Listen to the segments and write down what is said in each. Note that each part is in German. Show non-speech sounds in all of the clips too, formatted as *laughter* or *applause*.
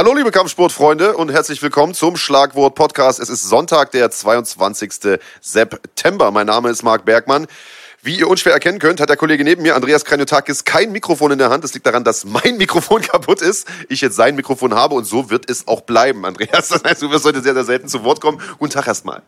Hallo liebe Kampfsportfreunde und herzlich willkommen zum Schlagwort Podcast. Es ist Sonntag, der 22. September. Mein Name ist Marc Bergmann. Wie ihr unschwer erkennen könnt, hat der Kollege neben mir, Andreas Kranjotakis, kein Mikrofon in der Hand. Das liegt daran, dass mein Mikrofon *laughs* kaputt ist. Ich jetzt sein Mikrofon habe und so wird es auch bleiben, Andreas. *laughs* Das heißt, du wirst heute sehr, sehr selten zu Wort kommen. Guten Tag erstmal.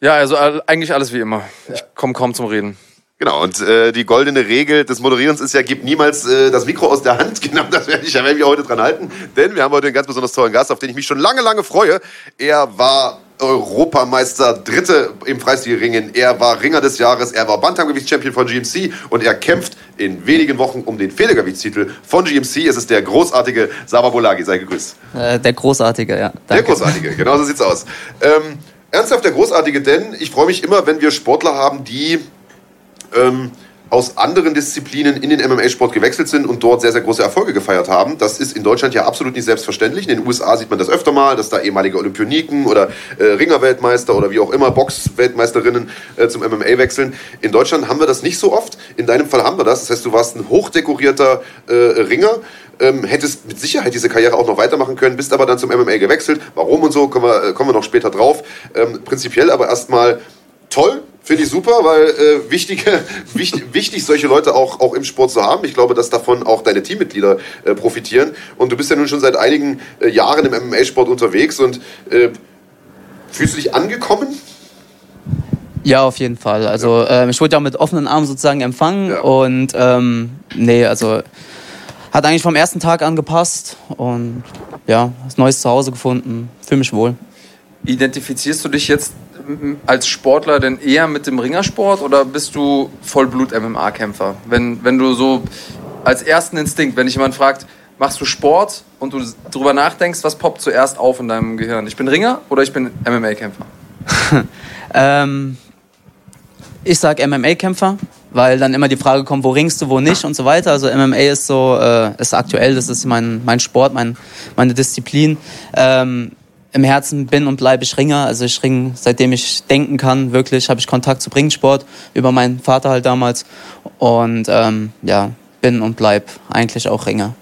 Ja, also eigentlich alles wie immer. Ich komme kaum zum Reden. Genau, und äh, die goldene Regel des Moderierens ist ja, gib niemals äh, das Mikro aus der Hand. *laughs* Genau, das werde ich ja werden wir heute dran halten. Denn wir haben heute einen ganz besonders tollen Gast, auf den ich mich schon lange, lange freue. Er war Europameister, Dritte im Freistilringen. Er war Ringer des Jahres, er war Bantamgewichtschampion von GMC und er kämpft in wenigen Wochen um den Federgewichtstitel von GMC. Es ist der großartige Saba Bolagi. Sei gegrüßt. Äh, der großartige, ja. Danke. Der großartige, genau so sieht's aus. Ähm, ernsthaft der großartige, denn ich freue mich immer, wenn wir Sportler haben, die ähm, aus anderen Disziplinen in den MMA-Sport gewechselt sind und dort sehr, sehr große Erfolge gefeiert haben. Das ist in Deutschland ja absolut nicht selbstverständlich. In den USA sieht man das öfter mal, dass da ehemalige Olympioniken oder äh, Ringerweltmeister oder wie auch immer Boxweltmeisterinnen äh, zum MMA wechseln. In Deutschland haben wir das nicht so oft. In deinem Fall haben wir das. Das heißt, du warst ein hochdekorierter äh, Ringer. Ähm, hättest mit Sicherheit diese Karriere auch noch weitermachen können, bist aber dann zum MMA gewechselt. Warum und so, kommen wir, äh, kommen wir noch später drauf. Ähm, prinzipiell aber erstmal toll, Finde ich super, weil äh, wichtige, *laughs* wichtig, wichtig, solche Leute auch, auch im Sport zu haben. Ich glaube, dass davon auch deine Teammitglieder äh, profitieren. Und du bist ja nun schon seit einigen äh, Jahren im MMA-Sport unterwegs und äh, fühlst du dich angekommen? Ja, auf jeden Fall. Also ähm, ich wurde ja auch mit offenen Armen sozusagen empfangen ja. und ähm, nee, also hat eigentlich vom ersten Tag angepasst und ja, das neues Zuhause gefunden, fühle mich wohl. Identifizierst du dich jetzt als Sportler denn eher mit dem Ringersport oder bist du Vollblut-MMA-Kämpfer? Wenn, wenn du so als ersten Instinkt, wenn dich jemand fragt, machst du Sport und du darüber nachdenkst, was poppt zuerst auf in deinem Gehirn? Ich bin Ringer oder ich bin MMA-Kämpfer? *laughs* ähm, ich sag MMA-Kämpfer, weil dann immer die Frage kommt, wo ringst du, wo nicht und so weiter. Also MMA ist so, äh, ist aktuell, das ist mein, mein Sport, mein, meine Disziplin. Ähm, im Herzen bin und bleibe ich Ringer. Also ich ringe, seitdem ich denken kann, wirklich habe ich Kontakt zu Ringsport über meinen Vater halt damals. Und ähm, ja, bin und bleib eigentlich auch Ringer.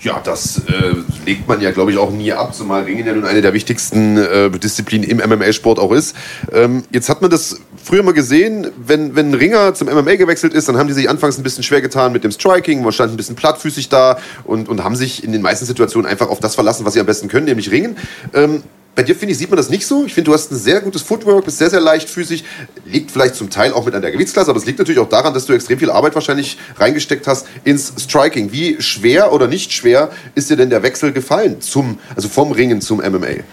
Ja, das äh, legt man ja, glaube ich, auch nie ab, zumal Ringen ja nun eine der wichtigsten äh, Disziplinen im MMA-Sport auch ist. Ähm, jetzt hat man das früher mal gesehen, wenn, wenn ein Ringer zum MMA gewechselt ist, dann haben die sich anfangs ein bisschen schwer getan mit dem Striking, man stand ein bisschen plattfüßig da und, und haben sich in den meisten Situationen einfach auf das verlassen, was sie am besten können, nämlich Ringen. Ähm, bei dir, finde ich, sieht man das nicht so. Ich finde, du hast ein sehr gutes Footwork, bist sehr, sehr leichtfüßig. Liegt vielleicht zum Teil auch mit an der Gewichtsklasse, aber es liegt natürlich auch daran, dass du extrem viel Arbeit wahrscheinlich reingesteckt hast ins Striking. Wie schwer oder nicht schwer ist dir denn der Wechsel gefallen zum, also vom Ringen zum MMA?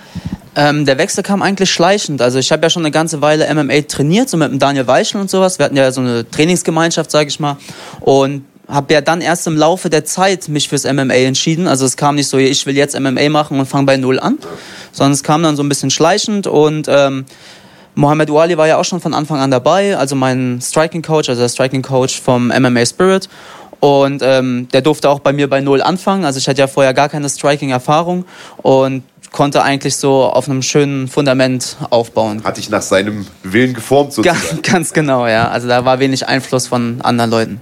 Ähm, der Wechsel kam eigentlich schleichend. Also ich habe ja schon eine ganze Weile MMA trainiert, so mit dem Daniel Weichel und sowas. Wir hatten ja so eine Trainingsgemeinschaft, sage ich mal. Und habe ja dann erst im Laufe der Zeit mich fürs MMA entschieden. Also es kam nicht so, ich will jetzt MMA machen und fange bei Null an, sondern es kam dann so ein bisschen schleichend und ähm, Mohamed Ouali war ja auch schon von Anfang an dabei, also mein Striking Coach, also der Striking Coach vom MMA Spirit. Und ähm, der durfte auch bei mir bei Null anfangen. Also ich hatte ja vorher gar keine Striking-Erfahrung und konnte eigentlich so auf einem schönen Fundament aufbauen. Hat dich nach seinem Willen geformt sozusagen. Ganz, *laughs* ganz genau, ja. Also da war wenig Einfluss von anderen Leuten.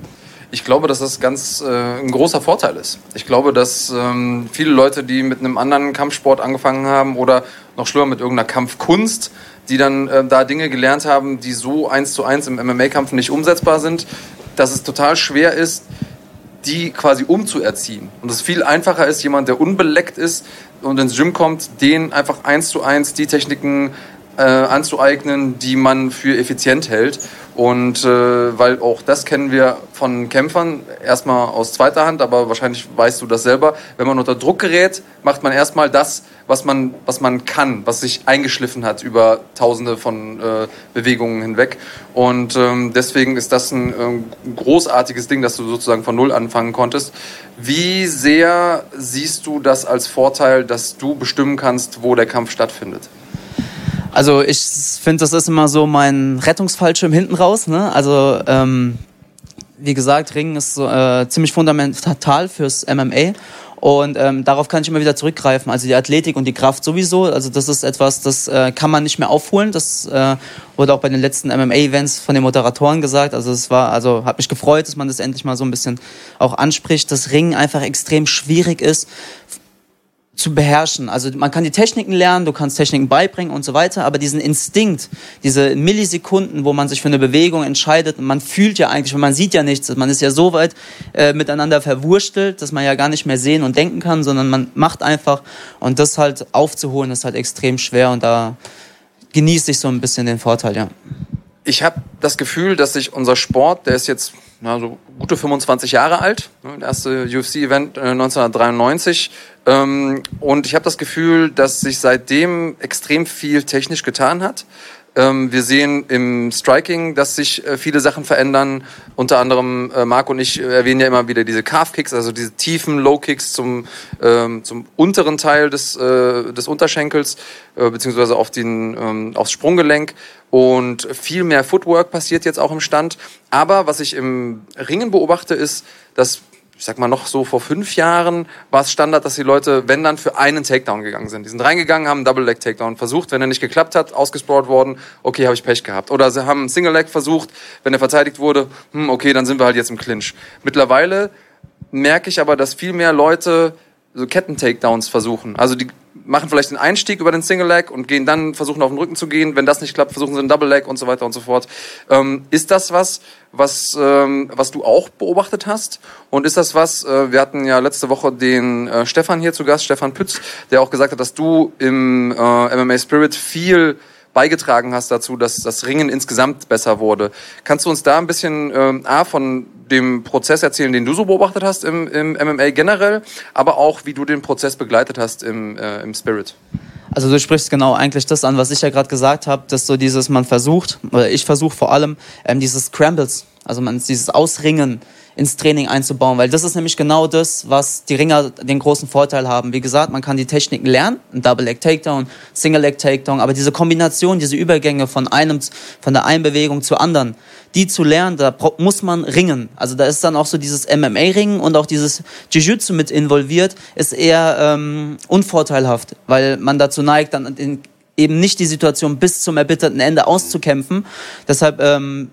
Ich glaube, dass das ganz äh, ein großer Vorteil ist. Ich glaube, dass ähm, viele Leute, die mit einem anderen Kampfsport angefangen haben oder noch schlimmer mit irgendeiner Kampfkunst, die dann äh, da Dinge gelernt haben, die so eins zu eins im MMA-Kampf nicht umsetzbar sind, dass es total schwer ist, die quasi umzuerziehen. Und es viel einfacher ist, jemand, der unbeleckt ist und ins Gym kommt, den einfach eins zu eins die Techniken äh, anzueignen, die man für effizient hält. Und äh, weil auch das kennen wir von Kämpfern, erstmal aus zweiter Hand, aber wahrscheinlich weißt du das selber. Wenn man unter Druck gerät, macht man erstmal das, was man, was man kann, was sich eingeschliffen hat über tausende von äh, Bewegungen hinweg. Und ähm, deswegen ist das ein, ein großartiges Ding, dass du sozusagen von Null anfangen konntest. Wie sehr siehst du das als Vorteil, dass du bestimmen kannst, wo der Kampf stattfindet? Also ich finde, das ist immer so mein Rettungsfallschirm hinten raus. Ne? Also ähm, wie gesagt, Ringen ist so, äh, ziemlich fundamental fürs MMA. Und ähm, darauf kann ich immer wieder zurückgreifen. Also die Athletik und die Kraft sowieso. Also das ist etwas, das äh, kann man nicht mehr aufholen. Das äh, wurde auch bei den letzten MMA-Events von den Moderatoren gesagt. Also es war, also hat mich gefreut, dass man das endlich mal so ein bisschen auch anspricht, dass Ringen einfach extrem schwierig ist zu beherrschen. Also man kann die Techniken lernen, du kannst Techniken beibringen und so weiter, aber diesen Instinkt, diese Millisekunden, wo man sich für eine Bewegung entscheidet, und man fühlt ja eigentlich, man sieht ja nichts, man ist ja so weit äh, miteinander verwurstelt, dass man ja gar nicht mehr sehen und denken kann, sondern man macht einfach und das halt aufzuholen ist halt extrem schwer und da genieße ich so ein bisschen den Vorteil, ja. Ich habe das Gefühl, dass sich unser Sport, der ist jetzt na, so gute 25 Jahre alt, ne, der erste UFC-Event äh, 1993, ähm, und ich habe das Gefühl, dass sich seitdem extrem viel technisch getan hat. Ähm, wir sehen im Striking, dass sich äh, viele Sachen verändern. Unter anderem äh, Marc und ich erwähnen ja immer wieder diese Calf-Kicks, also diese tiefen Low-Kicks zum, ähm, zum unteren Teil des, äh, des Unterschenkels, äh, beziehungsweise auf den, ähm, aufs Sprunggelenk. Und viel mehr Footwork passiert jetzt auch im Stand. Aber was ich im Ringen beobachte, ist, dass ich sag mal noch so vor fünf Jahren war es Standard, dass die Leute, wenn dann, für einen Takedown gegangen sind. Die sind reingegangen, haben einen Double-Leg-Takedown versucht. Wenn er nicht geklappt hat, ausgesprawlt worden, okay, habe ich Pech gehabt. Oder sie haben einen Single-Leg versucht, wenn er verteidigt wurde, hm, okay, dann sind wir halt jetzt im Clinch. Mittlerweile merke ich aber, dass viel mehr Leute so Ketten-Takedowns versuchen. Also die machen vielleicht den Einstieg über den Single Leg und gehen dann versuchen auf den Rücken zu gehen. Wenn das nicht klappt, versuchen sie einen Double Leg und so weiter und so fort. Ähm, ist das was, was ähm, was du auch beobachtet hast? Und ist das was? Äh, wir hatten ja letzte Woche den äh, Stefan hier zu Gast, Stefan Pütz, der auch gesagt hat, dass du im äh, MMA Spirit viel beigetragen hast dazu, dass das Ringen insgesamt besser wurde. Kannst du uns da ein bisschen ähm, A, von dem Prozess erzählen, den du so beobachtet hast im, im MMA generell, aber auch, wie du den Prozess begleitet hast im, äh, im Spirit? Also du sprichst genau eigentlich das an, was ich ja gerade gesagt habe, dass so dieses, man versucht, oder ich versuche vor allem, ähm, dieses Scrambles, also man dieses Ausringen, ins Training einzubauen, weil das ist nämlich genau das, was die Ringer den großen Vorteil haben. Wie gesagt, man kann die Techniken lernen, ein Double Leg Takedown, Single Leg Takedown, aber diese Kombination, diese Übergänge von einem, von der einen Bewegung zur anderen, die zu lernen, da muss man ringen. Also da ist dann auch so dieses MMA-Ringen und auch dieses Jiu-Jitsu mit involviert, ist eher ähm, unvorteilhaft, weil man dazu neigt, dann in, eben nicht die Situation bis zum erbitterten Ende auszukämpfen. Deshalb ähm,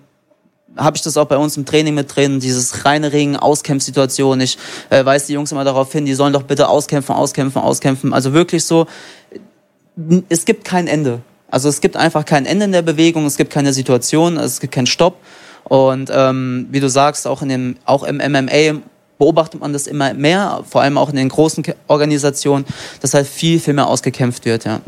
habe ich das auch bei uns im Training mit drin, dieses reine Ringen, Auskämpfsituation. Ich äh, weise die Jungs immer darauf hin, die sollen doch bitte auskämpfen, auskämpfen, auskämpfen. Also wirklich so, es gibt kein Ende. Also es gibt einfach kein Ende in der Bewegung, es gibt keine Situation, es gibt keinen Stopp. Und ähm, wie du sagst, auch, in dem, auch im MMA beobachtet man das immer mehr, vor allem auch in den großen Organisationen, dass halt viel, viel mehr ausgekämpft wird, ja.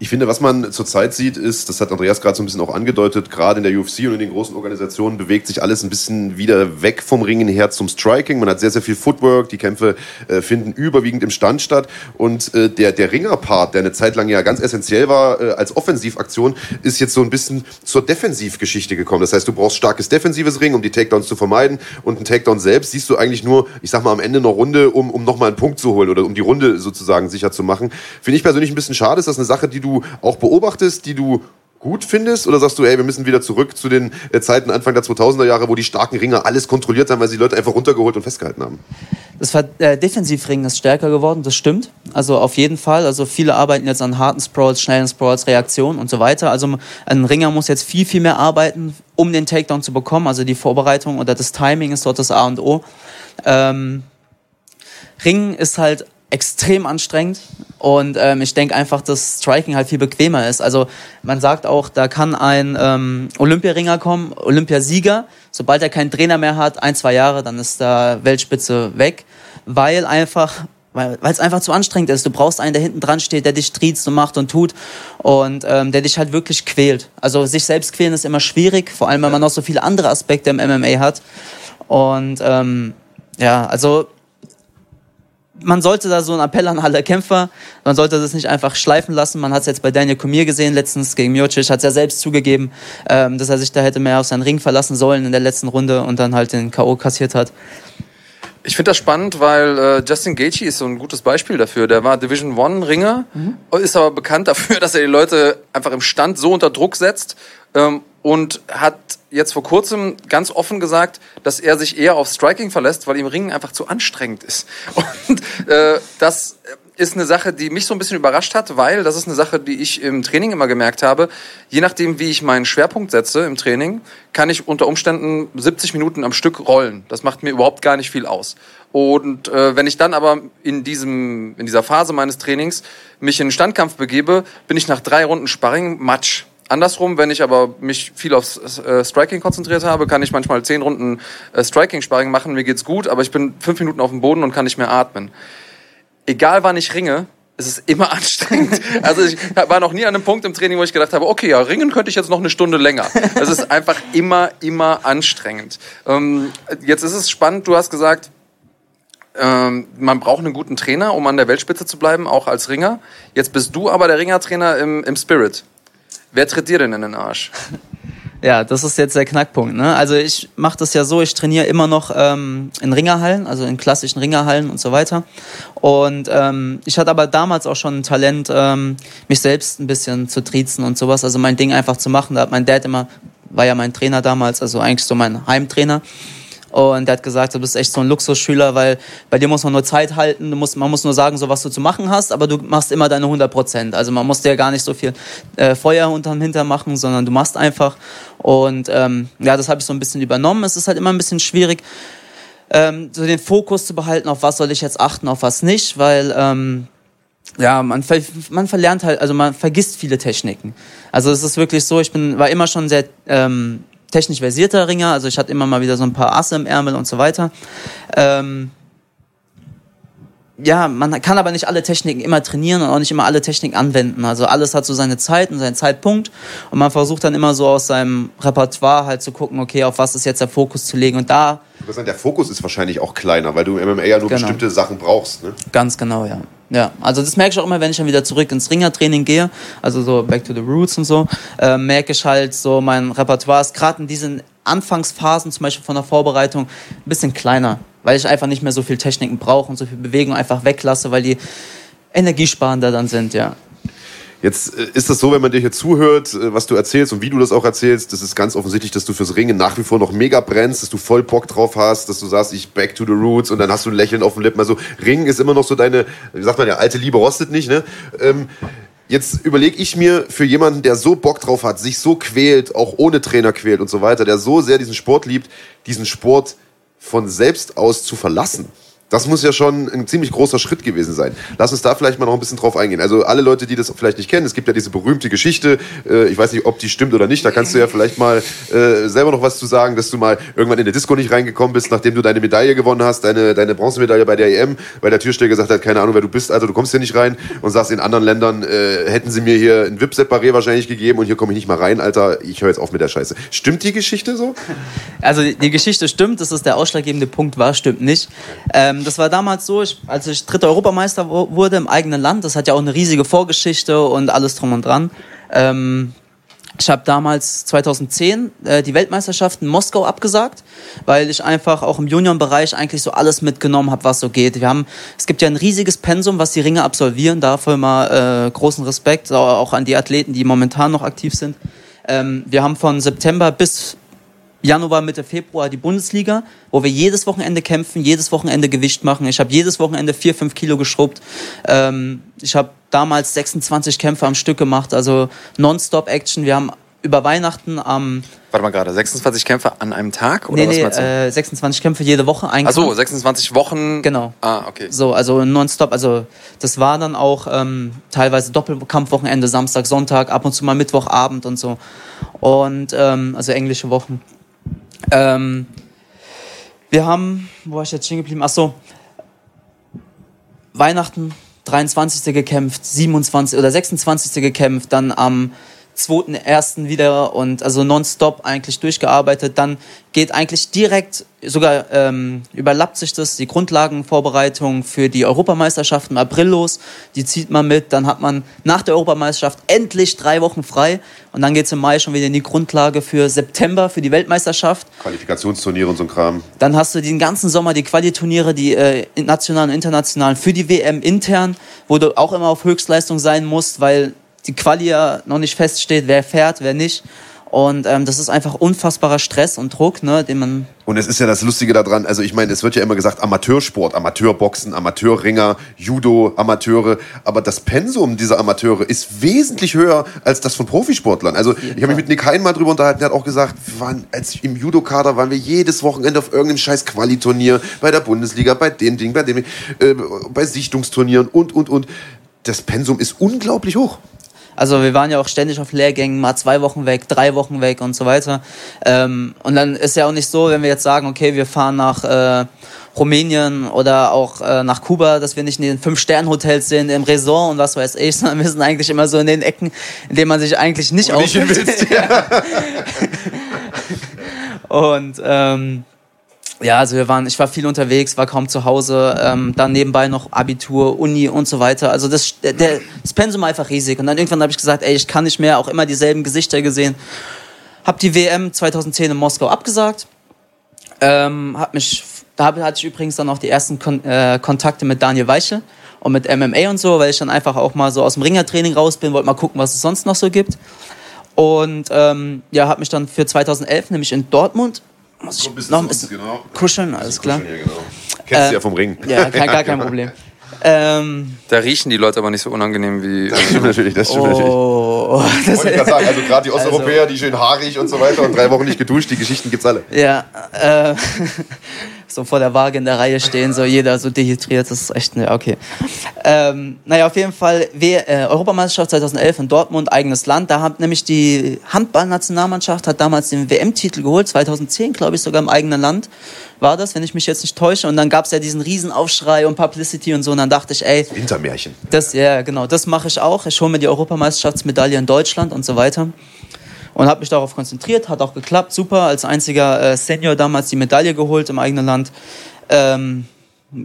Ich finde, was man zurzeit sieht, ist, das hat Andreas gerade so ein bisschen auch angedeutet, gerade in der UFC und in den großen Organisationen bewegt sich alles ein bisschen wieder weg vom Ringen her zum Striking. Man hat sehr, sehr viel Footwork, die Kämpfe äh, finden überwiegend im Stand statt. Und äh, der, der Ringer-Part, der eine Zeit lang ja ganz essentiell war äh, als Offensivaktion, ist jetzt so ein bisschen zur Defensivgeschichte gekommen. Das heißt, du brauchst starkes defensives Ring, um die Takedowns zu vermeiden. Und einen Takedown selbst siehst du eigentlich nur, ich sag mal, am Ende einer Runde, um, um nochmal einen Punkt zu holen oder um die Runde sozusagen sicher zu machen. Finde ich persönlich ein bisschen schade. Ist das eine Sache, die du du auch beobachtest, die du gut findest? Oder sagst du, ey, wir müssen wieder zurück zu den äh, Zeiten Anfang der 2000er Jahre, wo die starken Ringer alles kontrolliert haben, weil sie die Leute einfach runtergeholt und festgehalten haben? Das äh, Defensivringen ist stärker geworden, das stimmt. Also auf jeden Fall. Also viele arbeiten jetzt an harten Sprawls, schnellen Sprawls, Reaktionen und so weiter. Also ein Ringer muss jetzt viel, viel mehr arbeiten, um den Takedown zu bekommen. Also die Vorbereitung oder das Timing ist dort das A und O. Ähm, Ringen ist halt extrem anstrengend und ähm, ich denke einfach, dass Striking halt viel bequemer ist. Also man sagt auch, da kann ein ähm, Olympiaringer kommen, Olympiasieger, sobald er keinen Trainer mehr hat, ein, zwei Jahre, dann ist da Weltspitze weg, weil einfach weil es einfach zu anstrengend ist. Du brauchst einen, der hinten dran steht, der dich triezt und macht und tut und ähm, der dich halt wirklich quält. Also sich selbst quälen ist immer schwierig, vor allem wenn man noch so viele andere Aspekte im MMA hat. Und ähm, ja, also man sollte da so einen Appell an alle Kämpfer, man sollte das nicht einfach schleifen lassen. Man hat es jetzt bei Daniel Kumir gesehen, letztens gegen Miocic, hat es ja selbst zugegeben, ähm, dass er sich da hätte mehr auf seinen Ring verlassen sollen in der letzten Runde und dann halt den K.O. kassiert hat. Ich finde das spannend, weil äh, Justin Gaethje ist so ein gutes Beispiel dafür. Der war Division One Ringer, mhm. ist aber bekannt dafür, *laughs* dass er die Leute einfach im Stand so unter Druck setzt ähm, und hat jetzt vor kurzem ganz offen gesagt, dass er sich eher auf Striking verlässt, weil ihm Ringen einfach zu anstrengend ist. *laughs* Und äh, das ist eine Sache, die mich so ein bisschen überrascht hat, weil das ist eine Sache, die ich im Training immer gemerkt habe. Je nachdem, wie ich meinen Schwerpunkt setze im Training, kann ich unter Umständen 70 Minuten am Stück rollen. Das macht mir überhaupt gar nicht viel aus. Und äh, wenn ich dann aber in, diesem, in dieser Phase meines Trainings mich in den Standkampf begebe, bin ich nach drei Runden Sparring matsch. Andersrum, wenn ich aber mich viel aufs äh, Striking konzentriert habe, kann ich manchmal zehn Runden äh, Striking-Sparring machen, mir geht's gut, aber ich bin fünf Minuten auf dem Boden und kann nicht mehr atmen. Egal wann ich ringe, es ist immer *laughs* anstrengend. Also ich war noch nie an einem Punkt im Training, wo ich gedacht habe, okay, ja, ringen könnte ich jetzt noch eine Stunde länger. Es ist einfach immer, immer anstrengend. Ähm, jetzt ist es spannend, du hast gesagt, ähm, man braucht einen guten Trainer, um an der Weltspitze zu bleiben, auch als Ringer. Jetzt bist du aber der Ringertrainer im, im Spirit. Wer tritt dir denn in den Arsch? *laughs* Ja, das ist jetzt der Knackpunkt. Ne? Also ich mache das ja so, ich trainiere immer noch ähm, in Ringerhallen, also in klassischen Ringerhallen und so weiter. Und ähm, ich hatte aber damals auch schon ein Talent, ähm, mich selbst ein bisschen zu triezen und sowas, also mein Ding einfach zu machen. Da hat mein Dad immer, war ja mein Trainer damals, also eigentlich so mein Heimtrainer. Und der hat gesagt, du bist echt so ein Luxusschüler, weil bei dir muss man nur Zeit halten, du musst, man muss nur sagen, so was du zu machen hast, aber du machst immer deine 100 Prozent. Also man muss dir gar nicht so viel äh, Feuer unterm Hinter machen, sondern du machst einfach. Und ähm, ja, das habe ich so ein bisschen übernommen. Es ist halt immer ein bisschen schwierig, ähm, so den Fokus zu behalten, auf was soll ich jetzt achten, auf was nicht, weil ähm, ja, man, ver man verlernt halt, also man vergisst viele Techniken. Also es ist wirklich so, ich bin, war immer schon sehr ähm, technisch versierter Ringer, also ich hatte immer mal wieder so ein paar Asse im Ärmel und so weiter. Ähm, ja, man kann aber nicht alle Techniken immer trainieren und auch nicht immer alle Techniken anwenden. Also alles hat so seine Zeit und seinen Zeitpunkt und man versucht dann immer so aus seinem Repertoire halt zu gucken, okay, auf was ist jetzt der Fokus zu legen und da. Der Fokus ist wahrscheinlich auch kleiner, weil du im MMA ja nur genau. bestimmte Sachen brauchst. Ne? Ganz genau, ja. Ja, also das merke ich auch immer, wenn ich dann wieder zurück ins Ringertraining gehe, also so back to the roots und so, äh, merke ich halt so, mein Repertoire ist gerade in diesen Anfangsphasen, zum Beispiel von der Vorbereitung, ein bisschen kleiner, weil ich einfach nicht mehr so viel Techniken brauche und so viel Bewegung einfach weglasse, weil die energiesparender dann sind, ja. Jetzt äh, ist das so, wenn man dir hier zuhört, äh, was du erzählst und wie du das auch erzählst, das ist ganz offensichtlich, dass du fürs Ringen nach wie vor noch mega brennst, dass du voll Bock drauf hast, dass du sagst, ich back to the roots und dann hast du ein Lächeln auf den Lippen. Also Ringen ist immer noch so deine, wie sagt man ja, alte Liebe rostet nicht, ne? Ähm, Jetzt überlege ich mir für jemanden, der so Bock drauf hat, sich so quält, auch ohne Trainer quält und so weiter, der so sehr diesen Sport liebt, diesen Sport von selbst aus zu verlassen. Das muss ja schon ein ziemlich großer Schritt gewesen sein. Lass uns da vielleicht mal noch ein bisschen drauf eingehen. Also alle Leute, die das vielleicht nicht kennen, es gibt ja diese berühmte Geschichte, äh, ich weiß nicht, ob die stimmt oder nicht, da kannst du ja vielleicht mal äh, selber noch was zu sagen, dass du mal irgendwann in der Disco nicht reingekommen bist, nachdem du deine Medaille gewonnen hast, deine, deine Bronzemedaille bei der EM, weil der Türsteher gesagt hat, keine Ahnung, wer du bist, also du kommst hier nicht rein und sagst, in anderen Ländern äh, hätten sie mir hier ein VIP-Separé wahrscheinlich gegeben und hier komme ich nicht mal rein, Alter, ich höre jetzt auf mit der Scheiße. Stimmt die Geschichte so? Also die Geschichte stimmt, das ist der ausschlaggebende Punkt, war, stimmt nicht. Ähm, das war damals so, ich, als ich dritter Europameister wurde im eigenen Land, das hat ja auch eine riesige Vorgeschichte und alles drum und dran. Ähm, ich habe damals 2010 äh, die Weltmeisterschaft in Moskau abgesagt, weil ich einfach auch im Juniorenbereich eigentlich so alles mitgenommen habe, was so geht. Wir haben, es gibt ja ein riesiges Pensum, was die Ringe absolvieren. Dafür mal äh, großen Respekt auch an die Athleten, die momentan noch aktiv sind. Ähm, wir haben von September bis Januar, Mitte Februar die Bundesliga, wo wir jedes Wochenende kämpfen, jedes Wochenende Gewicht machen. Ich habe jedes Wochenende vier, fünf Kilo geschrubbt. Ähm, ich habe damals 26 Kämpfe am Stück gemacht, also Nonstop-Action. Wir haben über Weihnachten am... Warte mal gerade, 26 Kämpfe an einem Tag? Oder nee, was nee, äh, 26 Kämpfe jede Woche. Ein Ach so, 26 Wochen? Genau. Ah, okay. So, also nonstop. Also das war dann auch ähm, teilweise Doppelkampfwochenende, Samstag, Sonntag, ab und zu mal Mittwochabend und so. Und ähm, also englische Wochen. Ähm, wir haben, wo war ich jetzt stehen geblieben? Achso, Weihnachten 23. gekämpft, 27. oder 26. gekämpft, dann am 2.1. wieder und also nonstop eigentlich durchgearbeitet. Dann geht eigentlich direkt, sogar ähm, überlappt sich das, die Grundlagenvorbereitung für die Europameisterschaft im April los. Die zieht man mit, dann hat man nach der Europameisterschaft endlich drei Wochen frei und dann geht es im Mai schon wieder in die Grundlage für September, für die Weltmeisterschaft. Qualifikationsturniere und so ein Kram. Dann hast du den ganzen Sommer die Qualiturniere, die äh, nationalen und internationalen für die WM intern, wo du auch immer auf Höchstleistung sein musst, weil die Quali ja noch nicht feststeht, wer fährt, wer nicht. Und ähm, das ist einfach unfassbarer Stress und Druck, ne, den man. Und es ist ja das Lustige daran, also ich meine, es wird ja immer gesagt, Amateursport, Amateurboxen, Amateurringer, Judo, Amateure, aber das Pensum dieser Amateure ist wesentlich höher als das von Profisportlern. Also ich habe mich mit Nick Hein mal drüber unterhalten, der hat auch gesagt, waren, als im Judo-Kader waren wir jedes Wochenende auf irgendeinem scheiß Qualiturnier, bei der Bundesliga, bei dem Ding, bei dem, äh, bei Sichtungsturnieren und, und, und. Das Pensum ist unglaublich hoch. Also wir waren ja auch ständig auf Lehrgängen, mal zwei Wochen weg, drei Wochen weg und so weiter. Ähm, und dann ist ja auch nicht so, wenn wir jetzt sagen, okay, wir fahren nach äh, Rumänien oder auch äh, nach Kuba, dass wir nicht in den Fünf-Sterne-Hotels sind, im Resort und was weiß ich, *laughs* sondern wir sind eigentlich immer so in den Ecken, in denen man sich eigentlich nicht aufhält. *laughs* und ähm, ja, also wir waren, ich war viel unterwegs, war kaum zu Hause, ähm, dann nebenbei noch Abitur, Uni und so weiter. Also das, der, das Pensum einfach riesig. Und dann irgendwann habe ich gesagt, ey, ich kann nicht mehr, auch immer dieselben Gesichter gesehen. Hab die WM 2010 in Moskau abgesagt. Ähm, hab mich, da hatte ich übrigens dann auch die ersten Kon äh, Kontakte mit Daniel Weiche und mit MMA und so, weil ich dann einfach auch mal so aus dem Ringertraining raus bin, wollte mal gucken, was es sonst noch so gibt. Und ähm, ja, habe mich dann für 2011 nämlich in Dortmund muss ich noch ein bisschen genau. kuscheln, alles klar. Kuscheln hier, genau. Kennst äh, du ja vom Ring. Ja, kein, gar kein *laughs* Problem. Ähm, da riechen die Leute aber nicht so unangenehm wie. *laughs* Das stimmt natürlich, das stimmt oh, natürlich. Das Wollte ich gerade sagen, also gerade die also Osteuropäer, also, die schön haarig und so weiter und drei Wochen nicht geduscht, die Geschichten gibt's alle. Ja, äh, *laughs* so vor der Waage in der Reihe stehen, so jeder so dehydriert, das ist echt, ne, okay. Ähm, naja, auf jeden Fall, w äh, Europameisterschaft 2011 in Dortmund, eigenes Land, da hat nämlich die Handballnationalmannschaft hat damals den WM-Titel geholt, 2010, glaube ich, sogar im eigenen Land war das, wenn ich mich jetzt nicht täusche. Und dann gab es ja diesen Riesenaufschrei und Publicity und so. Und dann dachte ich, ey. Wintermärchen. Das, ja, genau, das mache ich auch. Ich hole mir die Europameisterschaftsmedaille in Deutschland und so weiter und habe mich darauf konzentriert, hat auch geklappt, super, als einziger äh, Senior damals die Medaille geholt im eigenen Land, ähm,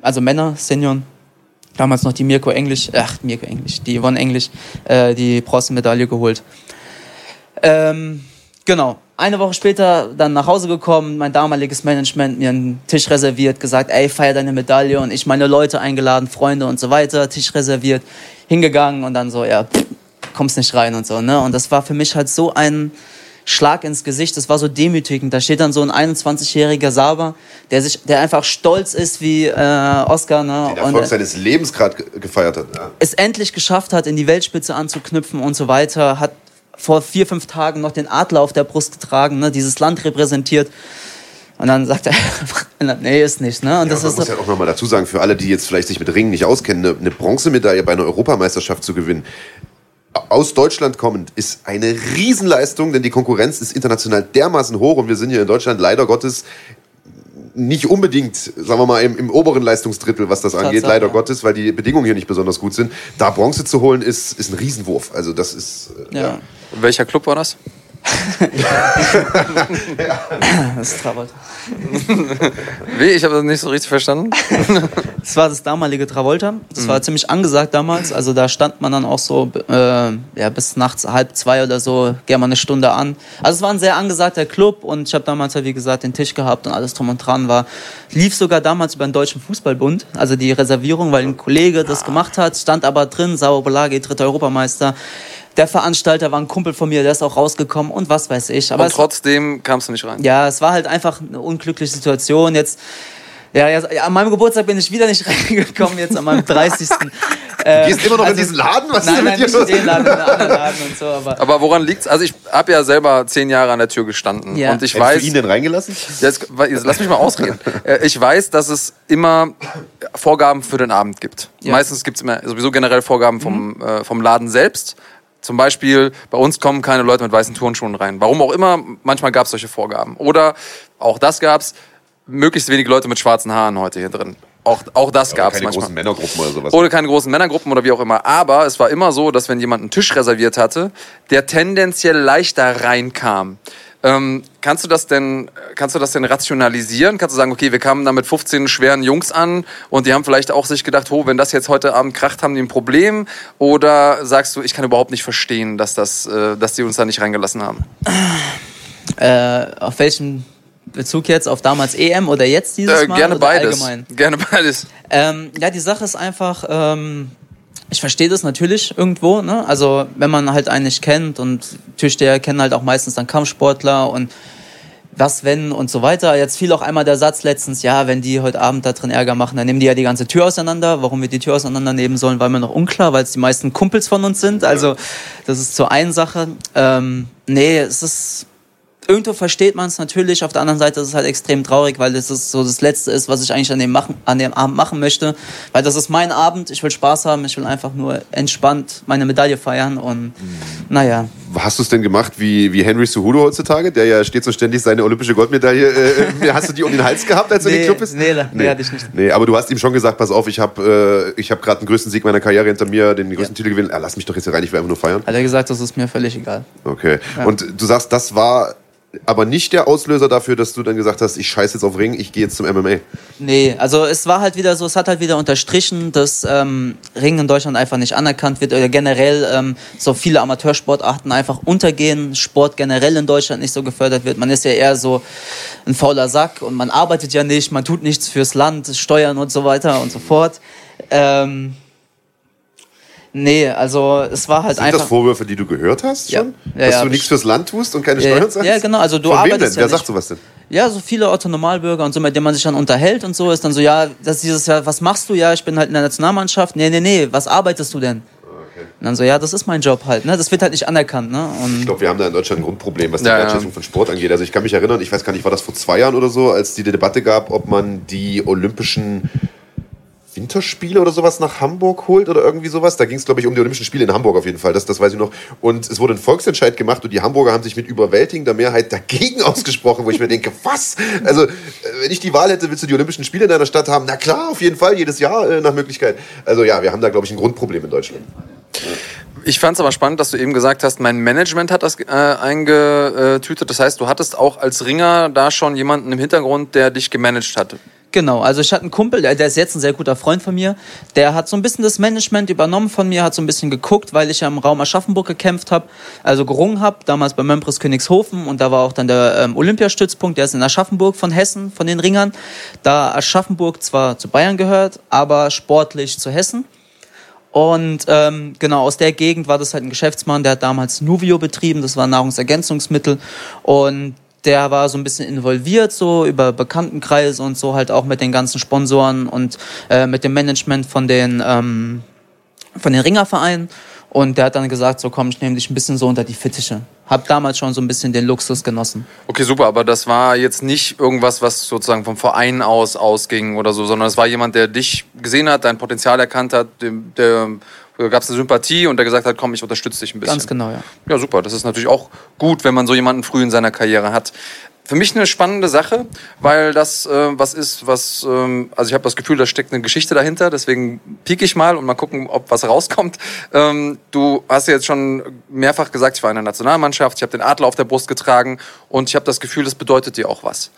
also Männer, Senioren, damals noch die Mirko Englisch, ach, Mirko Englisch, die Yvonne Englisch, äh, die Bronzemedaille geholt. Ähm, genau, eine Woche später dann nach Hause gekommen, mein damaliges Management mir einen Tisch reserviert, gesagt, ey, feier deine Medaille und ich meine Leute eingeladen, Freunde und so weiter, Tisch reserviert, hingegangen und dann so, ja, pff, kommst nicht rein und so, ne? Und das war für mich halt so ein Schlag ins Gesicht, das war so demütigend. Da steht dann so ein 21-jähriger Saber, der sich, der einfach stolz ist wie äh, Oscar, ne? Den Erfolg und, seines Lebens gerade gefeiert hat. Ja. Es endlich geschafft hat, in die Weltspitze anzuknüpfen und so weiter, hat vor vier, fünf Tagen noch den Adler auf der Brust getragen, ne? dieses Land repräsentiert. Und dann sagt er, *laughs* nee, ist nicht. Ne? Und ja, das man ist muss ja auch nochmal dazu sagen, für alle, die jetzt vielleicht sich mit Ringen nicht auskennen, eine, eine Bronzemedaille bei einer Europameisterschaft zu gewinnen, aus Deutschland kommend ist eine Riesenleistung, denn die Konkurrenz ist international dermaßen hoch und wir sind hier in Deutschland leider Gottes nicht unbedingt, sagen wir mal, im, im oberen Leistungsdrittel, was das angeht, leider ja. Gottes, weil die Bedingungen hier nicht besonders gut sind. Da Bronze zu holen, ist, ist ein Riesenwurf. Also das ist. Äh, ja. ja. Welcher Club war das? Das ist Travolta. *laughs* Wie? Ich habe das nicht so richtig verstanden. *laughs* das war das damalige Travolta. Das mhm. war ziemlich angesagt damals. Also da stand man dann auch so äh, ja, bis nachts halb zwei oder so, gerne mal eine Stunde an. Also es war ein sehr angesagter Club und ich habe damals halt, wie gesagt, den Tisch gehabt und alles drum und dran war. Lief sogar damals über den Deutschen Fußballbund, also die Reservierung, weil ein Kollege das gemacht hat, stand aber drin, Sauer Bolagi, dritter Europameister der Veranstalter war ein Kumpel von mir, der ist auch rausgekommen und was weiß ich. Aber und trotzdem kamst du nicht rein. Ja, es war halt einfach eine unglückliche Situation. Jetzt, ja, ja, an meinem Geburtstag bin ich wieder nicht *laughs* reingekommen, jetzt an meinem *laughs* 30. du ähm, gehst immer noch also, in diesen Laden? Was nein, ist nein, mit dir los? Den Laden, in anderen Laden und so. Aber, *laughs* aber woran liegt's? Also ich habe ja selber zehn Jahre an der Tür gestanden ja. und ich Hättest weiß. du ihn denn reingelassen? Jetzt, jetzt lass mich mal ausreden. Äh, ich weiß, dass es immer Vorgaben für den Abend gibt. Ja. Meistens gibt's immer sowieso generell Vorgaben vom, mhm. äh, vom Laden selbst. Zum Beispiel, bei uns kommen keine Leute mit weißen Turnschuhen rein. Warum auch immer, manchmal gab es solche Vorgaben. Oder auch das gab es, möglichst wenige Leute mit schwarzen Haaren heute hier drin. Auch, auch das gab es manchmal. Keine großen Männergruppen oder sowas. Oder keine großen Männergruppen oder wie auch immer. Aber es war immer so, dass wenn jemand einen Tisch reserviert hatte, der tendenziell leichter reinkam. Ähm, kannst du das denn, kannst du das denn rationalisieren? Kannst du sagen, okay, wir kamen da mit 15 schweren Jungs an und die haben vielleicht auch sich gedacht, oh, wenn das jetzt heute Abend kracht, haben die ein Problem? Oder sagst du, ich kann überhaupt nicht verstehen, dass das, äh, dass die uns da nicht reingelassen haben? Äh, auf welchem Bezug jetzt auf damals EM oder jetzt dieses äh, Mal? Gerne beides. Allgemein? Gerne beides. Ähm, ja, die Sache ist einfach, ähm, ich verstehe das natürlich irgendwo, ne? Also wenn man halt einen nicht kennt und Türsteher kennen halt auch meistens dann Kampfsportler und was wenn und so weiter. Jetzt fiel auch einmal der Satz letztens, ja, wenn die heute Abend da drin Ärger machen, dann nehmen die ja die ganze Tür auseinander. Warum wir die Tür auseinandernehmen sollen, war mir noch unklar, weil es die meisten Kumpels von uns sind. Also das ist zur einen Sache. Ähm, nee, es ist irgendwo versteht man es natürlich. Auf der anderen Seite ist es halt extrem traurig, weil das ist so das Letzte ist, was ich eigentlich an dem, machen, an dem Abend machen möchte. Weil das ist mein Abend. Ich will Spaß haben. Ich will einfach nur entspannt meine Medaille feiern. Und mhm. naja. Hast du es denn gemacht wie, wie Henry Suhudo heutzutage? Der ja steht so ständig seine olympische Goldmedaille. Äh, äh hast du die um den Hals gehabt, als nee, du in den Club bist? Nee, nee, nee, hatte ich nicht. Nee, aber du hast ihm schon gesagt, pass auf, ich habe äh, hab gerade den größten Sieg meiner Karriere hinter mir, den größten ja. Titel gewinnen. Ah, lass mich doch jetzt hier rein, ich will einfach nur feiern. Hat er gesagt, das ist mir völlig egal. Okay. Ja. Und du sagst, das war aber nicht der Auslöser dafür, dass du dann gesagt hast, ich scheiße jetzt auf Ring, ich gehe jetzt zum MMA. Nee, also es war halt wieder so, es hat halt wieder unterstrichen, dass ähm, Ring in Deutschland einfach nicht anerkannt wird oder generell ähm, so viele Amateursportarten einfach untergehen, Sport generell in Deutschland nicht so gefördert wird. Man ist ja eher so ein fauler Sack und man arbeitet ja nicht, man tut nichts fürs Land, Steuern und so weiter und so fort. Ähm, Nee, also es war halt Sind einfach. Sind das Vorwürfe, die du gehört hast schon? Ja. ja Dass ja, du nichts fürs Land tust und keine ja, Steuern zahlst? Ja, genau. Also du Von arbeitest wem denn? Ja Wer nicht. sagt sowas denn? Ja, so viele Autonomalbürger und so, mit denen man sich dann unterhält und so, ist dann so, ja, das ist dieses, ja, was machst du? Ja, ich bin halt in der Nationalmannschaft. Nee, nee, nee, was arbeitest du denn? Okay. Und dann so, ja, das ist mein Job halt, ne? Das wird halt nicht anerkannt, ne? Und ich glaube, wir haben da in Deutschland ein Grundproblem, was die ja, Wertschätzung ja. von Sport angeht. Also ich kann mich erinnern, ich weiß gar nicht, war das vor zwei Jahren oder so, als die Debatte gab, ob man die olympischen Winterspiele oder sowas nach Hamburg holt oder irgendwie sowas. Da ging es, glaube ich, um die Olympischen Spiele in Hamburg auf jeden Fall. Das, das weiß ich noch. Und es wurde ein Volksentscheid gemacht und die Hamburger haben sich mit überwältigender Mehrheit dagegen *laughs* ausgesprochen, wo ich mir denke, was? Also, äh, wenn ich die Wahl hätte, willst du die Olympischen Spiele in deiner Stadt haben? Na klar, auf jeden Fall, jedes Jahr äh, nach Möglichkeit. Also ja, wir haben da, glaube ich, ein Grundproblem in Deutschland. Ich fand es aber spannend, dass du eben gesagt hast, mein Management hat das äh, eingetütet. Das heißt, du hattest auch als Ringer da schon jemanden im Hintergrund, der dich gemanagt hat. Genau, also ich hatte einen Kumpel, der, ist jetzt ein sehr guter Freund von mir, der hat so ein bisschen das Management übernommen von mir, hat so ein bisschen geguckt, weil ich ja im Raum Aschaffenburg gekämpft habe, also gerungen habe, damals bei Mempris Königshofen und da war auch dann der ähm, Olympiastützpunkt, der ist in Aschaffenburg von Hessen, von den Ringern, da Aschaffenburg zwar zu Bayern gehört, aber sportlich zu Hessen. Und ähm, genau aus der Gegend war das halt ein Geschäftsmann, der hat damals Nuvio betrieben, das war Nahrungsergänzungsmittel. Und der war so ein bisschen involviert, so über Bekanntenkreise und so halt auch mit den ganzen Sponsoren und äh, mit dem Management von den, ähm, von den Ringervereinen. Und der hat dann gesagt, so komm, ich nehme dich ein bisschen so unter die Fittiche. Hab damals schon so ein bisschen den Luxus genossen. Okay, super, aber das war jetzt nicht irgendwas, was sozusagen vom Verein aus ausging oder so, sondern es war jemand, der dich gesehen hat, dein Potenzial erkannt hat, der, gab es eine Sympathie und der gesagt hat, komm, ich unterstütze dich ein bisschen. Ganz genau, ja. Ja, super. Das ist natürlich auch gut, wenn man so jemanden früh in seiner Karriere hat. Für mich eine spannende Sache, weil das äh, was ist, was, ähm, also ich habe das Gefühl, da steckt eine Geschichte dahinter, deswegen piek ich mal und mal gucken, ob was rauskommt. Ähm, du hast ja jetzt schon mehrfach gesagt, ich war in der Nationalmannschaft, ich habe den Adler auf der Brust getragen und ich habe das Gefühl, das bedeutet dir auch was.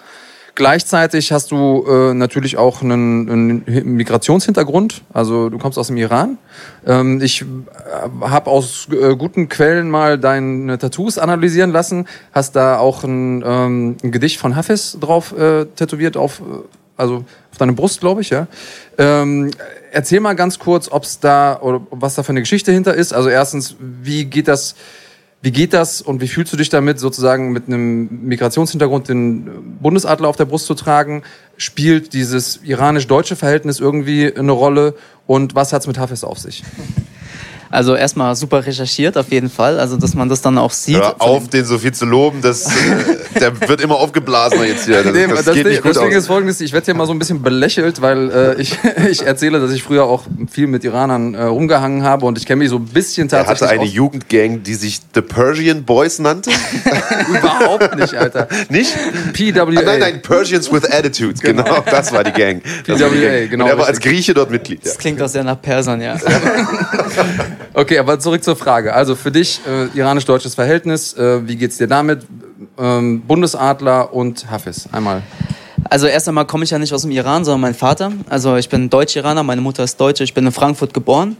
Gleichzeitig hast du äh, natürlich auch einen, einen, Migrationshintergrund. Also du kommst aus dem Iran. Ähm, ich äh, habe aus äh, guten Quellen mal deine Tattoos analysieren lassen. Hast da auch ein, ähm, ein Gedicht von Hafiz drauf äh, tätowiert auf, äh, also auf deine Brust, glaube ich, ja. Ähm, erzähl mal ganz kurz, ob es da oder was da für eine Geschichte hinter ist. Also erstens, wie geht das? Wie geht das und wie fühlst du dich damit, sozusagen mit einem Migrationshintergrund den Bundesadler auf der Brust zu tragen? Spielt dieses iranisch-deutsche Verhältnis irgendwie eine Rolle? Und was hat es mit Hafez auf sich? Also erstmal super recherchiert auf jeden Fall, also dass man das dann auch sieht. Hör auf, den so viel zu loben, das, äh, der wird immer aufgeblasen jetzt hier. Das, nee, das, das geht nicht gut deswegen aus. ist folgendes, ich werde hier mal so ein bisschen belächelt, weil äh, ich, *laughs* ich erzähle, dass ich früher auch viel mit Iranern äh, rumgehangen habe und ich kenne mich so ein bisschen tatsächlich Er hatte eine Jugendgang, die sich The Persian Boys nannte? *laughs* Überhaupt nicht, Alter. Nicht? PWA. Ah, nein, nein, Persians with Attitude, genau, genau das war die Gang. PWA, genau. Und er war als Grieche dort Mitglied. Das klingt auch sehr nach Persern, ja. *laughs* Okay, aber zurück zur Frage. Also für dich äh, iranisch-deutsches Verhältnis, äh, wie geht's dir damit? Ähm, Bundesadler und Hafiz, einmal. Also erst einmal komme ich ja nicht aus dem Iran, sondern mein Vater. Also ich bin Deutsch-Iraner, meine Mutter ist Deutsche, ich bin in Frankfurt geboren.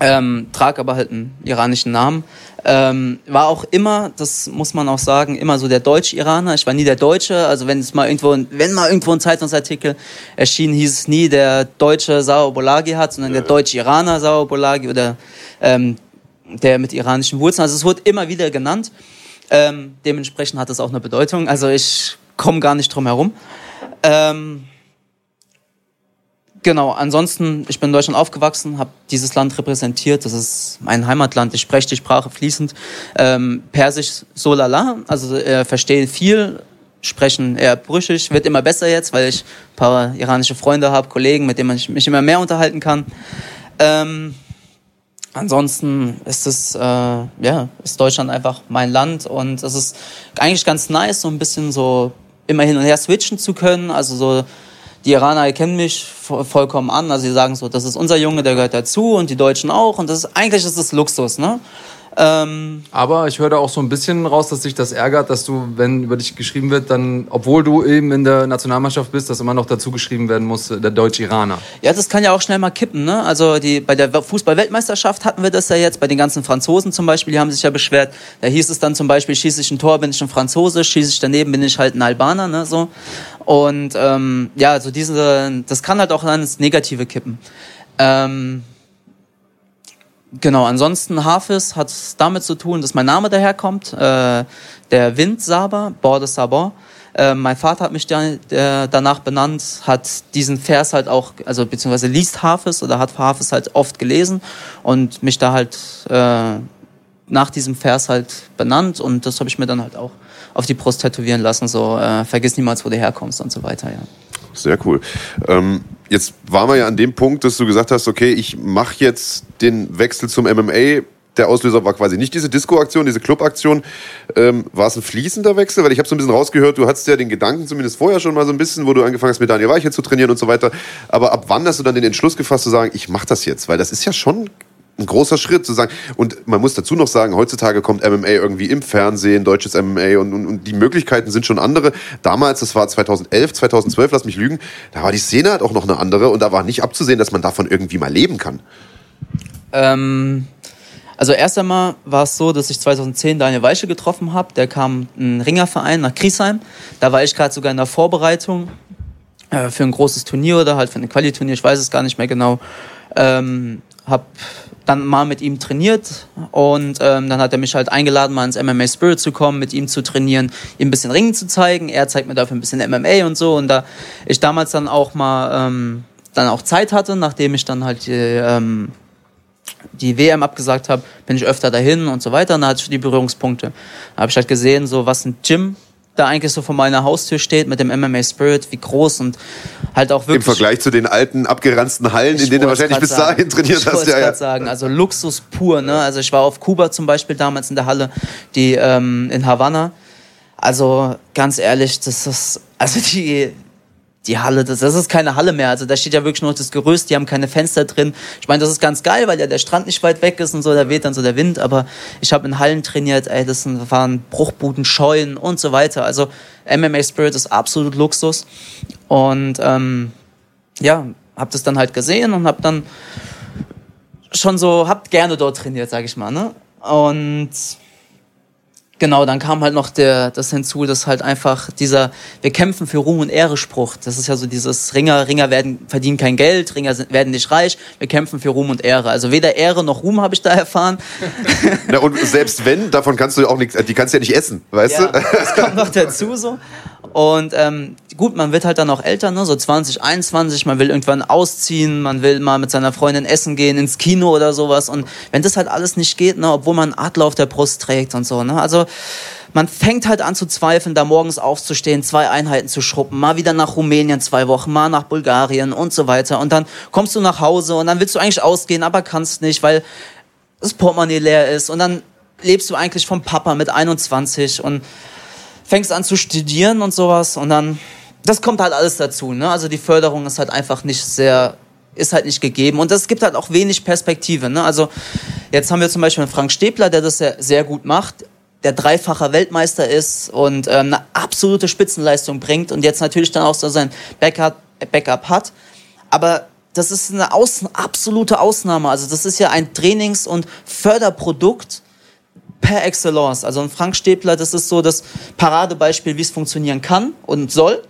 ähm, trag aber halt einen iranischen Namen. Ähm, war auch immer, das muss man auch sagen, immer so der Deutsch-Iraner. Ich war nie der Deutsche. Also wenn es mal irgendwo, wenn mal irgendwo ein Zeitungsartikel erschien, hieß es nie der deutsche Sao Bolagi hat, sondern der deutsche Iraner Sao Bolagi oder ähm, der mit iranischen Wurzeln. Also es wurde immer wieder genannt. Ähm, dementsprechend hat es auch eine Bedeutung. Also ich komme gar nicht drum herum. Ähm, Genau, ansonsten, ich bin in Deutschland aufgewachsen, habe dieses Land repräsentiert, das ist mein Heimatland, ich spreche die Sprache fließend. Ähm, Persisch so lala, also äh, verstehe viel, sprechen eher brüchig, wird immer besser jetzt, weil ich ein paar iranische Freunde habe, Kollegen, mit denen ich mich immer mehr unterhalten kann. Ähm, ansonsten ist es, äh, ja, ist Deutschland einfach mein Land und es ist eigentlich ganz nice, so ein bisschen so immer hin und her switchen zu können, also so die Iraner erkennen mich vollkommen an. Also sie sagen so, das ist unser Junge, der gehört dazu und die Deutschen auch. Und das ist, eigentlich ist das Luxus, ne? Ähm Aber ich höre da auch so ein bisschen raus, dass sich das ärgert, dass du, wenn über dich geschrieben wird, dann, obwohl du eben in der Nationalmannschaft bist, dass immer noch dazu geschrieben werden muss, der Deutsch-Iraner. Ja, das kann ja auch schnell mal kippen. Ne? Also die, bei der Fußball-Weltmeisterschaft hatten wir das ja jetzt, bei den ganzen Franzosen zum Beispiel, die haben sich ja beschwert. Da hieß es dann zum Beispiel, schieße ich ein Tor, bin ich ein Franzose, schieße ich daneben, bin ich halt ein Albaner. Ne? So. Und ähm, ja, also diese, das kann halt auch ins Negative kippen. Ähm, Genau, ansonsten Hafiz hat es damit zu tun, dass mein Name daherkommt. Äh, der Windsaber, Bord de Sabon. Äh, mein Vater hat mich äh, danach benannt, hat diesen Vers halt auch, also beziehungsweise liest Hafiz oder hat Hafiz halt oft gelesen und mich da halt äh, nach diesem Vers halt benannt und das habe ich mir dann halt auch auf die Brust tätowieren lassen, so äh, vergiss niemals, wo du herkommst und so weiter, ja. Sehr cool. Ähm, jetzt waren wir ja an dem Punkt, dass du gesagt hast, okay, ich mache jetzt den Wechsel zum MMA. Der Auslöser war quasi nicht diese Disco-Aktion, diese Club-Aktion. Ähm, war es ein fließender Wechsel? Weil ich habe so ein bisschen rausgehört, du hattest ja den Gedanken zumindest vorher schon mal so ein bisschen, wo du angefangen hast mit Daniel Weiche zu trainieren und so weiter. Aber ab wann hast du dann den Entschluss gefasst zu sagen, ich mache das jetzt? Weil das ist ja schon ein großer Schritt zu sagen. Und man muss dazu noch sagen, heutzutage kommt MMA irgendwie im Fernsehen, deutsches MMA und, und, und die Möglichkeiten sind schon andere. Damals, das war 2011, 2012, lass mich lügen, da war die Szene halt auch noch eine andere und da war nicht abzusehen, dass man davon irgendwie mal leben kann. Ähm, also erst einmal war es so, dass ich 2010 Daniel Weiche getroffen habe. Der kam ein Ringerverein nach Griesheim. Da war ich gerade sogar in der Vorbereitung äh, für ein großes Turnier oder halt für ein Qualiturnier, ich weiß es gar nicht mehr genau. Ähm, hab dann mal mit ihm trainiert und ähm, dann hat er mich halt eingeladen, mal ins MMA Spirit zu kommen, mit ihm zu trainieren, ihm ein bisschen Ringen zu zeigen. Er zeigt mir dafür ein bisschen MMA und so. Und da ich damals dann auch mal ähm, dann auch Zeit hatte, nachdem ich dann halt die, ähm, die WM abgesagt habe, bin ich öfter dahin und so weiter. Und da hatte ich die Berührungspunkte. Da habe ich halt gesehen, so was ein Gym da eigentlich so vor meiner Haustür steht mit dem MMA Spirit, wie groß und halt auch wirklich. Im Vergleich zu den alten, abgeranzten Hallen, in denen du wahrscheinlich bis dahin trainiert ich hast. Ja, ja. sagen, also Luxus pur. Ne? Also ich war auf Kuba zum Beispiel damals in der Halle, die ähm, in Havanna. Also ganz ehrlich, das ist, also die, die Halle, das, das ist keine Halle mehr. Also da steht ja wirklich nur das Gerüst, die haben keine Fenster drin. Ich meine, das ist ganz geil, weil ja der Strand nicht weit weg ist und so, da weht dann so der Wind. Aber ich habe in Hallen trainiert, ey, das waren Bruchbuden, Scheunen und so weiter. Also MMA Spirit ist absolut Luxus. Und ähm, ja, hab das dann halt gesehen und hab dann schon so, hab gerne dort trainiert, sag ich mal. Ne? Und Genau, dann kam halt noch der, das hinzu, dass halt einfach dieser, wir kämpfen für Ruhm und Ehre Spruch. Das ist ja so dieses Ringer, Ringer werden, verdienen kein Geld, Ringer sind, werden nicht reich, wir kämpfen für Ruhm und Ehre. Also weder Ehre noch Ruhm habe ich da erfahren. *laughs* Na, und selbst wenn, davon kannst du auch nichts, die kannst du ja nicht essen, weißt ja, du? Das kommt noch dazu so. Und ähm, gut, man wird halt dann auch älter, ne? so 20, 21, man will irgendwann ausziehen, man will mal mit seiner Freundin essen gehen, ins Kino oder sowas. Und wenn das halt alles nicht geht, ne? obwohl man Adler auf der Brust trägt und so. Ne? Also man fängt halt an zu zweifeln, da morgens aufzustehen, zwei Einheiten zu schruppen, mal wieder nach Rumänien zwei Wochen, mal nach Bulgarien und so weiter. Und dann kommst du nach Hause und dann willst du eigentlich ausgehen, aber kannst nicht, weil das Portemonnaie leer ist. Und dann lebst du eigentlich vom Papa mit 21 und fängst an zu studieren und sowas und dann, das kommt halt alles dazu. Ne? Also die Förderung ist halt einfach nicht sehr, ist halt nicht gegeben und es gibt halt auch wenig Perspektive. Ne? Also jetzt haben wir zum Beispiel Frank Stäbler, der das sehr, sehr gut macht der dreifacher Weltmeister ist und ähm, eine absolute Spitzenleistung bringt und jetzt natürlich dann auch so sein Backup, Backup hat. Aber das ist eine Aus absolute Ausnahme. Also das ist ja ein Trainings- und Förderprodukt per excellence. Also ein Frank Stäbler, das ist so das Paradebeispiel, wie es funktionieren kann und soll.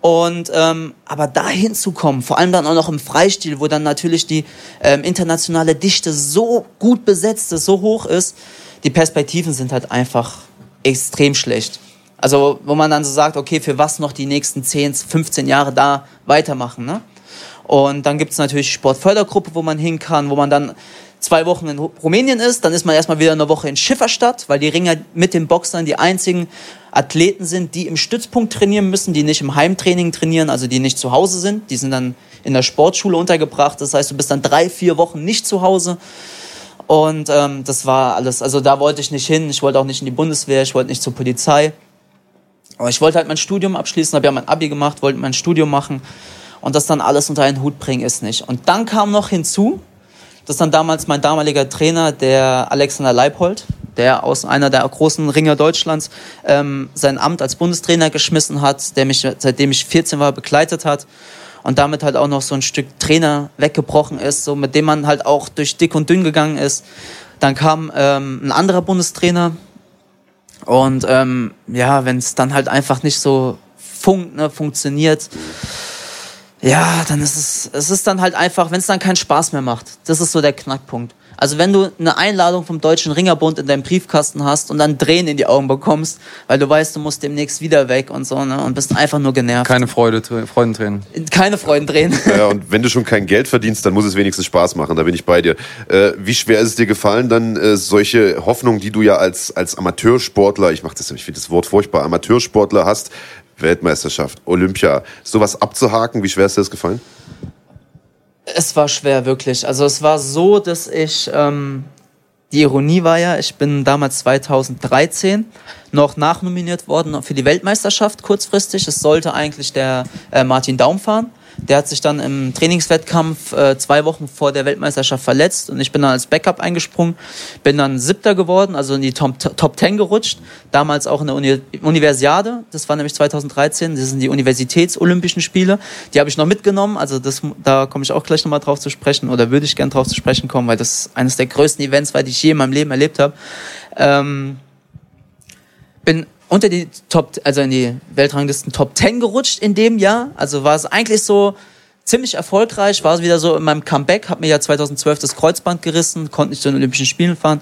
Und ähm, aber dahin zu kommen, vor allem dann auch noch im Freistil, wo dann natürlich die ähm, internationale Dichte so gut besetzt ist, so hoch ist, die Perspektiven sind halt einfach extrem schlecht. Also wo man dann so sagt, okay, für was noch die nächsten 10, 15 Jahre da weitermachen. Ne? Und dann gibt es natürlich Sportfördergruppe, wo man hin kann, wo man dann zwei Wochen in Rumänien ist, dann ist man erstmal wieder eine Woche in Schifferstadt, weil die Ringer mit den Boxern die einzigen Athleten sind, die im Stützpunkt trainieren müssen, die nicht im Heimtraining trainieren, also die nicht zu Hause sind. Die sind dann in der Sportschule untergebracht. Das heißt, du bist dann drei, vier Wochen nicht zu Hause. Und ähm, das war alles. Also da wollte ich nicht hin. Ich wollte auch nicht in die Bundeswehr. Ich wollte nicht zur Polizei. Aber ich wollte halt mein Studium abschließen, habe ja mein Abi gemacht, wollte mein Studium machen. Und das dann alles unter einen Hut bringen ist nicht. Und dann kam noch hinzu, dass dann damals mein damaliger Trainer, der Alexander Leipold, der aus einer der großen Ringer Deutschlands ähm, sein Amt als Bundestrainer geschmissen hat, der mich seitdem ich 14 war begleitet hat und damit halt auch noch so ein Stück Trainer weggebrochen ist, so mit dem man halt auch durch dick und dünn gegangen ist. Dann kam ähm, ein anderer Bundestrainer und ähm, ja, wenn es dann halt einfach nicht so funkt, ne, funktioniert, ja, dann ist es, es ist dann halt einfach, wenn es dann keinen Spaß mehr macht. Das ist so der Knackpunkt. Also wenn du eine Einladung vom Deutschen Ringerbund in deinem Briefkasten hast und dann Tränen in die Augen bekommst, weil du weißt, du musst demnächst wieder weg und so, ne, und bist einfach nur genervt. Keine Freude, Freudentränen. Keine Freudentränen. Ja, und wenn du schon kein Geld verdienst, dann muss es wenigstens Spaß machen, da bin ich bei dir. Äh, wie schwer ist es dir gefallen, dann äh, solche Hoffnungen, die du ja als, als Amateursportler, ich mach das, ich finde das Wort furchtbar, Amateursportler hast, Weltmeisterschaft, Olympia, sowas abzuhaken, wie schwer ist dir das gefallen? Es war schwer, wirklich. Also es war so, dass ich, ähm, die Ironie war ja, ich bin damals 2013 noch nachnominiert worden für die Weltmeisterschaft kurzfristig. Es sollte eigentlich der äh, Martin Daum fahren. Der hat sich dann im Trainingswettkampf äh, zwei Wochen vor der Weltmeisterschaft verletzt und ich bin dann als Backup eingesprungen, bin dann Siebter geworden, also in die Top, Top Ten gerutscht, damals auch in der Uni Universiade, das war nämlich 2013, das sind die Universitätsolympischen Spiele, die habe ich noch mitgenommen, also das, da komme ich auch gleich nochmal drauf zu sprechen oder würde ich gern drauf zu sprechen kommen, weil das eines der größten Events war, die ich je in meinem Leben erlebt habe. Ähm, bin unter die Top, also in die Weltranglisten Top 10 gerutscht in dem Jahr. Also war es eigentlich so ziemlich erfolgreich, war es wieder so in meinem Comeback, habe mir ja 2012 das Kreuzband gerissen, konnte nicht zu den Olympischen Spielen fahren.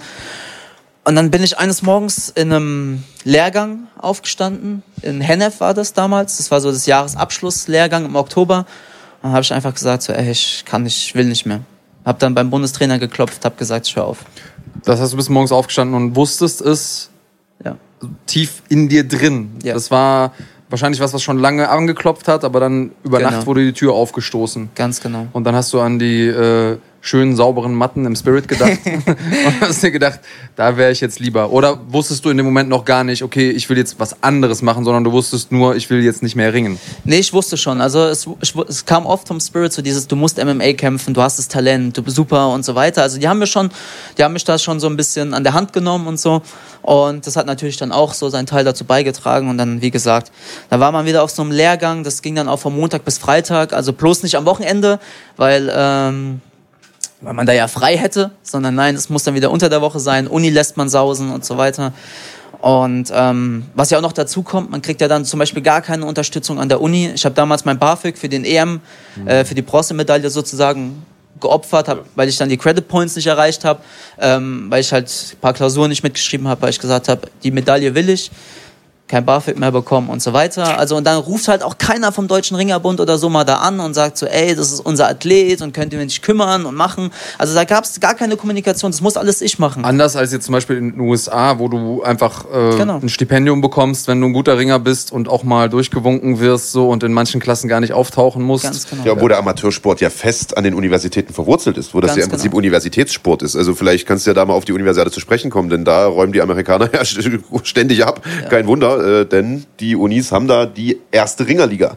Und dann bin ich eines Morgens in einem Lehrgang aufgestanden. In Hennef war das damals. Das war so das Jahresabschlusslehrgang im Oktober. dann habe ich einfach gesagt, so, ey, ich kann nicht, ich will nicht mehr. Hab dann beim Bundestrainer geklopft, habe gesagt, ich hör auf. Das heißt, du bist morgens aufgestanden und wusstest es, Ja. Tief in dir drin. Ja. Das war wahrscheinlich was, was schon lange angeklopft hat, aber dann über Genau. Nacht wurde die Tür aufgestoßen. Ganz genau. Und dann hast du an die äh, schönen, sauberen Matten im Spirit gedacht *laughs* und hast dir gedacht, da wäre ich jetzt lieber. Oder wusstest du in dem Moment noch gar nicht, okay, ich will jetzt was anderes machen, sondern du wusstest nur, ich will jetzt nicht mehr ringen. Nee, ich wusste schon. Also es, ich, es kam oft vom Spirit so dieses, du musst MMA kämpfen, du hast das Talent, du bist super und so weiter. Also die haben mir schon, die haben mich da schon so ein bisschen an der Hand genommen und so. Und das hat natürlich dann auch so seinen Teil dazu beigetragen. Und dann, wie gesagt, da war man wieder auf so einem Lehrgang. Das ging dann auch von Montag bis Freitag, also bloß nicht am Wochenende, weil ähm, weil man da ja frei hätte, sondern nein, es muss dann wieder unter der Woche sein. Uni lässt man sausen und so weiter. Und ähm, was ja auch noch dazu kommt, man kriegt ja dann zum Beispiel gar keine Unterstützung an der Uni. Ich habe damals mein BAföG für den EM, äh, für die Bronzemedaille sozusagen geopfert, hab, weil ich dann die Credit Points nicht erreicht habe, ähm, weil ich halt ein paar Klausuren nicht mitgeschrieben habe, weil ich gesagt habe, die Medaille will ich kein BAföG mehr bekommen und so weiter. Also und dann ruft halt auch keiner vom Deutschen Ringerbund oder so mal da an und sagt so, ey, das ist unser Athlet und könnt ihr mich kümmern und machen. Also da gab es gar keine Kommunikation, das muss alles ich machen. Anders als jetzt zum Beispiel in den USA, wo du einfach äh, Genau. ein Stipendium bekommst, wenn du ein guter Ringer bist und auch mal durchgewunken wirst so und in manchen Klassen gar nicht auftauchen musst. Ganz genau. Ja, wo der Amateursport ja fest an den Universitäten verwurzelt ist, wo das Ganz ja im Prinzip genau. Universitätssport ist. Also vielleicht kannst du ja da mal auf die Universiade zu sprechen kommen, denn da räumen die Amerikaner *laughs* ja ständig ab. Kein Wunder, äh, denn die Unis haben da die erste Ringerliga.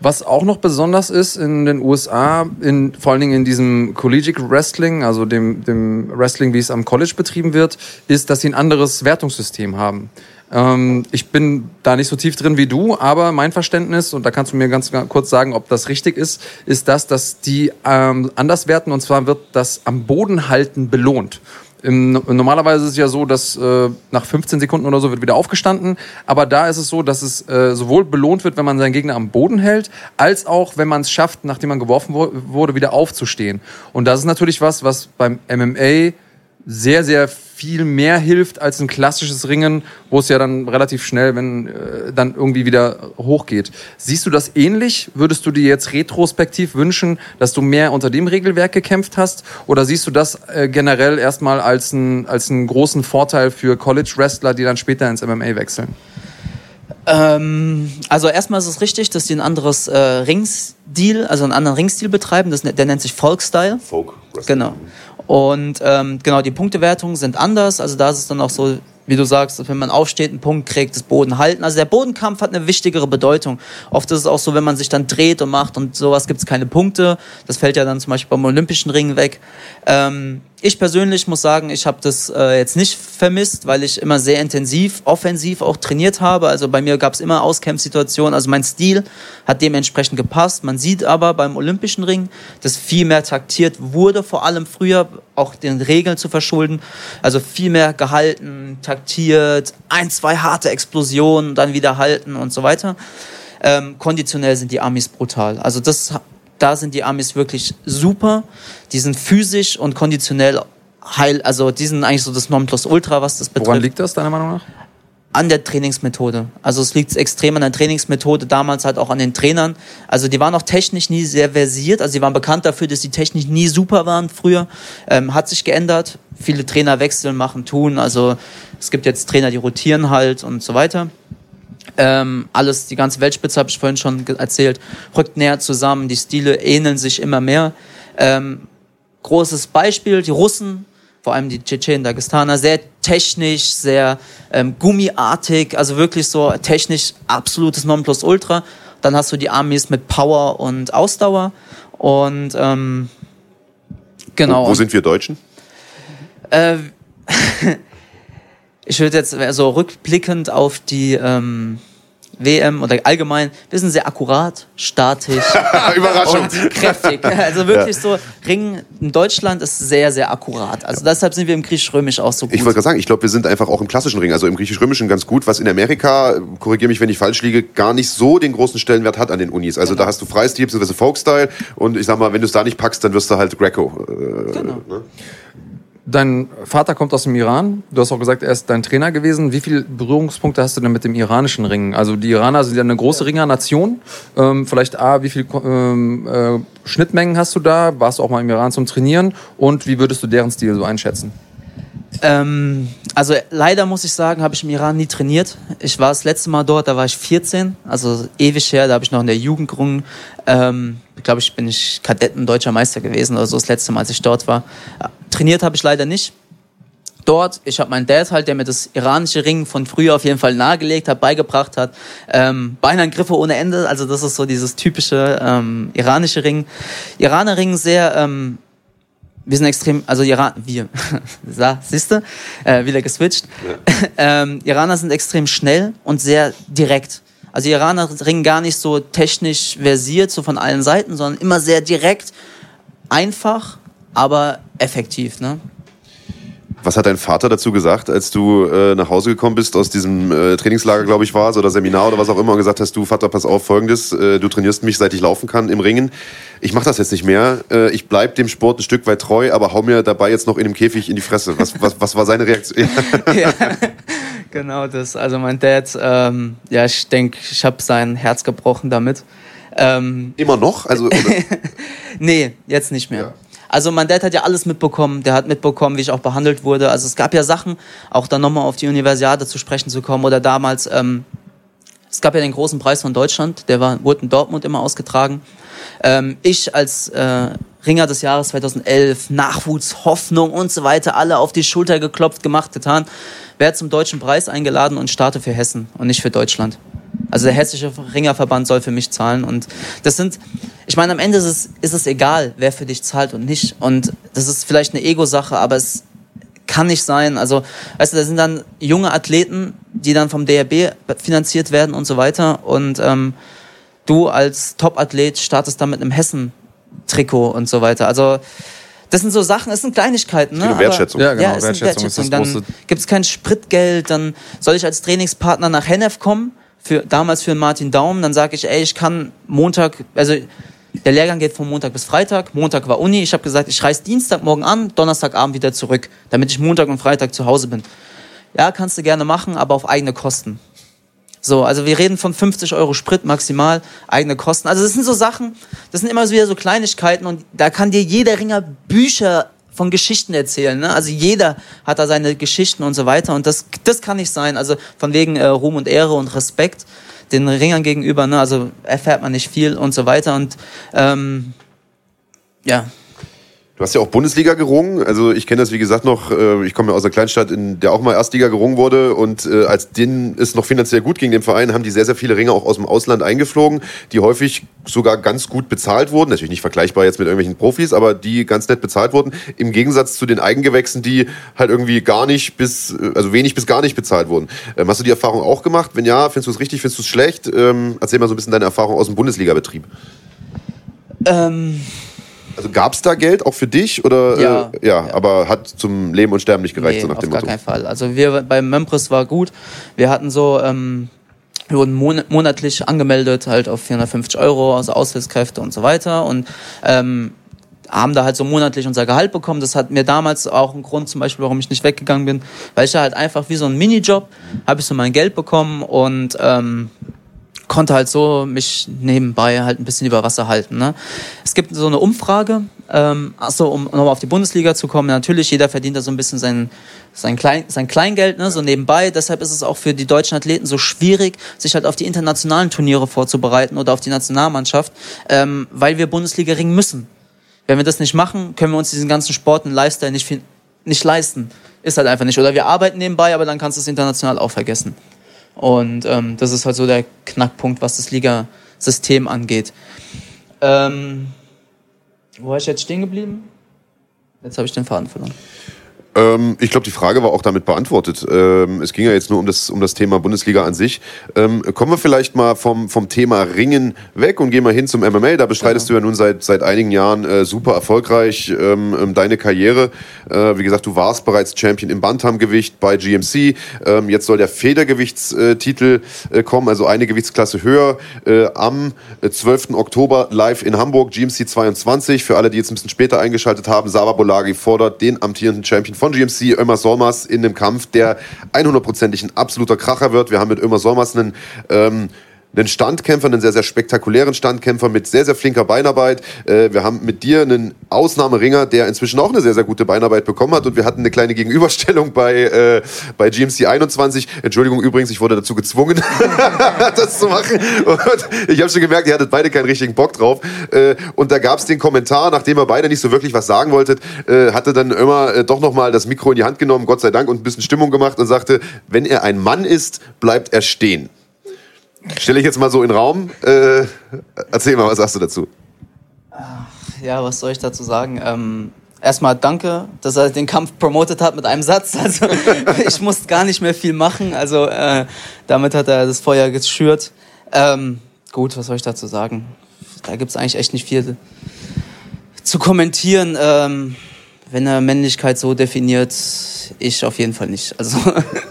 Was auch noch besonders ist in den USA, in, vor allen Dingen in diesem Collegiate Wrestling, also dem, dem Wrestling, wie es am College betrieben wird, ist, dass sie ein anderes Wertungssystem haben. Ähm, ich bin da nicht so tief drin wie du, aber mein Verständnis, und da kannst du mir ganz kurz sagen, ob das richtig ist, ist das, dass die ähm, anders werten und zwar wird das am Boden halten belohnt. Im, normalerweise ist es ja so, dass äh, nach 15 Sekunden oder so wird wieder aufgestanden. Aber da ist es so, dass es äh, sowohl belohnt wird, wenn man seinen Gegner am Boden hält, als auch, wenn man es schafft, nachdem man geworfen wo wurde, wieder aufzustehen. Und das ist natürlich was, was beim MMA sehr, sehr viel mehr hilft als ein klassisches Ringen, wo es ja dann relativ schnell, wenn äh, dann irgendwie wieder hochgeht. Siehst du das ähnlich? Würdest du dir jetzt retrospektiv wünschen, dass du mehr unter dem Regelwerk gekämpft hast? Oder siehst du das äh, generell erstmal als, ein, als einen großen Vorteil für College-Wrestler, die dann später ins MMA wechseln? Ähm, also erstmal ist es richtig, dass die ein anderes äh, Ringstil, also einen anderen Ringstil betreiben. Das, der nennt sich Folk-Style. Folk. Genau. Und ähm, genau, die Punktewertungen sind anders. Also da ist es dann auch so, wie du sagst, wenn man aufsteht, einen Punkt kriegt, das Boden halten. Also der Bodenkampf hat eine wichtigere Bedeutung. Oft ist es auch so, wenn man sich dann dreht und macht und sowas, gibt es keine Punkte. Das fällt ja dann zum Beispiel beim Olympischen Ring weg. Ähm, ich persönlich muss sagen, ich habe das äh, jetzt nicht vermisst, weil ich immer sehr intensiv, offensiv auch trainiert habe. Also bei mir gab es immer Auskämpfsituationen. Also mein Stil hat dementsprechend gepasst. Man sieht aber beim Olympischen Ring, dass viel mehr taktiert wurde, vor allem früher auch den Regeln zu verschulden. Also viel mehr gehalten, taktiert, ein, zwei harte Explosionen, dann wieder halten und so weiter. Ähm, konditionell sind die Amis brutal. Also das da sind die Amis wirklich super. Die sind physisch und konditionell heil, also die sind eigentlich so das Nonplusultra, was das betrifft. Woran liegt das deiner Meinung nach? An der Trainingsmethode. Also es liegt extrem an der Trainingsmethode, damals halt auch an den Trainern. Also die waren auch technisch nie sehr versiert, also die waren bekannt dafür, dass die technisch nie super waren früher. Ähm, hat sich geändert. Viele Trainer wechseln, machen, tun. Also es gibt jetzt Trainer, die rotieren halt und so weiter. Ähm, alles, die ganze Weltspitze habe ich vorhin schon erzählt, rückt näher zusammen, die Stile ähneln sich immer mehr. Ähm, großes Beispiel, die Russen, vor allem die Tschetschenen, Dagestaner, sehr technisch, sehr ähm, gummiartig, also wirklich so technisch absolutes Nonplusultra. Dann hast du die Amis mit Power und Ausdauer und ähm, genau. Wo, wo sind wir Deutschen? Äh, *laughs* ich würde jetzt so rückblickend auf die ähm, WM oder allgemein, wir sind sehr akkurat, statisch *laughs* Überraschung. und kräftig. Also wirklich ja. so, Ring in Deutschland ist sehr, sehr akkurat. Also deshalb sind wir im Griechisch-Römisch auch so gut. Ich wollte gerade sagen, ich glaube, wir sind einfach auch im klassischen Ring, also im Griechisch-Römischen ganz gut, was in Amerika, korrigiere mich, wenn ich falsch liege, gar nicht so den großen Stellenwert hat an den Unis. Also genau. da hast du Freistil bzw. Folkstyle und ich sag mal, wenn du es da nicht packst, dann wirst du halt Greco. Äh, genau. Ne? Dein Vater kommt aus dem Iran. Du hast auch gesagt, er ist dein Trainer gewesen. Wie viele Berührungspunkte hast du denn mit dem iranischen Ringen? Also die Iraner sind ja eine große Ringernation. Ähm, vielleicht A, wie viele ähm, äh, Schnittmengen hast du da? Warst du auch mal im Iran zum Trainieren? Und wie würdest du deren Stil so einschätzen? Ähm, also leider muss ich sagen, habe ich im Iran nie trainiert. Ich war das letzte Mal dort, da war ich 14, also ewig her, da habe ich noch in der Jugend gerungen. Ähm, glaube ich, bin ich Kadetten deutscher Meister gewesen oder so das letzte Mal, als ich dort war. Trainiert habe ich leider nicht. Dort, ich habe meinen Dad halt, der mir das iranische Ringen von früher auf jeden Fall nahegelegt hat, beigebracht hat. Ähm, Beinangriffe ohne Ende, also das ist so dieses typische ähm, iranische Ring. Iraner Ringen sehr ähm, wir sind extrem, also Iran, wir, *laughs* siehst du, äh, wieder geswitcht. Ja. *laughs* ähm, Iraner sind extrem schnell und sehr direkt. Also Iraner ringen gar nicht so technisch versiert, so von allen Seiten, sondern immer sehr direkt, einfach, aber effektiv. Ne? Was hat dein Vater dazu gesagt, als du äh, nach Hause gekommen bist aus diesem äh, Trainingslager, glaube ich, war oder Seminar oder was auch immer und gesagt hast, du Vater, pass auf, folgendes, äh, du trainierst mich, seit ich laufen kann im Ringen. Ich mache das jetzt nicht mehr. Äh, ich bleib dem Sport ein Stück weit treu, aber hau mir dabei jetzt noch in dem Käfig in die Fresse. Was, was, was war seine Reaktion? *laughs* ja, *laughs* genau das. Also mein Dad, ähm, ja, ich denke, ich habe sein Herz gebrochen damit. Ähm, Immer noch? Also, *laughs* nee, jetzt nicht mehr. Ja. Also mein Dad hat ja alles mitbekommen. Der hat mitbekommen, wie ich auch behandelt wurde. Also es gab ja Sachen, auch dann nochmal auf die Universiade zu sprechen zu kommen. Oder damals, ähm, es gab ja den großen Preis von Deutschland, der war, wurde in Dortmund immer ausgetragen. Ähm, ich als äh, Ringer des Jahres 2011, Nachwuchs, Hoffnung und so weiter, alle auf die Schulter geklopft, gemacht, getan, werde zum deutschen Preis eingeladen und starte für Hessen und nicht für Deutschland. Also der hessische Ringerverband soll für mich zahlen. Und das sind, ich meine, am Ende ist es, ist es egal, wer für dich zahlt und nicht. Und das ist vielleicht eine Ego-Sache, aber es kann nicht sein. Also, weißt du, da sind dann junge Athleten, die dann vom DRB finanziert werden und so weiter. Und ähm, du als Top-Athlet startest dann mit einem Hessen-Trikot und so weiter. Also, das sind so Sachen, es sind Kleinigkeiten. Ne? Wertschätzung. Ja, genau, ja, Wertschätzung Wertschätzung. ist das Dann gibt es kein Spritgeld, dann soll ich als Trainingspartner nach Hennef kommen, für, damals für Martin Daum, dann sage ich, ey, ich kann Montag, also der Lehrgang geht von Montag bis Freitag, Montag war Uni, ich habe gesagt, ich reise Dienstagmorgen an, Donnerstagabend wieder zurück, damit ich Montag und Freitag zu Hause bin. Ja, kannst du gerne machen, aber auf eigene Kosten. So, also wir reden von 50 Euro Sprit maximal, eigene Kosten. Also das sind so Sachen, das sind immer wieder so Kleinigkeiten und da kann dir jeder Ringer Bücher von Geschichten erzählen. Ne? Also jeder hat da seine Geschichten und so weiter und das, das kann nicht sein. Also von wegen äh, Ruhm und Ehre und Respekt den Ringern gegenüber, ne? also erfährt man nicht viel und so weiter und ähm, ja, Du hast ja auch Bundesliga gerungen. Also ich kenne das, wie gesagt, noch. äh, Ich komme ja aus einer Kleinstadt, in der auch mal Erstliga gerungen wurde. Und äh, als denen es noch finanziell gut ging, dem Verein, haben die sehr, sehr viele Ringer auch aus dem Ausland eingeflogen, die häufig sogar ganz gut bezahlt wurden. Natürlich nicht vergleichbar jetzt mit irgendwelchen Profis, aber die ganz nett bezahlt wurden. Im Gegensatz zu den Eigengewächsen, die halt irgendwie gar nicht bis, äh, also wenig bis gar nicht bezahlt wurden. Ähm, hast du die Erfahrung auch gemacht? Wenn ja, findest du es richtig, findest du es schlecht? Ähm, erzähl mal so ein bisschen deine Erfahrung aus dem Bundesliga-Betrieb. ähm, Also gab es da Geld auch für dich oder Ja. Äh, ja, aber hat zum Leben und Sterben nicht gereicht, nee, so nach auf dem gar Motto. keinen Fall. Also wir beim Mempris war gut. Wir hatten so, ähm, wir wurden mon monatlich angemeldet, halt auf 450 Euro aus Aushilfskräfte und so weiter und ähm, haben da halt so monatlich unser Gehalt bekommen. Das hat mir damals auch einen Grund, zum Beispiel, warum ich nicht weggegangen bin, weil ich da halt einfach wie so ein Minijob habe ich so mein Geld bekommen und ähm, konnte halt so mich nebenbei halt ein bisschen über Wasser halten. Ne? Es gibt so eine Umfrage, ähm, achso, um nochmal auf die Bundesliga zu kommen, natürlich, jeder verdient da so ein bisschen sein, sein, Klein, sein Kleingeld, ne, so nebenbei. Deshalb ist es auch für die deutschen Athleten so schwierig, sich halt auf die internationalen Turniere vorzubereiten oder auf die Nationalmannschaft, ähm, weil wir Bundesliga ringen müssen. Wenn wir das nicht machen, können wir uns diesen ganzen Sport und Lifestyle nicht, nicht leisten. Ist halt einfach nicht. Oder wir arbeiten nebenbei, aber dann kannst du es international auch vergessen. Und ähm, das ist halt so der Knackpunkt, was das Ligasystem angeht. Ähm, wo war ich jetzt stehen geblieben? Jetzt habe ich den Faden verloren. Ähm, ich glaube, die Frage war auch damit beantwortet. Ähm, es ging ja jetzt nur um das, um das Thema Bundesliga an sich. Ähm, kommen wir vielleicht mal vom, vom Thema Ringen weg und gehen mal hin zum MMA. Da bestreitest du ja nun seit, seit einigen Jahren äh, super erfolgreich ähm, ähm, deine Karriere. Äh, wie gesagt, du warst bereits Champion im Bantamgewicht bei GMC. Ähm, jetzt soll der Federgewichtstitel äh, kommen, also eine Gewichtsklasse höher. Äh, am äh, 12. Oktober live in Hamburg, GMC 22. Für alle, die jetzt ein bisschen später eingeschaltet haben, Sava Bolagi fordert den amtierenden Champion von GMC, Ömer Solmas, in einem Kampf, der 100%ig ein absoluter Kracher wird. Wir haben mit Ömer Solmas einen ähm, einen Standkämpfer, einen sehr, sehr spektakulären Standkämpfer mit sehr, sehr flinker Beinarbeit. Äh, wir haben mit dir einen Ausnahmeringer, der inzwischen auch eine sehr, sehr gute Beinarbeit bekommen hat. Und wir hatten eine kleine Gegenüberstellung bei, äh, bei GMC 21. Entschuldigung übrigens, ich wurde dazu gezwungen, *laughs* das zu machen. Und ich habe schon gemerkt, ihr hattet beide keinen richtigen Bock drauf. Äh, und da gab es den Kommentar, nachdem ihr beide nicht so wirklich was sagen wolltet, äh, hatte dann immer doch nochmal das Mikro in die Hand genommen, Gott sei Dank, und ein bisschen Stimmung gemacht und sagte, wenn er ein Mann ist, bleibt er stehen. Stelle ich jetzt mal so in den Raum. Äh, erzähl mal, was sagst du dazu? Ja, was soll ich dazu sagen? Ähm, erstmal danke, dass er den Kampf promotet hat mit einem Satz. *laughs* Also ich musste gar nicht mehr viel machen. Also äh, damit hat er das Feuer geschürt. Ähm, gut, was soll ich dazu sagen? Da gibt es eigentlich echt nicht viel zu kommentieren. Ähm, wenn er Männlichkeit so definiert, ich auf jeden Fall nicht. Also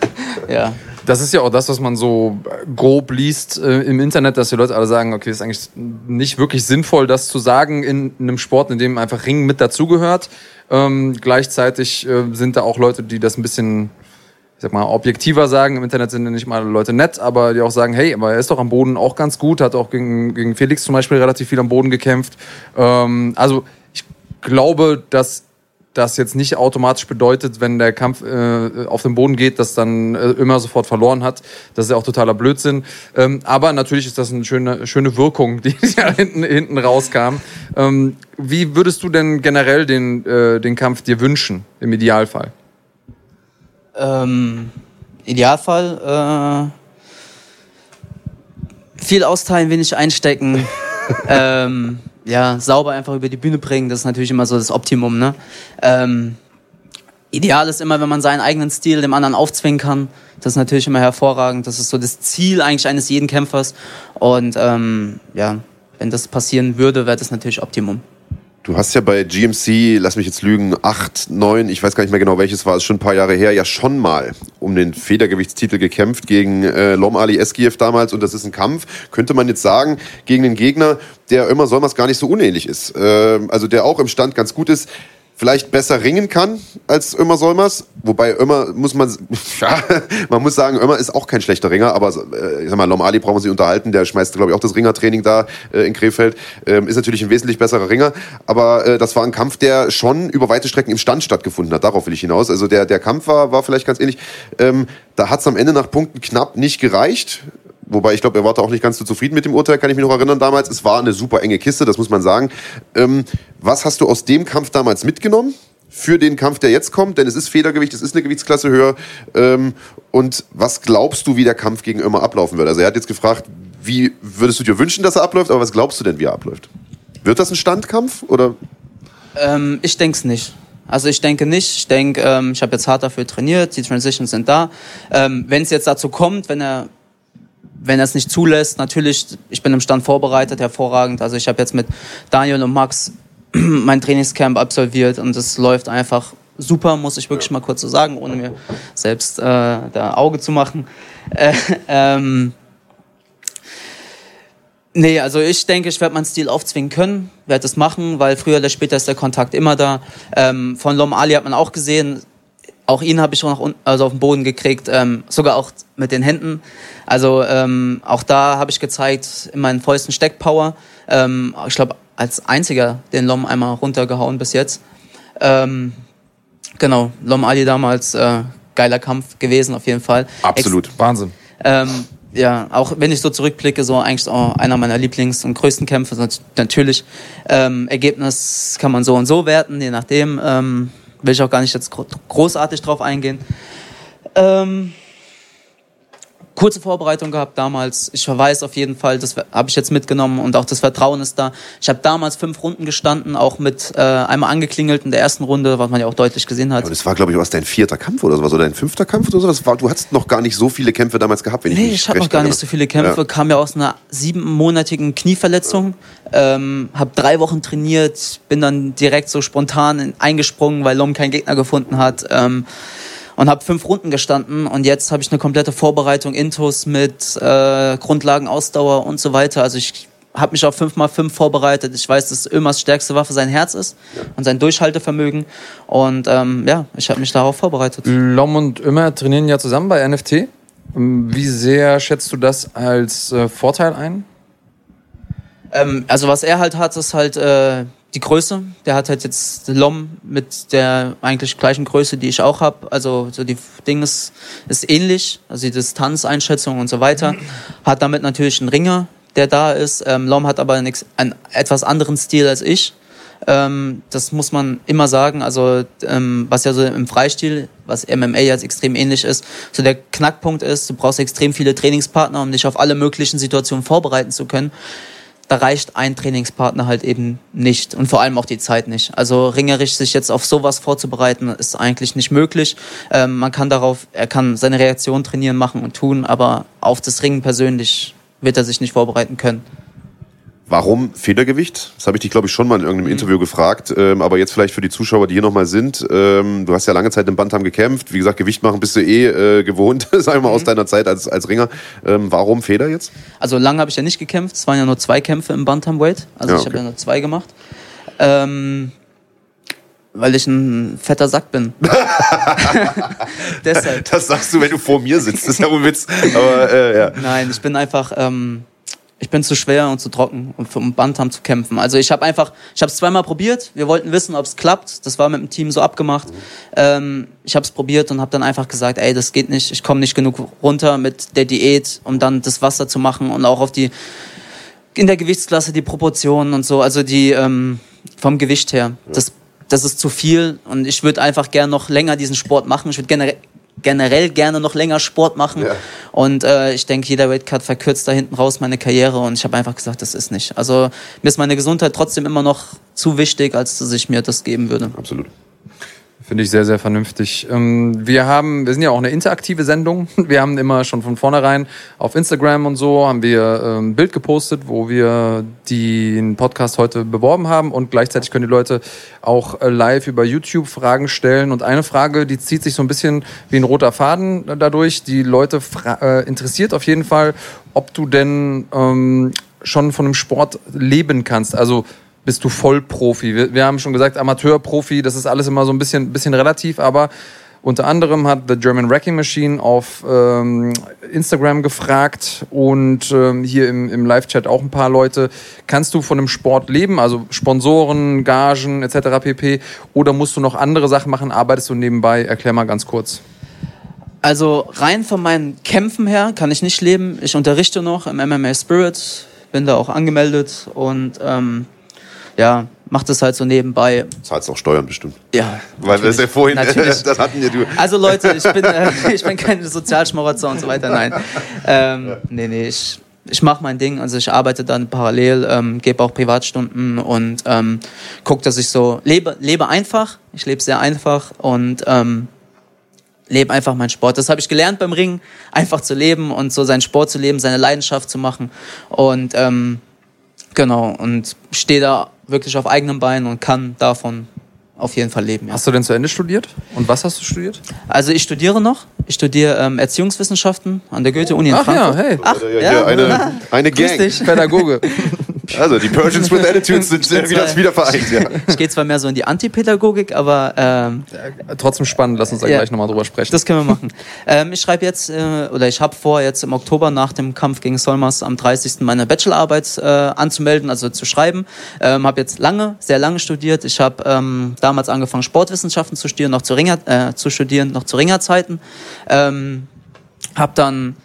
*laughs* ja. Das ist ja auch das, was man so grob liest äh, im Internet, dass die Leute alle sagen, okay, ist eigentlich nicht wirklich sinnvoll, das zu sagen in einem Sport, in dem einfach Ringen mit dazugehört. Ähm, gleichzeitig äh, sind da auch Leute, die das ein bisschen, ich sag mal, objektiver sagen. Im Internet sind ja nicht mal Leute nett, aber die auch sagen, hey, aber er ist doch am Boden auch ganz gut, hat auch gegen, gegen Felix zum Beispiel relativ viel am Boden gekämpft. Ähm, also ich glaube, dass das jetzt nicht automatisch bedeutet, wenn der Kampf äh, auf den Boden geht, dass dann äh, immer sofort verloren hat. Das ist ja auch totaler Blödsinn. Ähm, aber natürlich ist das eine schöne, schöne Wirkung, die *laughs* ja hinten, hinten rauskam. Ähm, wie würdest du denn generell den, äh, den Kampf dir wünschen, im Idealfall? Ähm, Idealfall äh, viel austeilen, wenig einstecken. *laughs* ähm, ja, sauber einfach über die Bühne bringen, das ist natürlich immer so das Optimum, ne? Ähm, ideal ist immer, wenn man seinen eigenen Stil dem anderen aufzwingen kann. Das ist natürlich immer hervorragend. Das ist so das Ziel eigentlich eines jeden Kämpfers. Und ähm, ja, wenn das passieren würde, wäre das natürlich Optimum. Du hast ja bei GMC, lass mich jetzt lügen, 8, 9, ich weiß gar nicht mehr genau welches war, ist schon ein paar Jahre her, ja schon mal um den Federgewichtstitel gekämpft gegen äh, Lom Ali Eskiev damals und das ist ein Kampf, könnte man jetzt sagen, gegen einen Gegner, der immer Solmers gar nicht so unähnlich ist. Äh, also der auch im Stand ganz gut ist vielleicht besser ringen kann als Ömer Solmers. Wobei Ömer muss man, *laughs* ja, man muss sagen, Ömer ist auch kein schlechter Ringer, aber äh, ich sag mal, Lom Ali brauchen wir sich unterhalten, der schmeißt, glaube ich, auch das Ringertraining da äh, in Krefeld, ähm, ist natürlich ein wesentlich besserer Ringer, aber äh, das war ein Kampf, der schon über weite Strecken im Stand stattgefunden hat, darauf will ich hinaus. Also der, der Kampf war, war vielleicht ganz ähnlich. Ähm, da hat es am Ende nach Punkten knapp nicht gereicht. Wobei ich glaube, er war da auch nicht ganz so zufrieden mit dem Urteil, kann ich mich noch erinnern damals. Es war eine super enge Kiste, das muss man sagen. Ähm, was hast du aus dem Kampf damals mitgenommen? Für den Kampf, der jetzt kommt, denn es ist Federgewicht, es ist eine Gewichtsklasse höher. Ähm, und was glaubst du, wie der Kampf gegen Ömer ablaufen wird? Also er hat jetzt gefragt, wie würdest du dir wünschen, dass er abläuft, aber was glaubst du denn, wie er abläuft? Wird das ein Standkampf oder? Ähm, ich denke es nicht. Also ich denke nicht. Ich denke, ähm, ich habe jetzt hart dafür trainiert, die Transitions sind da. Ähm, wenn es jetzt dazu kommt, wenn er wenn er es nicht zulässt, natürlich, ich bin im Stand vorbereitet, hervorragend. Also ich habe jetzt mit Daniel und Max *clears throat* mein Trainingscamp absolviert und es läuft einfach super, muss ich wirklich mal kurz so sagen, ohne mir selbst äh, da Auge zu machen. Äh, ähm, nee, also ich denke, ich werde meinen Stil aufzwingen können, werde es machen, weil früher oder später ist der Kontakt immer da. Ähm, von Lom Ali hat man auch gesehen, auch ihn habe ich schon nach also auf den Boden gekriegt, ähm, sogar auch mit den Händen. Also ähm, auch da habe ich gezeigt in meinen Fäusten Steckpower. Ähm, ich glaube als einziger den Lom einmal runtergehauen bis jetzt. Ähm, genau, Lom Ali damals äh, geiler Kampf gewesen auf jeden Fall. Absolut, Ex Wahnsinn. Ähm, ja, auch wenn ich so zurückblicke, so eigentlich so einer meiner Lieblings- und größten Kämpfe. Natürlich, ähm, Ergebnis kann man so und so werten, je nachdem. Ähm, will ich auch gar nicht jetzt großartig drauf eingehen. Ähm, kurze Vorbereitung gehabt damals. Ich verweise auf jeden Fall, das habe ich jetzt mitgenommen und auch das Vertrauen ist da. Ich habe damals fünf Runden gestanden, auch mit äh, einmal angeklingelt in der ersten Runde, was man ja auch deutlich gesehen hat. Aber das war, glaube ich, was dein vierter Kampf oder sowas oder dein fünfter Kampf oder sowas. Du hattest noch gar nicht so viele Kämpfe damals gehabt, wenn nee, ich mich ich habe noch gar nicht so viele Kämpfe. Ja. Kam ja aus einer siebenmonatigen Knieverletzung, ähm, habe drei Wochen trainiert, bin dann direkt so spontan eingesprungen, weil Lom keinen Gegner gefunden hat. Ähm, und habe fünf Runden gestanden und jetzt habe ich eine komplette Vorbereitung Intus mit äh, Grundlagen, Ausdauer und so weiter. Also ich habe mich auf 5x5 vorbereitet. Ich weiß, dass Ömers stärkste Waffe sein Herz ist ja. und sein Durchhaltevermögen. Und ähm, ja, ich habe mich darauf vorbereitet. Lom und Ömer trainieren ja zusammen bei NFT. Wie sehr schätzt du das als äh, Vorteil ein? Ähm, also was er halt hat, ist halt äh, die Größe. Der hat halt jetzt Lom mit der eigentlich gleichen Größe, die ich auch habe. Also so die Ding ist, ist ähnlich, also die Distanzeinschätzung und so weiter. *clears throat* Hat damit natürlich einen Ringer, der da ist. Ähm, Lom hat aber einen, einen etwas anderen Stil als ich. Ähm, das muss man immer sagen. Also ähm, was ja so im Freistil, was MMA jetzt extrem ähnlich ist, so der Knackpunkt ist, du brauchst extrem viele Trainingspartner, um dich auf alle möglichen Situationen vorbereiten zu können da reicht ein Trainingspartner halt eben nicht und vor allem auch die Zeit nicht. Also ringerisch sich jetzt auf sowas vorzubereiten, ist eigentlich nicht möglich. Ähm, man kann darauf, er kann seine Reaktion trainieren, machen und tun, aber auf das Ringen persönlich wird er sich nicht vorbereiten können. Warum Federgewicht? Das habe ich dich, glaube ich, schon mal in irgendeinem mhm. Interview gefragt. Ähm, aber jetzt vielleicht für die Zuschauer, die hier nochmal sind. Ähm, du hast ja lange Zeit im Bantam gekämpft. Wie gesagt, Gewicht machen bist du eh äh, gewohnt, *laughs* sagen wir mal, mhm. aus deiner Zeit als, als Ringer. Ähm, warum Feder jetzt? Also lange habe ich ja nicht gekämpft. Es waren ja nur zwei Kämpfe im Bantamweight. Also ja, ich habe ja nur zwei gemacht. Ähm, weil ich ein fetter Sack bin. *laughs* *laughs* Deshalb. Das sagst du, wenn du vor mir sitzt. Das ist ja wohl Witz. Aber, äh, ja. Nein, ich bin einfach... Ich bin zu schwer und zu trocken, um für Bantam zu kämpfen. Also ich habe einfach, ich habe es zweimal probiert. Wir wollten wissen, ob es klappt. Das war mit dem Team so abgemacht. Mhm. Ähm, ich habe es probiert und habe dann einfach gesagt, ey, das geht nicht. Ich komme nicht genug runter mit der Diät, um dann das Wasser zu machen und auch auf die in der Gewichtsklasse die Proportionen und so. Also die ähm, vom Gewicht her. Das das ist zu viel und ich würde einfach gern noch länger diesen Sport machen. Ich würde generell generell gerne noch länger Sport machen. Ja. Und äh, ich denke, jeder Weightcut verkürzt da hinten raus meine Karriere. Und ich habe einfach gesagt, das ist nicht. Also mir ist meine Gesundheit trotzdem immer noch zu wichtig, als dass ich mir das geben würde. Absolut. Finde ich sehr, sehr vernünftig. Ähm, wir haben, wir sind ja auch eine interaktive Sendung. *laughs* Wir haben immer schon von vornherein auf Instagram und so haben wir ein ähm, Bild gepostet, wo wir den Podcast heute beworben haben und gleichzeitig können die Leute auch äh, live über YouTube Fragen stellen. Und eine Frage, die zieht sich so ein bisschen wie ein roter Faden dadurch. Die Leute äh, interessiert auf jeden Fall, ob du denn ähm, schon von dem Sport leben kannst. Also bist du Vollprofi. Wir, wir haben schon gesagt, Amateur, Profi, das ist alles immer so ein bisschen, bisschen relativ, aber unter anderem hat The German Wrecking Machine auf ähm, Instagram gefragt und ähm, hier im, im Live-Chat auch ein paar Leute, kannst du von dem Sport leben, also Sponsoren, Gagen etc. pp. Oder musst du noch andere Sachen machen, arbeitest du nebenbei? Erklär mal ganz kurz. Also rein von meinen Kämpfen her kann ich nicht leben. Ich unterrichte noch im MMA Spirit, bin da auch angemeldet und ähm, ja, macht das halt so nebenbei. Zahlst auch Steuern bestimmt. Ja. Weil das ja vorhin, natürlich. *laughs* das hatten ja du. Also Leute, ich bin, äh, *laughs* ich bin kein Sozialschmarotzer und so weiter, nein. Ähm, nee, nee, ich, ich mache mein Ding, also ich arbeite dann parallel, ähm, gebe auch Privatstunden und ähm, gucke, dass ich so lebe, lebe einfach. Ich lebe sehr einfach und ähm, lebe einfach meinen Sport. Das habe ich gelernt beim Ringen, einfach zu leben und so seinen Sport zu leben, seine Leidenschaft zu machen. Und ähm, genau, und stehe da wirklich auf eigenen Beinen und kann davon auf jeden Fall leben. Ja. Hast du denn zu Ende studiert? Und was hast du studiert? Also ich studiere noch. Ich studiere ähm, Erziehungswissenschaften an der Goethe-Uni in Ach Frankfurt. Ja, hey. Ach, ja, ja, eine, eine Gang. Dich. Pädagoge. *laughs* Also die Persians with Attitudes sind wieder, wieder vereint. Ja. Ich gehe zwar mehr so in die Antipädagogik, aber ähm, ja, trotzdem spannend. Lass uns da ja, gleich nochmal drüber sprechen. Das können wir machen. *laughs* ähm, ich schreibe jetzt äh, oder ich habe vor, jetzt im Oktober nach dem Kampf gegen Solmas am 30. meine Bachelorarbeit äh, anzumelden, also zu schreiben. Ähm, habe jetzt lange, sehr lange studiert. Ich habe ähm, damals angefangen Sportwissenschaften zu studieren, noch zu Ringer, äh, zu studieren, noch zu Ringerzeiten. Ähm, habe dann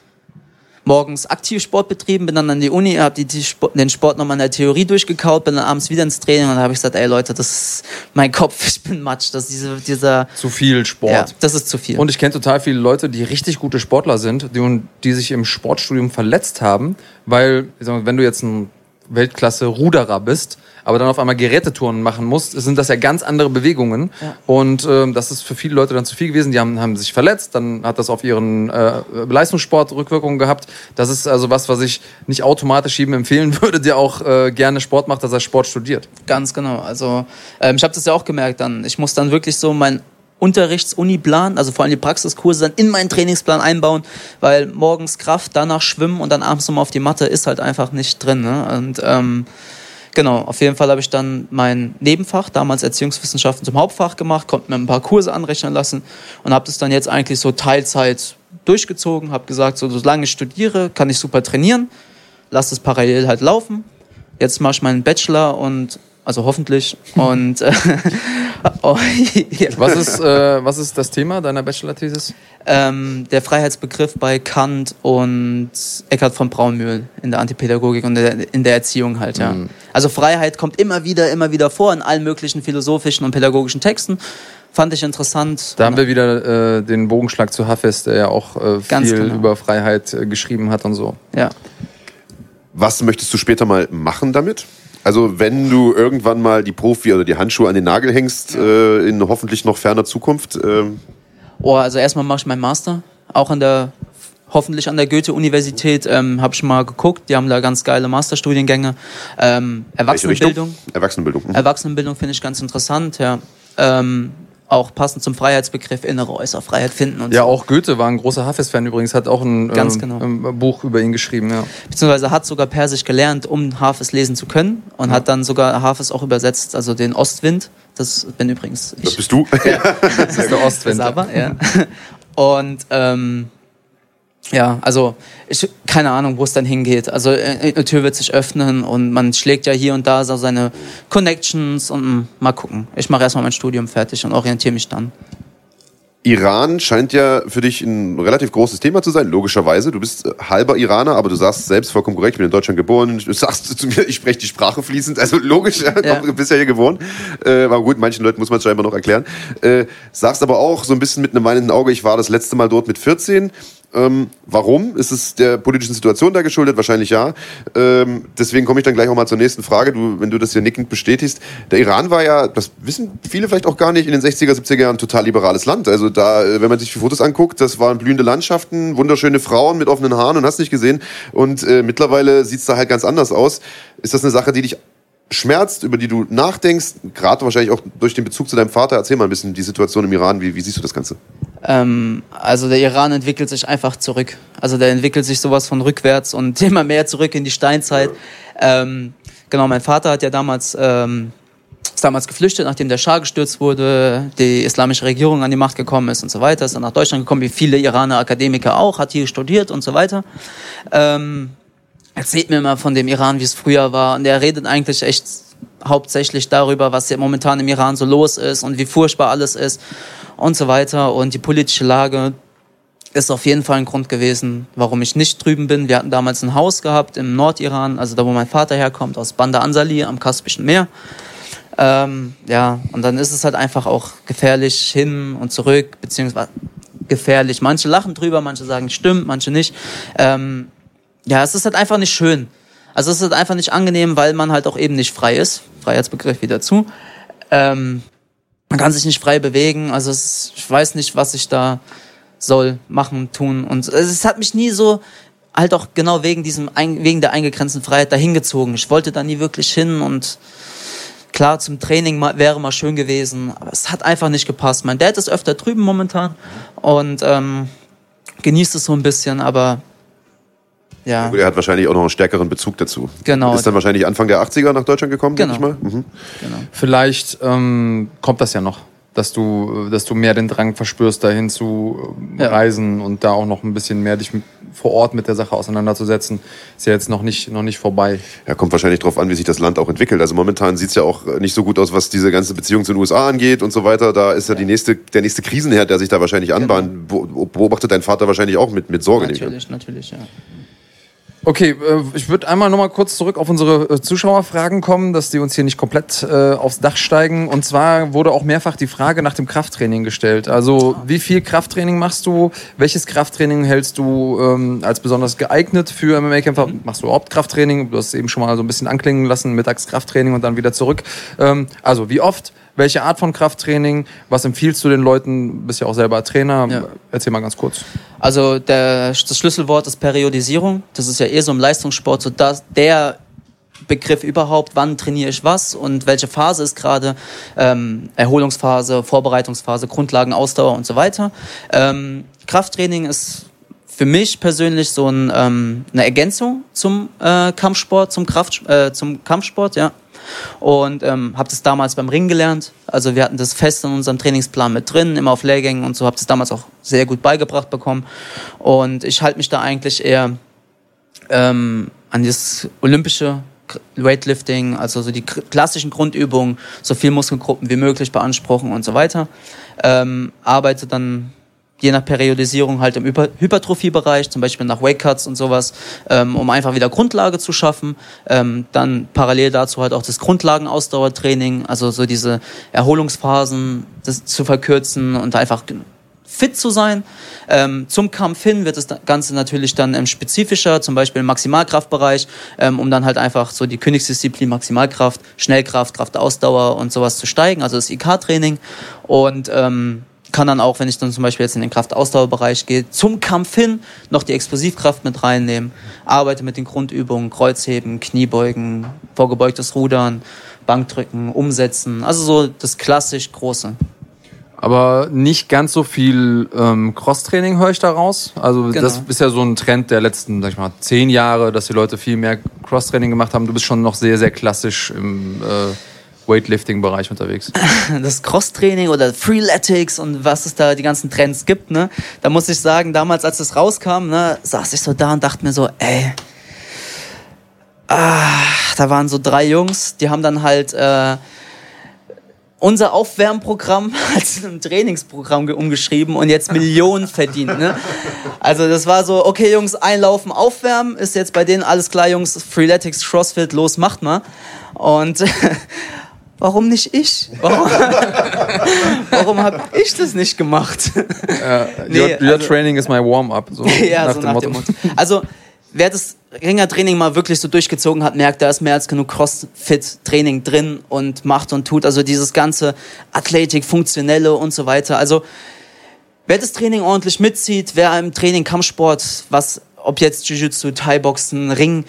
morgens aktiv Sport betrieben, bin dann an die Uni, habe den Sport nochmal in der Theorie durchgekaut, bin dann abends wieder ins Training und habe ich gesagt, ey Leute, das ist mein Kopf, *laughs* ich bin Matsch, das ist diese, dieser... Zu viel Sport. Ja, das ist zu viel. Und ich kenne total viele Leute, die richtig gute Sportler sind, die, die sich im Sportstudium verletzt haben, weil, wenn du jetzt ein Weltklasse-Ruderer bist, aber dann auf einmal Gerätetouren machen musst, sind das ja ganz andere Bewegungen. Ja. Und ähm, das ist für viele Leute dann zu viel gewesen. Die haben, haben sich verletzt, dann hat das auf ihren äh, Leistungssport Rückwirkungen gehabt. Das ist also was, was ich nicht automatisch jedem empfehlen *laughs* würde, der auch äh, gerne Sport macht, dass er Sport studiert. Ganz genau. Also ähm, ich habe das ja auch gemerkt dann. Ich muss dann wirklich so mein Unterrichts-Uni-Plan, also vor allem die Praxiskurse dann in meinen Trainingsplan einbauen, weil morgens Kraft, danach Schwimmen und dann abends nochmal auf die Matte ist halt einfach nicht drin. Ne? Und ähm, Genau, auf jeden Fall habe ich dann mein Nebenfach, damals Erziehungswissenschaften, zum Hauptfach gemacht, konnte mir ein paar Kurse anrechnen lassen und habe das dann jetzt eigentlich so Teilzeit durchgezogen, habe gesagt, so solange ich studiere, kann ich super trainieren, lasse es parallel halt laufen. Jetzt mache ich meinen Bachelor und also hoffentlich. Und äh, *laughs* oh, ja. was, ist, äh, was ist das Thema deiner Bachelor-Thesis? Ähm, der Freiheitsbegriff bei Kant und Eckhard von Braunmühl in der Antipädagogik und in der Erziehung halt, ja. Mhm. Also Freiheit kommt immer wieder, immer wieder vor in allen möglichen philosophischen und pädagogischen Texten. Fand ich interessant. Da haben wir wieder äh, den Bogenschlag zu Hafez, der ja auch äh, viel genau. über Freiheit äh, geschrieben hat und so. Ja. Was möchtest du später mal machen damit? Also wenn du irgendwann mal die Profi oder die Handschuhe an den Nagel hängst, äh, in hoffentlich noch ferner Zukunft. Äh oh, also erstmal mache ich meinen Master, auch an der hoffentlich an der Goethe-Universität, ähm, habe ich mal geguckt, die haben da ganz geile Masterstudiengänge. Ähm, Erwachsenenbildung. Erwachsenenbildung. Mhm. Erwachsenenbildung finde ich ganz interessant, ja. Ähm, auch passend zum Freiheitsbegriff innere äußere Freiheit finden und ja so. auch Goethe war ein großer Hafez-Fan übrigens hat auch ein ähm, genau. ähm, Buch über ihn geschrieben ja. beziehungsweise hat sogar Persisch gelernt um Hafez lesen zu können und ja. hat dann sogar Hafez auch übersetzt also den Ostwind das bin übrigens ich. das bist du ja. das ist der *laughs* Ostwind aber, ja. und ähm, ja, also ich keine Ahnung, wo es dann hingeht. Also äh, eine Tür wird sich öffnen und man schlägt ja hier und da so seine Connections und hm, mal gucken. Ich mache erstmal mein Studium fertig und orientiere mich dann. Iran scheint ja für dich ein relativ großes Thema zu sein, logischerweise. Du bist halber Iraner, aber du sagst selbst vollkommen korrekt, ich bin in Deutschland geboren. Du sagst zu mir, ich spreche die Sprache fließend. Also logisch, ja. du bist ja hier geboren. Äh, aber gut, manchen Leuten muss man es scheinbar noch erklären. Äh, sagst aber auch so ein bisschen mit einem weinenden Auge, ich war das letzte Mal dort mit 14 Ähm, warum? Ist es der politischen Situation da geschuldet? Wahrscheinlich ja. Ähm, deswegen komme ich dann gleich auch mal zur nächsten Frage, du, wenn du das hier nickend bestätigst. Der Iran war ja, das wissen viele vielleicht auch gar nicht, in den 60er, 70er Jahren ein total liberales Land. Also da, äh, wenn man sich die Fotos anguckt, das waren blühende Landschaften, wunderschöne Frauen mit offenen Haaren und hast nicht gesehen. Und äh, mittlerweile sieht es da halt ganz anders aus. Ist das eine Sache, die dich schmerzt, über die du nachdenkst, gerade wahrscheinlich auch durch den Bezug zu deinem Vater. Erzähl mal ein bisschen die Situation im Iran. Wie, wie siehst du das Ganze? Ähm, also der Iran entwickelt sich einfach zurück. Also der entwickelt sich sowas von rückwärts und *laughs* immer mehr zurück in die Steinzeit. Ähm, genau, mein Vater hat ja damals ähm, ist damals geflüchtet, nachdem der Schah gestürzt wurde, die islamische Regierung an die Macht gekommen ist und so weiter. Ist dann nach Deutschland gekommen, wie viele Iraner Akademiker auch, hat hier studiert und so weiter. Ähm, erzählt mir mal von dem Iran, wie es früher war. Und er redet eigentlich echt hauptsächlich darüber, was ja momentan im Iran so los ist und wie furchtbar alles ist und so weiter. Und die politische Lage ist auf jeden Fall ein Grund gewesen, warum ich nicht drüben bin. Wir hatten damals ein Haus gehabt im Nordiran, also da, wo mein Vater herkommt, aus Bandar Ansali am Kaspischen Meer. Ähm, ja, und dann ist es halt einfach auch gefährlich hin und zurück, beziehungsweise gefährlich. Manche lachen drüber, manche sagen, stimmt, manche nicht. Ähm, ja, es ist halt einfach nicht schön. Also es ist halt einfach nicht angenehm, weil man halt auch eben nicht frei ist. Freiheitsbegriff wieder zu. Ähm, man kann sich nicht frei bewegen. Also es, ich weiß nicht, was ich da soll, machen, tun. Und es hat mich nie so halt auch genau wegen diesem wegen der eingegrenzten Freiheit dahin gezogen. Ich wollte da nie wirklich hin und klar zum Training wäre mal schön gewesen, aber es hat einfach nicht gepasst. Mein Dad ist öfter drüben momentan und ähm, genießt es so ein bisschen, aber ja. Gut, er hat wahrscheinlich auch noch einen stärkeren Bezug dazu. Genau. Ist dann wahrscheinlich Anfang der 80er nach Deutschland gekommen, genau. denke ich mal. Mhm. Genau. Vielleicht ähm, kommt das ja noch, dass du, dass du mehr den Drang verspürst, dahin zu äh, ja. reisen und da auch noch ein bisschen mehr dich vor Ort mit der Sache auseinanderzusetzen. Ist ja jetzt noch nicht, noch nicht vorbei. Ja, kommt wahrscheinlich darauf an, wie sich das Land auch entwickelt. Also momentan sieht es ja auch nicht so gut aus, was diese ganze Beziehung zu den USA angeht und so weiter. Da ist ja, ja. Die nächste, der nächste Krisenherd, der sich da wahrscheinlich anbahnt. Genau. Beobachtet dein Vater wahrscheinlich auch mit, mit Sorge. Natürlich, natürlich, ja. Okay, äh, ich würde einmal noch mal kurz zurück auf unsere äh, Zuschauerfragen kommen, dass die uns hier nicht komplett äh, aufs Dach steigen. Und zwar wurde auch mehrfach die Frage nach dem Krafttraining gestellt. Also wie viel Krafttraining machst du? Welches Krafttraining hältst du ähm, als besonders geeignet für MMA-Kämpfer? Machst du überhaupt Krafttraining? Du hast es eben schon mal so ein bisschen anklingen lassen, Mittagskrafttraining und dann wieder zurück. Ähm, also wie oft? Welche Art von Krafttraining? Was empfiehlst du den Leuten? Du bist ja auch selber Trainer. Ja. Erzähl mal ganz kurz. Also der, das Schlüsselwort ist Periodisierung. Das ist ja eher so im Leistungssport so das, der Begriff überhaupt, wann trainiere ich was und welche Phase ist gerade, ähm, Erholungsphase, Vorbereitungsphase, Grundlagen, Ausdauer und so weiter. Ähm, Krafttraining ist für mich persönlich so ein, ähm, eine Ergänzung zum äh, Kampfsport, zum, Kraft, äh, zum Kampfsport, ja. Und ähm, habe das damals beim Ring gelernt. Also wir hatten das fest in unserem Trainingsplan mit drin, immer auf Lehrgängen und so. Habe das damals auch sehr gut beigebracht bekommen. Und ich halte mich da eigentlich eher ähm, an das olympische Weightlifting, also so die klassischen Grundübungen, so viel Muskelgruppen wie möglich beanspruchen und so weiter. Ähm, arbeite dann je nach Periodisierung halt im Hypertrophiebereich, zum Beispiel nach Wake Cuts und sowas, ähm, um einfach wieder Grundlage zu schaffen. Ähm, dann parallel dazu halt auch das Grundlagenausdauertraining, also so diese Erholungsphasen das zu verkürzen und einfach fit zu sein. Ähm, zum Kampf hin wird das Ganze natürlich dann ähm, spezifischer, zum Beispiel im Maximalkraftbereich, ähm, um dann halt einfach so die Königsdisziplin Maximalkraft, Schnellkraft, Kraftausdauer und sowas zu steigen, also das IK-Training. Und ähm, kann dann auch, wenn ich dann zum Beispiel jetzt in den Kraftausdauerbereich gehe, zum Kampf hin noch die Explosivkraft mit reinnehmen, arbeite mit den Grundübungen, Kreuzheben, Kniebeugen, vorgebeugtes Rudern, Bankdrücken, Umsetzen, also so das klassisch Große. Aber nicht ganz so viel ähm, Cross-Training höre ich daraus. Also genau. das ist ja so ein Trend der letzten, sag ich mal, zehn Jahre, dass die Leute viel mehr Cross-Training gemacht haben. Du bist schon noch sehr, sehr klassisch im äh Weightlifting-Bereich unterwegs? *laughs* Das Cross-Training oder Freeletics und was es da die ganzen Trends gibt, ne? Da muss ich sagen, damals, als es rauskam, ne, saß ich so da und dachte mir so, ey, ah, da waren so drei Jungs, die haben dann halt äh, unser Aufwärmprogramm *laughs* als ein Trainingsprogramm umgeschrieben und jetzt Millionen verdient. Ne? Also das war so, okay Jungs, einlaufen, aufwärmen, ist jetzt bei denen alles klar, Jungs, Freeletics, Crossfit, los, macht mal. Und *laughs* warum nicht ich? Warum, *laughs* warum habe ich das nicht gemacht? Ja, nee, your, your also, training is my warm-up. So *laughs* ja, nach so dem nach Motto. dem Motto. Also, wer das Ringertraining mal wirklich so durchgezogen hat, merkt, da ist mehr als genug Crossfit-Training drin und macht und tut. Also dieses ganze Athletik, Funktionelle und so weiter. Also, wer das Training ordentlich mitzieht, wer im Training Kampfsport, was, ob jetzt Jiu-Jitsu, Thai-Boxen, Ring,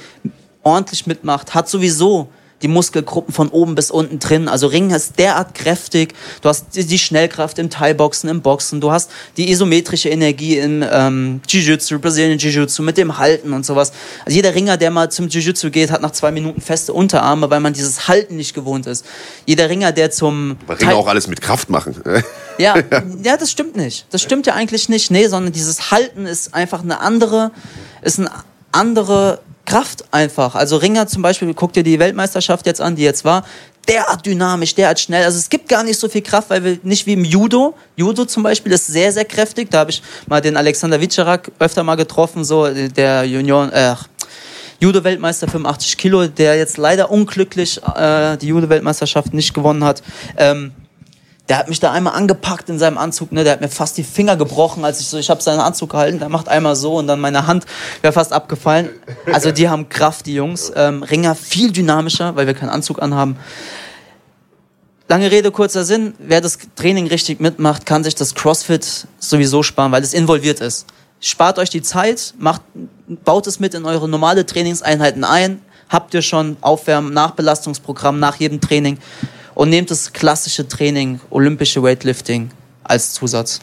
ordentlich mitmacht, hat sowieso die Muskelgruppen von oben bis unten drin. Also Ringen ist derart kräftig. Du hast die Schnellkraft im Thai-Boxen, im Boxen. Du hast die isometrische Energie im ähm, Jiu-Jitsu, Brazilian Jiu-Jitsu mit dem Halten und sowas. Also jeder Ringer, der mal zum Jiu-Jitsu geht, hat nach zwei Minuten feste Unterarme, weil man dieses Halten nicht gewohnt ist. Jeder Ringer, der zum... Aber Ringer auch alles mit Kraft machen. *laughs* ja, ja, das stimmt nicht. Das stimmt ja eigentlich nicht. Nee, sondern dieses Halten ist einfach eine andere, ist eine andere Kraft einfach. Also Ringer zum Beispiel, guck dir die Weltmeisterschaft jetzt an, die jetzt war, derart dynamisch, derart schnell. Also es gibt gar nicht so viel Kraft, weil wir nicht wie im Judo. Judo zum Beispiel ist sehr, sehr kräftig. Da habe ich mal den Alexander Witscherak öfter mal getroffen, so der Junior, äh, Judo-Weltmeister 85 Kilo, der jetzt leider unglücklich äh, die Judo-Weltmeisterschaft nicht gewonnen hat. Ähm, der hat mich da einmal angepackt in seinem Anzug, ne? Der hat mir fast die Finger gebrochen, als ich so, ich habe seinen Anzug gehalten, der macht einmal so und dann meine Hand wäre fast abgefallen. Also die haben Kraft, die Jungs. Ähm, Ringer viel dynamischer, weil wir keinen Anzug anhaben. Lange Rede, kurzer Sinn. Wer das Training richtig mitmacht, kann sich das CrossFit sowieso sparen, weil es involviert ist. Spart euch die Zeit, macht, baut es mit in eure normale Trainingseinheiten ein. Habt ihr schon Aufwärmen, Nachbelastungsprogramm nach jedem Training und nehmt das klassische Training, olympische Weightlifting als Zusatz.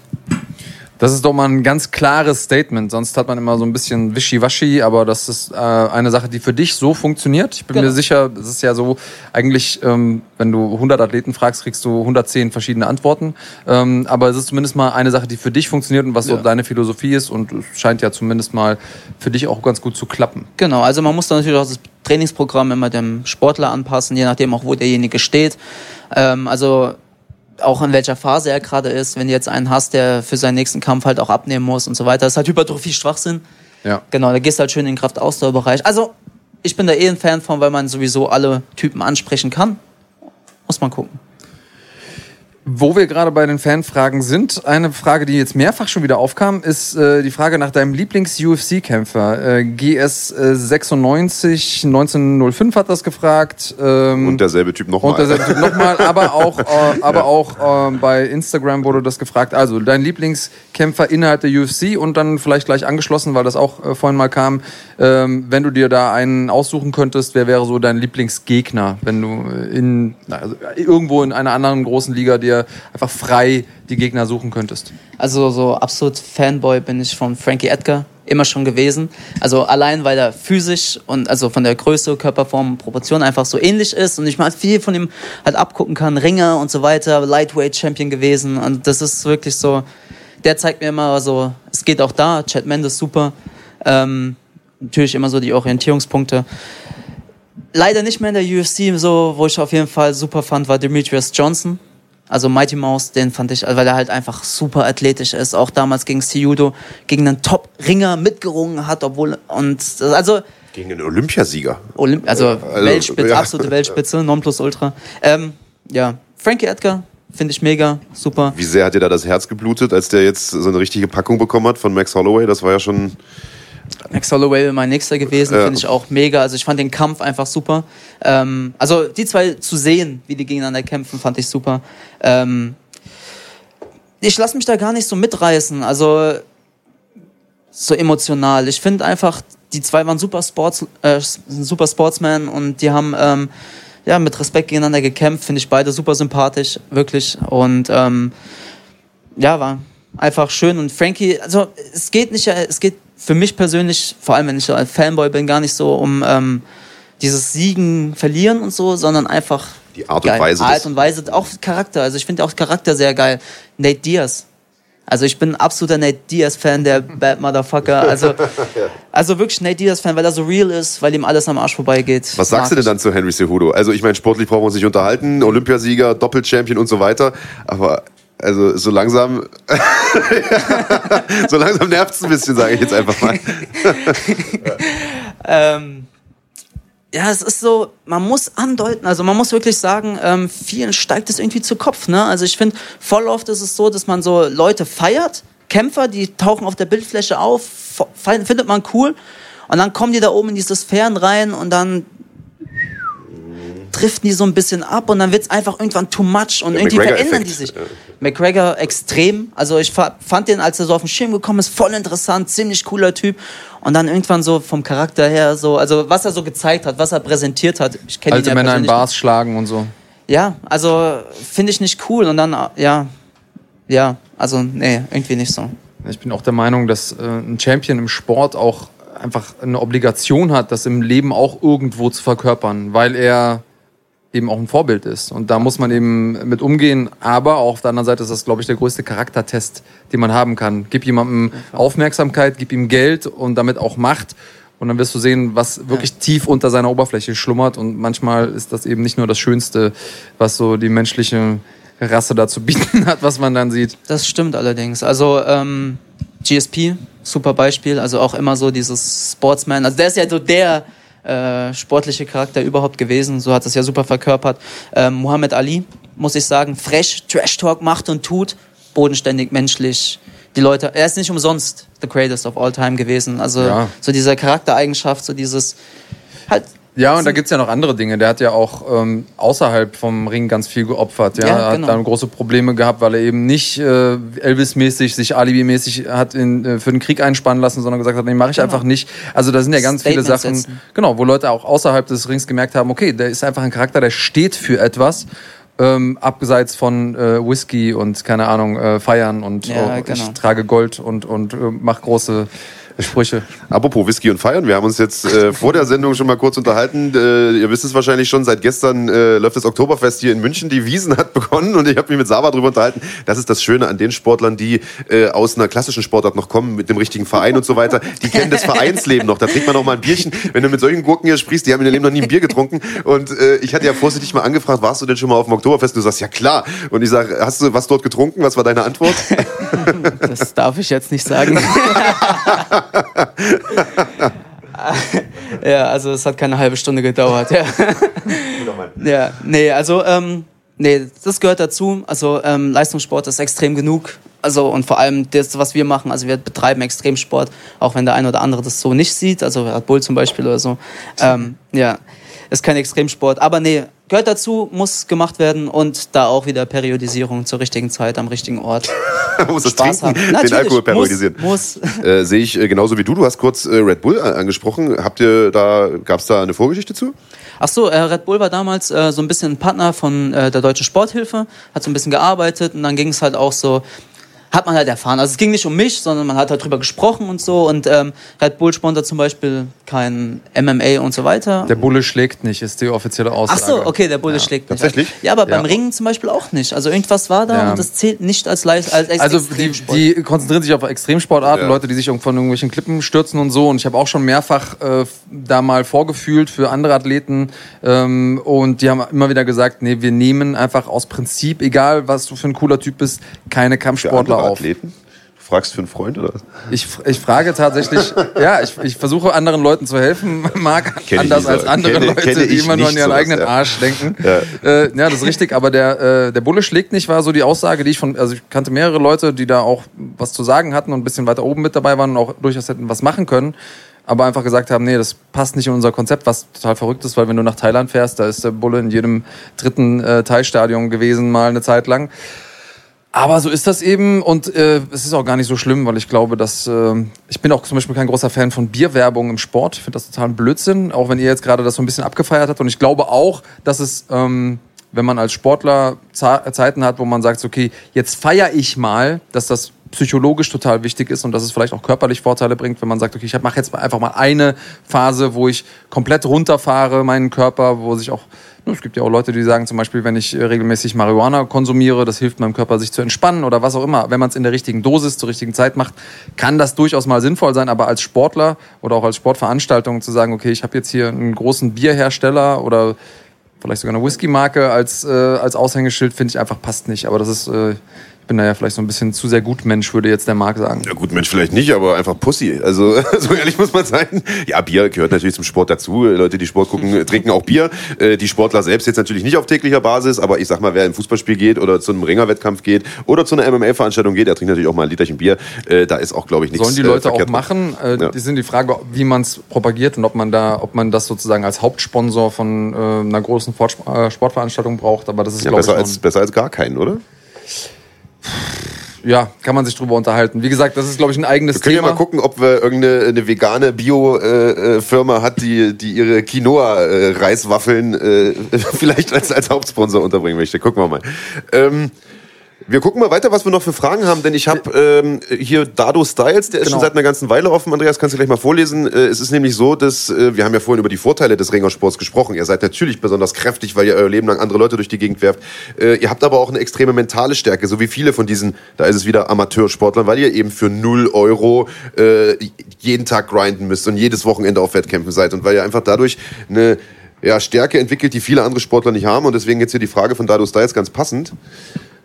Das ist doch mal ein ganz klares Statement. Sonst hat man immer so ein bisschen Wischiwaschi, aber das ist äh, eine Sache, die für dich so funktioniert. Ich bin genau. mir sicher, es ist ja so, eigentlich, ähm, wenn du 100 Athleten fragst, kriegst du 110 verschiedene Antworten. Ähm, aber es ist zumindest mal eine Sache, die für dich funktioniert und was ja. so deine Philosophie ist und es scheint ja zumindest mal für dich auch ganz gut zu klappen. Genau, also man muss dann natürlich auch das Trainingsprogramm immer dem Sportler anpassen, je nachdem auch, wo derjenige steht. Ähm, also auch in welcher Phase er gerade ist, wenn du jetzt einen hast, der für seinen nächsten Kampf halt auch abnehmen muss und so weiter. Das ist halt Hypertrophie Schwachsinn. Ja. Genau, da gehst du halt schön in den Kraftausdauerbereich. Also, ich bin da eh ein Fan von, weil man sowieso alle Typen ansprechen kann. Muss man gucken. Wo wir gerade bei den Fanfragen sind, eine Frage, die jetzt mehrfach schon wieder aufkam, ist äh, die Frage nach deinem Lieblings-UFC-Kämpfer. Äh, GS96 1905 hat das gefragt. Ähm, und derselbe Typ nochmal. Und derselbe Typ nochmal, aber *laughs* auch, äh, aber ja. auch äh, bei Instagram wurde das gefragt. Also dein Lieblingskämpfer innerhalb der UFC und dann vielleicht gleich angeschlossen, weil das auch äh, vorhin mal kam, ähm, wenn du dir da einen aussuchen könntest, wer wäre so dein Lieblingsgegner, wenn du in, also irgendwo in einer anderen großen Liga dir einfach frei die Gegner suchen könntest? Also so absolut Fanboy bin ich von Frankie Edgar immer schon gewesen. Also allein, weil er physisch und also von der Größe, Körperform, Proportion einfach so ähnlich ist und ich mal viel von ihm halt abgucken kann. Ringer und so weiter, Lightweight Champion gewesen und das ist wirklich so, der zeigt mir immer so, es geht auch da, Chad Mendes super. Ähm, natürlich immer so die Orientierungspunkte. Leider nicht mehr in der UFC, so, wo ich auf jeden Fall super fand, war Demetrius Johnson. Also Mighty Mouse, den fand ich, weil er halt einfach super athletisch ist. Auch damals gegen Siudo, gegen einen Top-Ringer mitgerungen hat, obwohl, und, also. Gegen einen Olympiasieger. Olymp also, also Weltspitze, ja. absolute Weltspitze, *laughs* Nonplusultra. Ähm, ja, Frankie Edgar, finde ich mega, super. Wie sehr hat dir da das Herz geblutet, als der jetzt so eine richtige Packung bekommen hat von Max Holloway? Das war ja schon Max Holloway wäre mein nächster gewesen, ja. finde ich auch mega. Also ich fand den Kampf einfach super. Ähm, also die zwei zu sehen, wie die gegeneinander kämpfen, fand ich super. Ähm, ich lasse mich da gar nicht so mitreißen, also so emotional. Ich finde einfach, die zwei waren super Sports, äh, super Sportsmen und die haben ähm, ja mit Respekt gegeneinander gekämpft. Finde ich beide super sympathisch, wirklich. Und ähm, ja, war einfach schön. Und Frankie, also es geht nicht, es geht für mich persönlich, vor allem wenn ich so ein Fanboy bin, gar nicht so um ähm, dieses Siegen, Verlieren und so, sondern einfach die Art und Weise. Art und Weise, auch Charakter. Also ich finde auch Charakter sehr geil. Nate Diaz. Also ich bin ein absoluter Nate Diaz-Fan, der *laughs* Bad Motherfucker. Also, *laughs* also wirklich Nate Diaz-Fan, weil er so real ist, weil ihm alles am Arsch vorbeigeht. Was sagst du denn dann zu Henry Cejudo? Also ich meine, sportlich brauchen wir uns nicht unterhalten, Olympiasieger, Doppelchampion und so weiter. Aber also so langsam, *laughs* so langsam nervt es ein bisschen, sage ich jetzt einfach mal. *laughs* ähm, ja, es ist so, man muss andeuten, also man muss wirklich sagen, ähm, vielen steigt es irgendwie zu Kopf. Ne? Also ich finde, voll oft ist es so, dass man so Leute feiert, Kämpfer, die tauchen auf der Bildfläche auf, findet man cool. Und dann kommen die da oben in diese Sphären rein und dann driften die so ein bisschen ab und dann wird es einfach irgendwann too much und irgendwie verändern die sich. McGregor extrem, also ich fand den, als er so auf den Schirm gekommen ist, voll interessant, ziemlich cooler Typ und dann irgendwann so vom Charakter her so, also was er so gezeigt hat, was er präsentiert hat. Ich kenne Alte ja Männer in Bars schlagen und so. Ja, also finde ich nicht cool und dann, ja, ja, also nee, irgendwie nicht so. Ich bin auch der Meinung, dass äh, ein Champion im Sport auch einfach eine Obligation hat, das im Leben auch irgendwo zu verkörpern, weil er eben auch ein Vorbild ist. Und da muss man eben mit umgehen. Aber auch auf der anderen Seite ist das, glaube ich, der größte Charaktertest, den man haben kann. Gib jemandem Aufmerksamkeit, gib ihm Geld und damit auch Macht. Und dann wirst du sehen, was wirklich ja. tief unter seiner Oberfläche schlummert. Und manchmal ist das eben nicht nur das Schönste, was so die menschliche Rasse dazu bieten *laughs* hat, was man dann sieht. Das stimmt allerdings. Also ähm, GSP, super Beispiel. Also auch immer so dieses Sportsman. Also der ist ja so der äh, sportliche Charakter überhaupt gewesen. So hat es ja super verkörpert. Ähm, Muhammad Ali, muss ich sagen, fresh, Trash Talk macht und tut, bodenständig, menschlich. Die Leute, er ist nicht umsonst the greatest of all time gewesen. Also ja. so diese Charaktereigenschaft, so dieses halt ja, und da gibt es ja noch andere Dinge. Der hat ja auch ähm, außerhalb vom Ring ganz viel geopfert. Ja, ja genau. hat dann große Probleme gehabt, weil er eben nicht äh, Elvis-mäßig, sich Alibi-mäßig hat in, äh, für den Krieg einspannen lassen, sondern gesagt hat, nee, mache ich genau. einfach nicht. Also da sind ja ganz Statement viele Sachen, setzen. genau, wo Leute auch außerhalb des Rings gemerkt haben, okay, der ist einfach ein Charakter, der steht für etwas. Ähm, abseits von äh, Whisky und keine Ahnung, äh, Feiern und ja, oh, genau. ich trage Gold und, und äh, mach große Sprüche. Apropos Whisky und Feiern, wir haben uns jetzt äh, *laughs* vor der Sendung schon mal kurz unterhalten. Äh, ihr wisst es wahrscheinlich schon, seit gestern äh, läuft das Oktoberfest hier in München. Die Wiesen hat *laughs* begonnen und ich habe mich mit Sava darüber unterhalten. Das ist das Schöne an den Sportlern, die äh, aus einer klassischen Sportart noch kommen, mit dem richtigen Verein und so weiter. Die kennen das *laughs* Vereinsleben noch. Da trinkt man noch mal ein Bierchen. Wenn du mit solchen Gurken hier sprichst, die haben in ihrem Leben noch nie ein Bier getrunken. Und äh, ich hatte ja vorsichtig mal angefragt, warst du denn schon mal auf dem Oktoberfest? Und du sagst, ja klar. Und ich sage, hast du was dort getrunken? Was war deine Antwort? Das darf ich jetzt nicht sagen. *laughs* ja, also es hat keine halbe Stunde gedauert. Ja, ja nee, also ähm, nee, das gehört dazu. Also ähm, Leistungssport ist extrem genug. Also und vor allem das, was wir machen, also wir betreiben Extremsport, auch wenn der eine oder andere das so nicht sieht, also Red Bull zum Beispiel oder so. Ähm, ja, ist kein Extremsport. Aber nee, gehört dazu, muss gemacht werden und da auch wieder Periodisierung zur richtigen Zeit am richtigen Ort. *laughs* muss das Spaß Trinken, haben. den Alkohol periodisieren. Muss. muss. *laughs* Äh, Sehe ich äh, genauso wie du. Du hast kurz äh, Red Bull angesprochen. Habt ihr da, gab es da eine Vorgeschichte zu? Ach so, äh, Red Bull war damals äh, so ein bisschen ein Partner von äh, der Deutschen Sporthilfe, hat so ein bisschen gearbeitet und dann ging es halt auch so, hat man halt erfahren. Also es ging nicht um mich, sondern man hat halt drüber gesprochen und so. Und ähm, Red Bull sponsert zum Beispiel kein MMA und so weiter. Der Bulle schlägt nicht, ist die offizielle Aussage. Ach so, okay, der Bulle ja. schlägt nicht. Tatsächlich? Ja, aber beim Ringen zum Beispiel auch nicht. Also irgendwas war da ja. und das zählt nicht als, als, als Also die, die, konzentrieren sich auf Extremsportarten, Leute, die sich von irgendwelchen Klippen stürzen und so. Und ich habe auch schon mehrfach äh, da mal vorgefühlt für andere Athleten. Ähm, und die haben immer wieder gesagt, nee, wir nehmen einfach aus Prinzip, egal was du für ein cooler Typ bist, keine Kampfsportler auf. Athleten? Du fragst für einen Freund oder was? Ich, ich frage tatsächlich, ja, ich, ich versuche anderen Leuten zu helfen, *laughs* Marc, anders als andere kenne, Leute, kenne die immer nur an ihren sowas, eigenen ja. Arsch denken. Ja. Äh, ja, das ist richtig, aber der, äh, der Bulle schlägt nicht, war so die Aussage, die ich von, also ich kannte mehrere Leute, die da auch was zu sagen hatten und ein bisschen weiter oben mit dabei waren und auch durchaus hätten was machen können aber einfach gesagt haben, nee, das passt nicht in unser Konzept, was total verrückt ist, weil wenn du nach Thailand fährst, da ist der Bulle in jedem dritten äh, Thai-Stadion gewesen, mal eine Zeit lang. Aber so ist das eben und äh, es ist auch gar nicht so schlimm, weil ich glaube, dass äh, ich bin auch zum Beispiel kein großer Fan von Bierwerbung im Sport. Ich finde das total Blödsinn, auch wenn ihr jetzt gerade das so ein bisschen abgefeiert habt. Und ich glaube auch, dass es, ähm, wenn man als Sportler Zeiten hat, wo man sagt, okay, jetzt feiere ich mal, dass das psychologisch total wichtig ist und dass es vielleicht auch körperlich Vorteile bringt, wenn man sagt, okay, ich mache jetzt einfach mal eine Phase, wo ich komplett runterfahre, meinen Körper, wo sich auch es gibt ja auch Leute, die sagen zum Beispiel, wenn ich äh, regelmäßig Marihuana konsumiere, das hilft meinem Körper, sich zu entspannen oder was auch immer. Wenn man es in der richtigen Dosis zur richtigen Zeit macht, kann das durchaus mal sinnvoll sein. Aber als Sportler oder auch als Sportveranstaltung zu sagen, okay, ich habe jetzt hier einen großen Bierhersteller oder vielleicht sogar eine Whisky-Marke als, äh, als Aushängeschild, finde ich einfach passt nicht. Aber das ist äh, Ich bin da ja vielleicht so ein bisschen zu sehr Gutmensch, würde jetzt der Marc sagen. Ja, gut, Mensch, vielleicht nicht, aber einfach Pussy. Also, *laughs* so ehrlich muss man sein. Ja, Bier gehört natürlich zum Sport dazu. Leute, die Sport gucken, *laughs* trinken auch Bier. Äh, Die Sportler selbst jetzt natürlich nicht auf täglicher Basis, aber ich sag mal, wer in ein Fußballspiel geht oder zu einem Ringerwettkampf geht oder zu einer MMA-Veranstaltung geht, der trinkt natürlich auch mal ein Literchen Bier. Äh, Da ist auch, glaube ich, nichts Sollen die äh, Leute auch machen? Äh, Ja. Die sind die Frage, wie man es propagiert und ob man da, ob man das sozusagen als Hauptsponsor von äh, einer großen äh, Sportveranstaltung braucht. Aber das ist, Ja, besser als, besser als gar keinen, oder? Ja, kann man sich drüber unterhalten. Wie gesagt, das ist, glaube ich, ein eigenes Wir können Thema. ja mal gucken, ob wir irgendeine eine vegane Bio-Firma hat, die, die ihre Quinoa-Reiswaffeln äh, *laughs* vielleicht als, als Hauptsponsor unterbringen möchte. Gucken wir mal. Ähm, wir gucken mal weiter, was wir noch für Fragen haben, denn ich habe ähm, hier Dado Styles, der ist Genau. schon seit einer ganzen Weile offen. Andreas, kannst du gleich mal vorlesen. Äh, es ist nämlich so, dass äh, wir haben ja vorhin über die Vorteile des Ringersports gesprochen. Ihr seid natürlich besonders kräftig, weil ihr euer Leben lang andere Leute durch die Gegend werft. Äh, ihr habt aber auch eine extreme mentale Stärke, so wie viele von diesen, da ist es wieder Amateursportlern, weil ihr eben für 0 Euro äh, jeden Tag grinden müsst und jedes Wochenende auf Wettkämpfen seid und weil ihr einfach dadurch eine ja, Stärke entwickelt, die viele andere Sportler nicht haben. Und deswegen jetzt hier die Frage von Dado Styles ganz passend.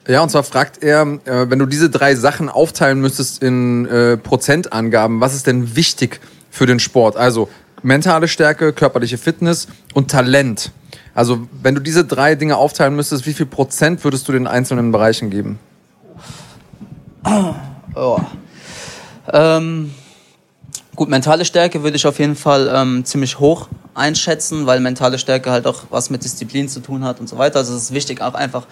Ja, und zwar fragt er, äh, wenn du diese drei Sachen aufteilen müsstest in äh, Prozentangaben, was ist denn wichtig für den Sport? Also mentale Stärke, körperliche Fitness und Talent. Also wenn du diese drei Dinge aufteilen müsstest, wie viel Prozent würdest du den einzelnen Bereichen geben? *clears throat* Oh. Ähm, gut, mentale Stärke würde ich auf jeden Fall ähm, ziemlich hoch einschätzen, weil mentale Stärke halt auch was mit Disziplin zu tun hat und so weiter. Also es ist wichtig auch einfach,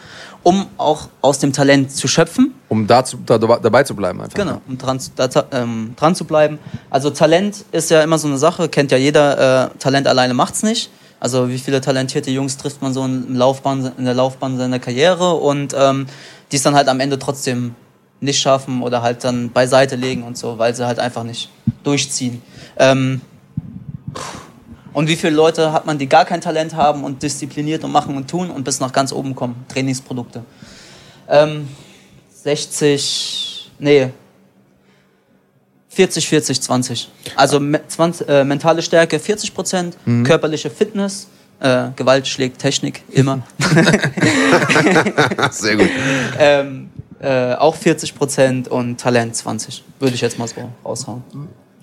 um auch aus dem Talent zu schöpfen. Um da zu, da, dabei zu bleiben einfach. Genau, um dran, zu- da, ähm, dran zu bleiben. Also Talent ist ja immer so eine Sache, kennt ja jeder, äh, Talent alleine macht's nicht. Also wie viele talentierte Jungs trifft man so in, Laufbahn, in der Laufbahn seiner Karriere und ähm, die es dann halt am Ende trotzdem nicht schaffen oder halt dann beiseite legen und so, weil sie halt einfach nicht durchziehen. Ähm, und wie viele Leute hat man, die gar kein Talent haben und diszipliniert und machen und tun und bis nach ganz oben kommen? Trainingsprodukte. Ähm, 60, nee, 40, 40, 20. Also me- 20, äh, mentale Stärke 40 Prozent, körperliche Fitness, äh, Gewalt schlägt Technik immer, *laughs* *laughs* Sehr gut. ähm, äh, auch 40 Prozent und Talent 20. Würde ich jetzt mal so raushauen.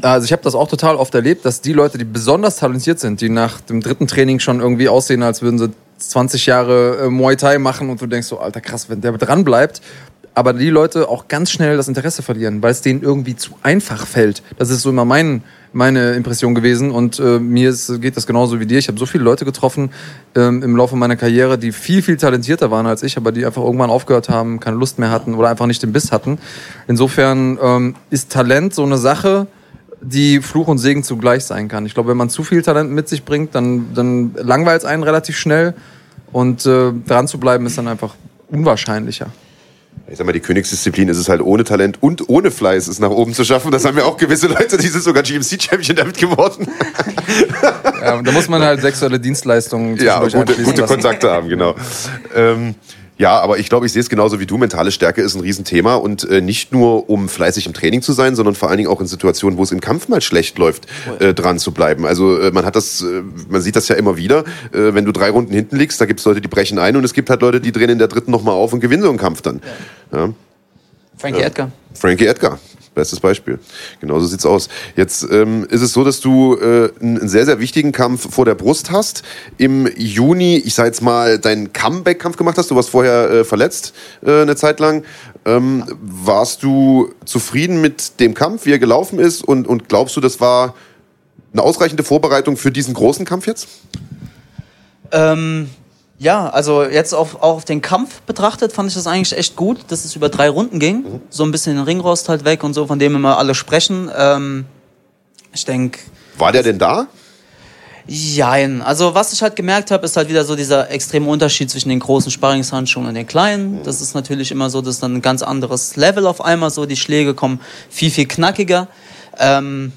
Also ich habe das auch total oft erlebt, dass die Leute, die besonders talentiert sind, die nach dem dritten Training schon irgendwie aussehen, als würden sie 20 Jahre äh, Muay Thai machen und du denkst so, alter krass, wenn der dran bleibt, aber die Leute auch ganz schnell das Interesse verlieren, weil es denen irgendwie zu einfach fällt. Das ist so immer mein, meine Impression gewesen und äh, mir ist, geht das genauso wie dir. Ich habe so viele Leute getroffen ähm, im Laufe meiner Karriere, die viel, viel talentierter waren als ich, aber die einfach irgendwann aufgehört haben, keine Lust mehr hatten oder einfach nicht den Biss hatten. Insofern ähm, ist Talent so eine Sache, die Fluch und Segen zugleich sein kann. Ich glaube, wenn man zu viel Talent mit sich bringt, dann, dann langweilt es einen relativ schnell und äh, dran zu bleiben ist dann einfach unwahrscheinlicher. Ich sag mal, die Königsdisziplin ist es halt ohne Talent und ohne Fleiß es nach oben zu schaffen. Das haben ja auch gewisse Leute, die sind sogar GMC-Champion damit geworden. Ja, da muss man halt sexuelle Dienstleistungen Ja, gute, gute. Kontakte haben, genau. Ähm, ja, aber ich glaube, ich sehe es genauso wie du. Mentale Stärke ist ein Riesenthema und äh, nicht nur, um fleißig im Training zu sein, sondern vor allen Dingen auch in Situationen, wo es im Kampf mal schlecht läuft, äh, dran zu bleiben. Also äh, man hat das, äh, man sieht das ja immer wieder. Äh, wenn du drei Runden hinten liegst, da gibt es Leute, die brechen ein und es gibt halt Leute, die drehen in der dritten nochmal auf und gewinnen so einen Kampf dann. Ja. Frankie Edgar. Frankie Edgar. Bestes Beispiel. Genauso sieht's aus. Jetzt ähm, ist es so, dass du äh, einen einen sehr, sehr wichtigen Kampf vor der Brust hast. Im Juni, ich sag jetzt mal, deinen Comeback-Kampf gemacht hast. Du warst vorher äh, verletzt äh, eine Zeit lang. Ähm, warst du zufrieden mit dem Kampf, wie er gelaufen ist? Und, und glaubst du, das war eine ausreichende Vorbereitung für diesen großen Kampf jetzt? Ähm, ja, also jetzt auf, auch auf den Kampf betrachtet, fand ich das eigentlich echt gut, dass es über drei Runden ging. So ein bisschen den Ringrost halt weg und so, von dem immer alle sprechen. Ähm, ich denke, War der denn da? Jein. Also was ich halt gemerkt habe, ist halt wieder so dieser extreme Unterschied zwischen den großen Sparringshandschuhen und den kleinen. Das ist natürlich immer so, dass dann ein ganz anderes Level auf einmal so, die Schläge kommen viel, viel knackiger. Ähm,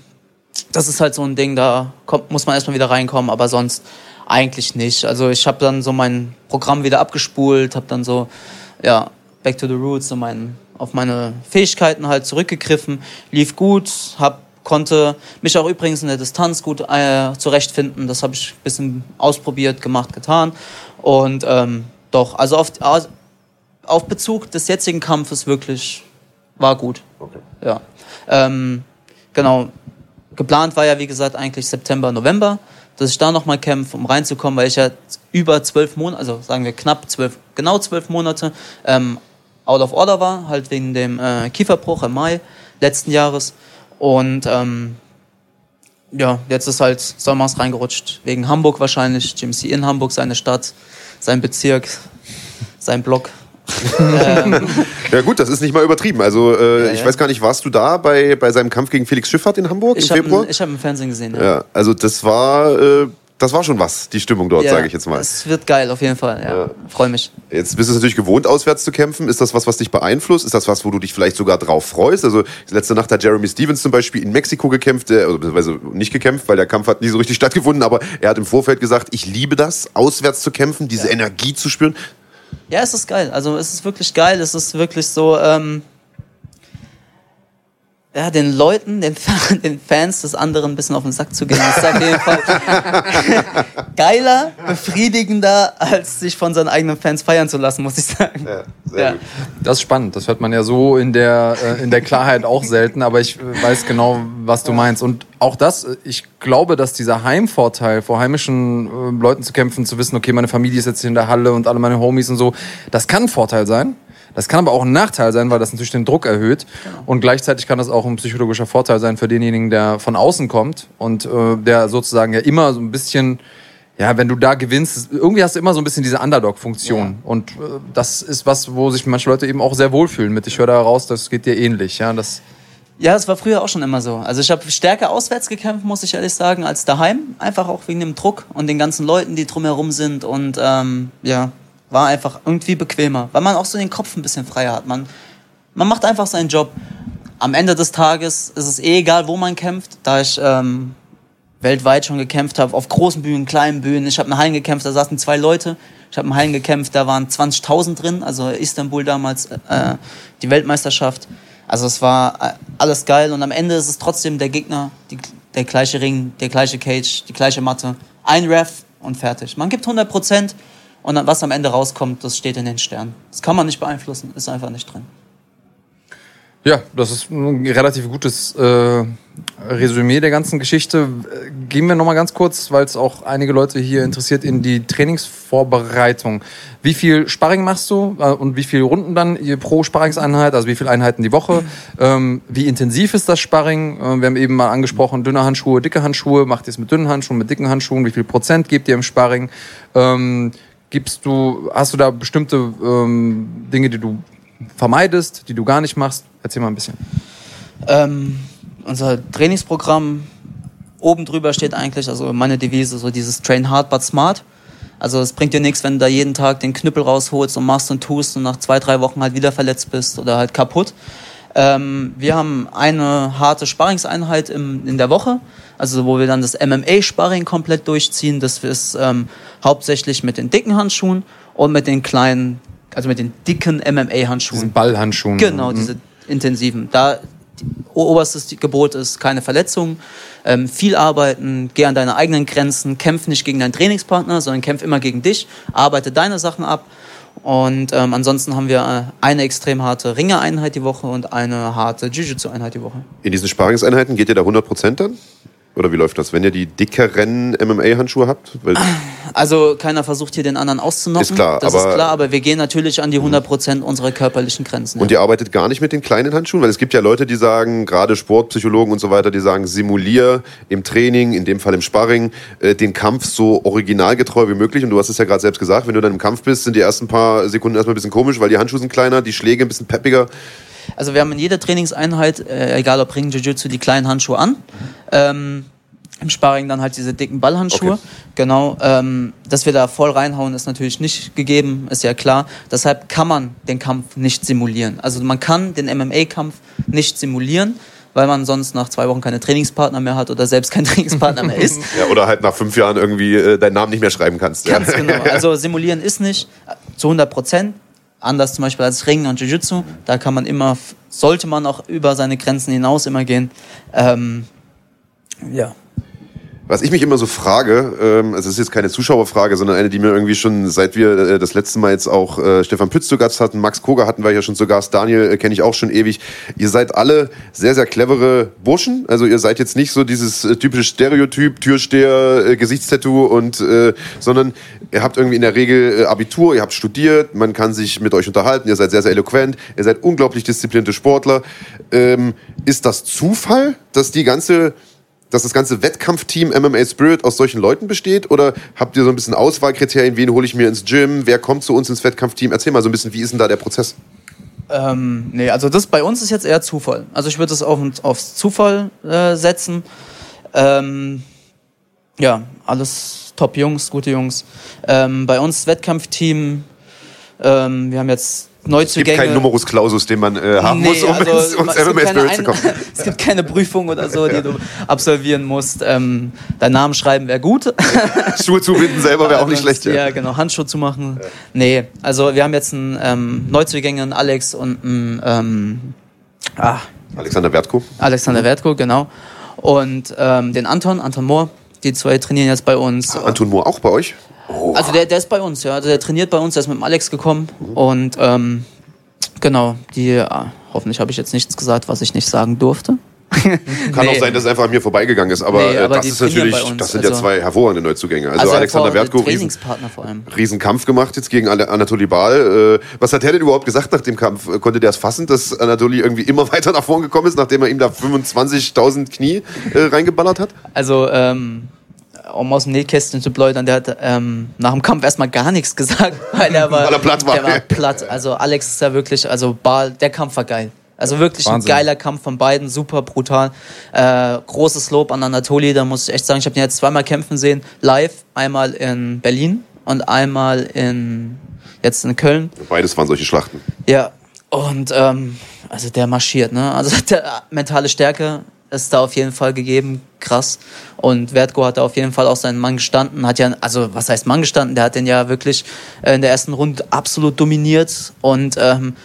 das ist halt so ein Ding, da kommt, muss man erstmal wieder reinkommen, aber sonst eigentlich nicht. Also ich habe dann so mein Programm wieder abgespult, habe dann so, ja, back to the roots, so mein, auf meine Fähigkeiten halt zurückgegriffen, lief gut, hab, konnte mich auch übrigens in der Distanz gut äh, zurechtfinden. Das habe ich ein bisschen ausprobiert, gemacht, getan. Und ähm, doch, also auf, auf Bezug des jetzigen Kampfes wirklich war gut. Okay. Ja. Ähm, genau. Geplant war ja, wie gesagt, eigentlich September, November, dass ich da nochmal kämpfe, um reinzukommen, weil ich ja über zwölf Monate, also sagen wir knapp zwölf, genau zwölf Monate ähm, out of order war, halt wegen dem äh, Kieferbruch im Mai letzten Jahres. Und ähm, ja, jetzt ist halt Sommers reingerutscht, wegen Hamburg wahrscheinlich, GMC in Hamburg, seine Stadt, sein Bezirk, sein Block. Ähm, *laughs* Ja gut, das ist nicht mal übertrieben. Also äh, Ja, ich ja. weiß gar nicht, warst du da bei, bei seinem Kampf gegen Felix Schifffahrt in Hamburg ich im Februar? habe hab im Fernsehen gesehen. Ja. ja, also das war, äh, das war schon was, die Stimmung dort, sage ich jetzt mal. Es wird geil, auf jeden Fall. Ja. Freue mich. Jetzt bist du es natürlich gewohnt, auswärts zu kämpfen. Ist das was, was dich beeinflusst? Ist das was, wo du dich vielleicht sogar drauf freust? Also letzte Nacht hat Jeremy Stevens zum Beispiel in Mexiko gekämpft, äh, also beziehungsweise nicht gekämpft, weil der Kampf hat nie so richtig *laughs* stattgefunden, aber er hat im Vorfeld gesagt, ich liebe das, auswärts zu kämpfen, diese Energie zu spüren. Ja, es ist geil. Also es ist wirklich geil. Es ist wirklich so, ähm, ja, den Leuten, den, den Fans des anderen ein bisschen auf den Sack zu gehen, ist auf jeden Fall geiler, befriedigender, als sich von seinen eigenen Fans feiern zu lassen, muss ich sagen. Ja, sehr Ja. gut. Das ist spannend. Das hört man ja so in der, äh, in der Klarheit auch selten, aber ich äh, weiß genau, was du meinst. Und auch das, äh, ich glaube, dass dieser Heimvorteil, vor heimischen äh, Leuten zu kämpfen, zu wissen, okay, meine Familie ist jetzt hier in der Halle und alle meine Homies und so, das kann ein Vorteil sein. Das kann aber auch ein Nachteil sein, weil das natürlich den Druck erhöht. Und gleichzeitig kann das auch ein psychologischer Vorteil sein für denjenigen, der von außen kommt und äh, der sozusagen ja immer so ein bisschen ja, wenn du da gewinnst, irgendwie hast du immer so ein bisschen diese Underdog-Funktion. Und äh, das ist was, wo sich manche Leute eben auch sehr wohlfühlen mit. Ich höre da raus, das geht dir ähnlich. Ja, das, Ja, es war früher auch schon immer so. Also ich habe stärker auswärts gekämpft, muss ich ehrlich sagen, als daheim. Einfach auch wegen dem Druck und den ganzen Leuten, die drumherum sind. Und ähm, ja, war einfach irgendwie bequemer, weil man auch so den Kopf ein bisschen freier hat. Man, man macht einfach seinen Job. Am Ende des Tages ist es eh egal, wo man kämpft, da ich ähm, weltweit schon gekämpft habe, auf großen Bühnen, kleinen Bühnen. Ich habe in Hallen gekämpft, da saßen zwei Leute. Ich habe in Hallen gekämpft, da waren 20.000 drin, also Istanbul damals, äh, die Weltmeisterschaft. Also es war äh, alles geil und am Ende ist es trotzdem der Gegner, die, der gleiche Ring, der gleiche Cage, die gleiche Matte. Ein Ref und fertig. Man gibt 100 Prozent und dann, was am Ende rauskommt, das steht in den Sternen. Das kann man nicht beeinflussen, ist einfach nicht drin. ja, das ist ein relativ gutes äh, Resümee der ganzen Geschichte. Gehen wir nochmal ganz kurz, weil es auch einige Leute hier interessiert, in die Trainingsvorbereitung. Wie viel Sparring machst du äh, und wie viele Runden dann pro Sparringseinheit, also wie viele Einheiten die Woche? Ähm, wie intensiv ist das Sparring? Äh, wir haben eben mal angesprochen, dünne Handschuhe, dicke Handschuhe. Macht ihr es mit dünnen Handschuhen, mit dicken Handschuhen? Wie viel Prozent gebt ihr im Sparring? Ähm, gibst du, hast du da bestimmte ähm, Dinge, die du vermeidest, die du gar nicht machst? Erzähl mal ein bisschen. Ähm, unser Trainingsprogramm oben drüber steht eigentlich, also meine Devise, so dieses Train hard but smart. Also es bringt dir nichts, wenn du da jeden Tag den Knüppel rausholst und machst und tust und nach zwei, drei Wochen halt wieder verletzt bist oder halt kaputt. Ähm, wir haben eine harte Sparringseinheit im, in der Woche, also wo wir dann das MMA-Sparring komplett durchziehen. Das ist ähm, hauptsächlich mit den dicken Handschuhen und mit den kleinen, also mit den dicken MMA-Handschuhen. Diesen Ballhandschuhen. Genau, diese intensiven. Da oberstes Gebot ist keine Verletzungen, ähm, viel arbeiten, geh an deine eigenen Grenzen, kämpf nicht gegen deinen Trainingspartner, sondern kämpf immer gegen dich, arbeite deine Sachen ab. Und ähm, ansonsten haben wir äh, eine extrem harte Ringereinheit die Woche und eine harte Jiu-Jitsu-Einheit die Woche. In diesen Sparingseinheiten geht ihr da 100% dann? Oder wie läuft das, wenn ihr die dickeren MMA-Handschuhe habt? *clears throat* Also keiner versucht hier den anderen auszunocken. Ist klar, das aber- ist klar, aber wir gehen natürlich an die 100% unserer körperlichen Grenzen. Und ja. ihr arbeitet gar nicht mit den kleinen Handschuhen? Weil es gibt ja Leute, die sagen, gerade Sportpsychologen und so weiter, die sagen, simulier im Training, in dem Fall im Sparring, äh, den Kampf so originalgetreu wie möglich. Und du hast es ja gerade selbst gesagt, wenn du dann im Kampf bist, sind die ersten paar Sekunden erstmal ein bisschen komisch, weil die Handschuhe sind kleiner, die Schläge ein bisschen peppiger. Also wir haben in jeder Trainingseinheit, äh, egal ob Ring, Jiu-Jitsu, die kleinen Handschuhe an. Ähm, Im Sparring dann halt diese dicken Ballhandschuhe. Okay. Genau. Ähm, dass wir da voll reinhauen, ist natürlich nicht gegeben, ist ja klar. Deshalb kann man den Kampf nicht simulieren. Also man kann den MMA-Kampf nicht simulieren, weil man sonst nach zwei Wochen keine Trainingspartner mehr hat oder selbst kein *laughs* Trainingspartner mehr ist. Ja, oder halt nach fünf Jahren irgendwie äh, deinen Namen nicht mehr schreiben kannst. Ganz ja. genau. Also simulieren ist nicht zu 100 Prozent. Anders zum Beispiel als Ringen und Jiu-Jitsu. Da kann man immer, sollte man auch über seine Grenzen hinaus immer gehen. Ähm, ja. Was ich mich immer so frage, ähm, also es ist jetzt keine Zuschauerfrage, sondern eine, die mir irgendwie schon, seit wir äh, das letzte Mal jetzt auch äh, Stefan Pütz zu Gast hatten, Max Koga hatten wir ja schon zu Gast, Daniel äh, kenne ich auch schon ewig. Ihr seid alle sehr, sehr clevere Burschen. Also ihr seid jetzt nicht so dieses äh, typische Stereotyp, Türsteher, äh, Gesichtstattoo und, äh, sondern ihr habt irgendwie in der Regel äh, Abitur, ihr habt studiert, man kann sich mit euch unterhalten, ihr seid sehr, sehr eloquent, ihr seid unglaublich disziplinierte Sportler. Ähm, ist das Zufall, dass die ganze dass das ganze Wettkampfteam MMA Spirit aus solchen Leuten besteht? Oder habt ihr so ein bisschen Auswahlkriterien? Wen hole ich mir ins Gym? Wer kommt zu uns ins Wettkampfteam? Erzähl mal so ein bisschen, wie ist denn da der Prozess? Ähm, nee, also das bei uns ist jetzt eher Zufall. Also ich würde es auf, aufs Zufall äh, setzen. Ähm, ja, alles Top-Jungs, gute Jungs. Ähm, bei uns Wettkampfteam, ähm, wir haben jetzt Neuzugänge. Es gibt keinen Numerus Clausus, den man äh, haben nee, muss, um also, ins, ins MMA Spirit zu kommen. *laughs* es gibt keine Prüfung oder so, die ja. du absolvieren musst. Ähm, deinen Namen schreiben wäre gut. *laughs* Schuhe zubinden selber wäre auch nicht schlecht. Ja, ja genau. Handschuhe zu machen. Ja. Nee, also wir haben jetzt einen ähm, Neuzugänge, einen Alex und einen ähm, ah, Alexander Wertko. Alexander Wertko, genau. Und ähm, den Anton, Anton Mohr. Die zwei trainieren jetzt bei uns. Ah, Anton Mohr auch bei euch? Oh. Also der, der ist bei uns, ja. Also der trainiert bei uns, der ist mit dem Alex gekommen. Und ähm, genau, die, ja, hoffentlich habe ich jetzt nichts gesagt, was ich nicht sagen durfte. *laughs* Kann nee. auch sein, dass es einfach an mir vorbeigegangen ist, aber, nee, aber das ist natürlich, das sind also, ja zwei hervorragende Neuzugänge. Also, also Alexander Wertko, vor allem. Riesenkampf gemacht jetzt gegen Anatoly Bal. Äh, was hat er denn überhaupt gesagt nach dem Kampf? Konnte der es fassen, dass Anatoly irgendwie immer *laughs* weiter nach vorn gekommen ist, nachdem er ihm da 25.000 Knie äh, reingeballert hat? Also, ähm, um aus dem Nähkästchen zu plaudern, der hat ähm, nach dem Kampf erstmal gar nichts gesagt, *laughs* weil er war, weil er platt war. Der war platt. Also Alex ist ja wirklich, also Ball, der Kampf war geil. Also wirklich Wahnsinn. ein geiler Kampf von beiden, super brutal. Äh, großes Lob an Anatoli, da muss ich echt sagen, ich habe ihn jetzt zweimal kämpfen sehen, live, einmal in Berlin und einmal in jetzt in Köln. Beides waren solche Schlachten. Ja, und ähm, also der marschiert, ne? Also *laughs* der mentale Stärke ist da auf jeden Fall gegeben, krass. Und Wertko hat da auf jeden Fall auch seinen Mann gestanden, hat ja, also was heißt Mann gestanden? Der hat den ja wirklich äh, in der ersten Runde absolut dominiert und ähm,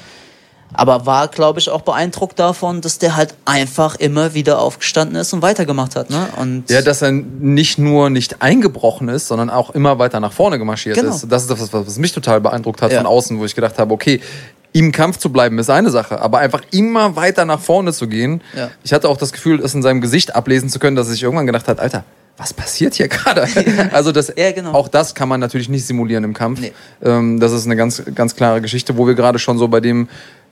aber war, glaube ich, auch beeindruckt davon, dass der halt einfach immer wieder aufgestanden ist und weitergemacht hat. Ne? Und ja, dass er nicht nur nicht eingebrochen ist, sondern auch immer weiter nach vorne gemarschiert genau. ist. Das ist das, was mich total beeindruckt hat ja. von außen, wo ich gedacht habe, okay, im Kampf zu bleiben ist eine Sache, aber einfach immer weiter nach vorne zu gehen. Ja. Ich hatte auch das Gefühl, es in seinem Gesicht ablesen zu können, dass er sich irgendwann gedacht hat, Alter, was passiert hier *laughs* gerade? Also das, ja, genau. auch das kann man natürlich nicht simulieren im Kampf. Nee. Ähm, das ist eine ganz, ganz klare Geschichte, wo wir gerade schon so bei dem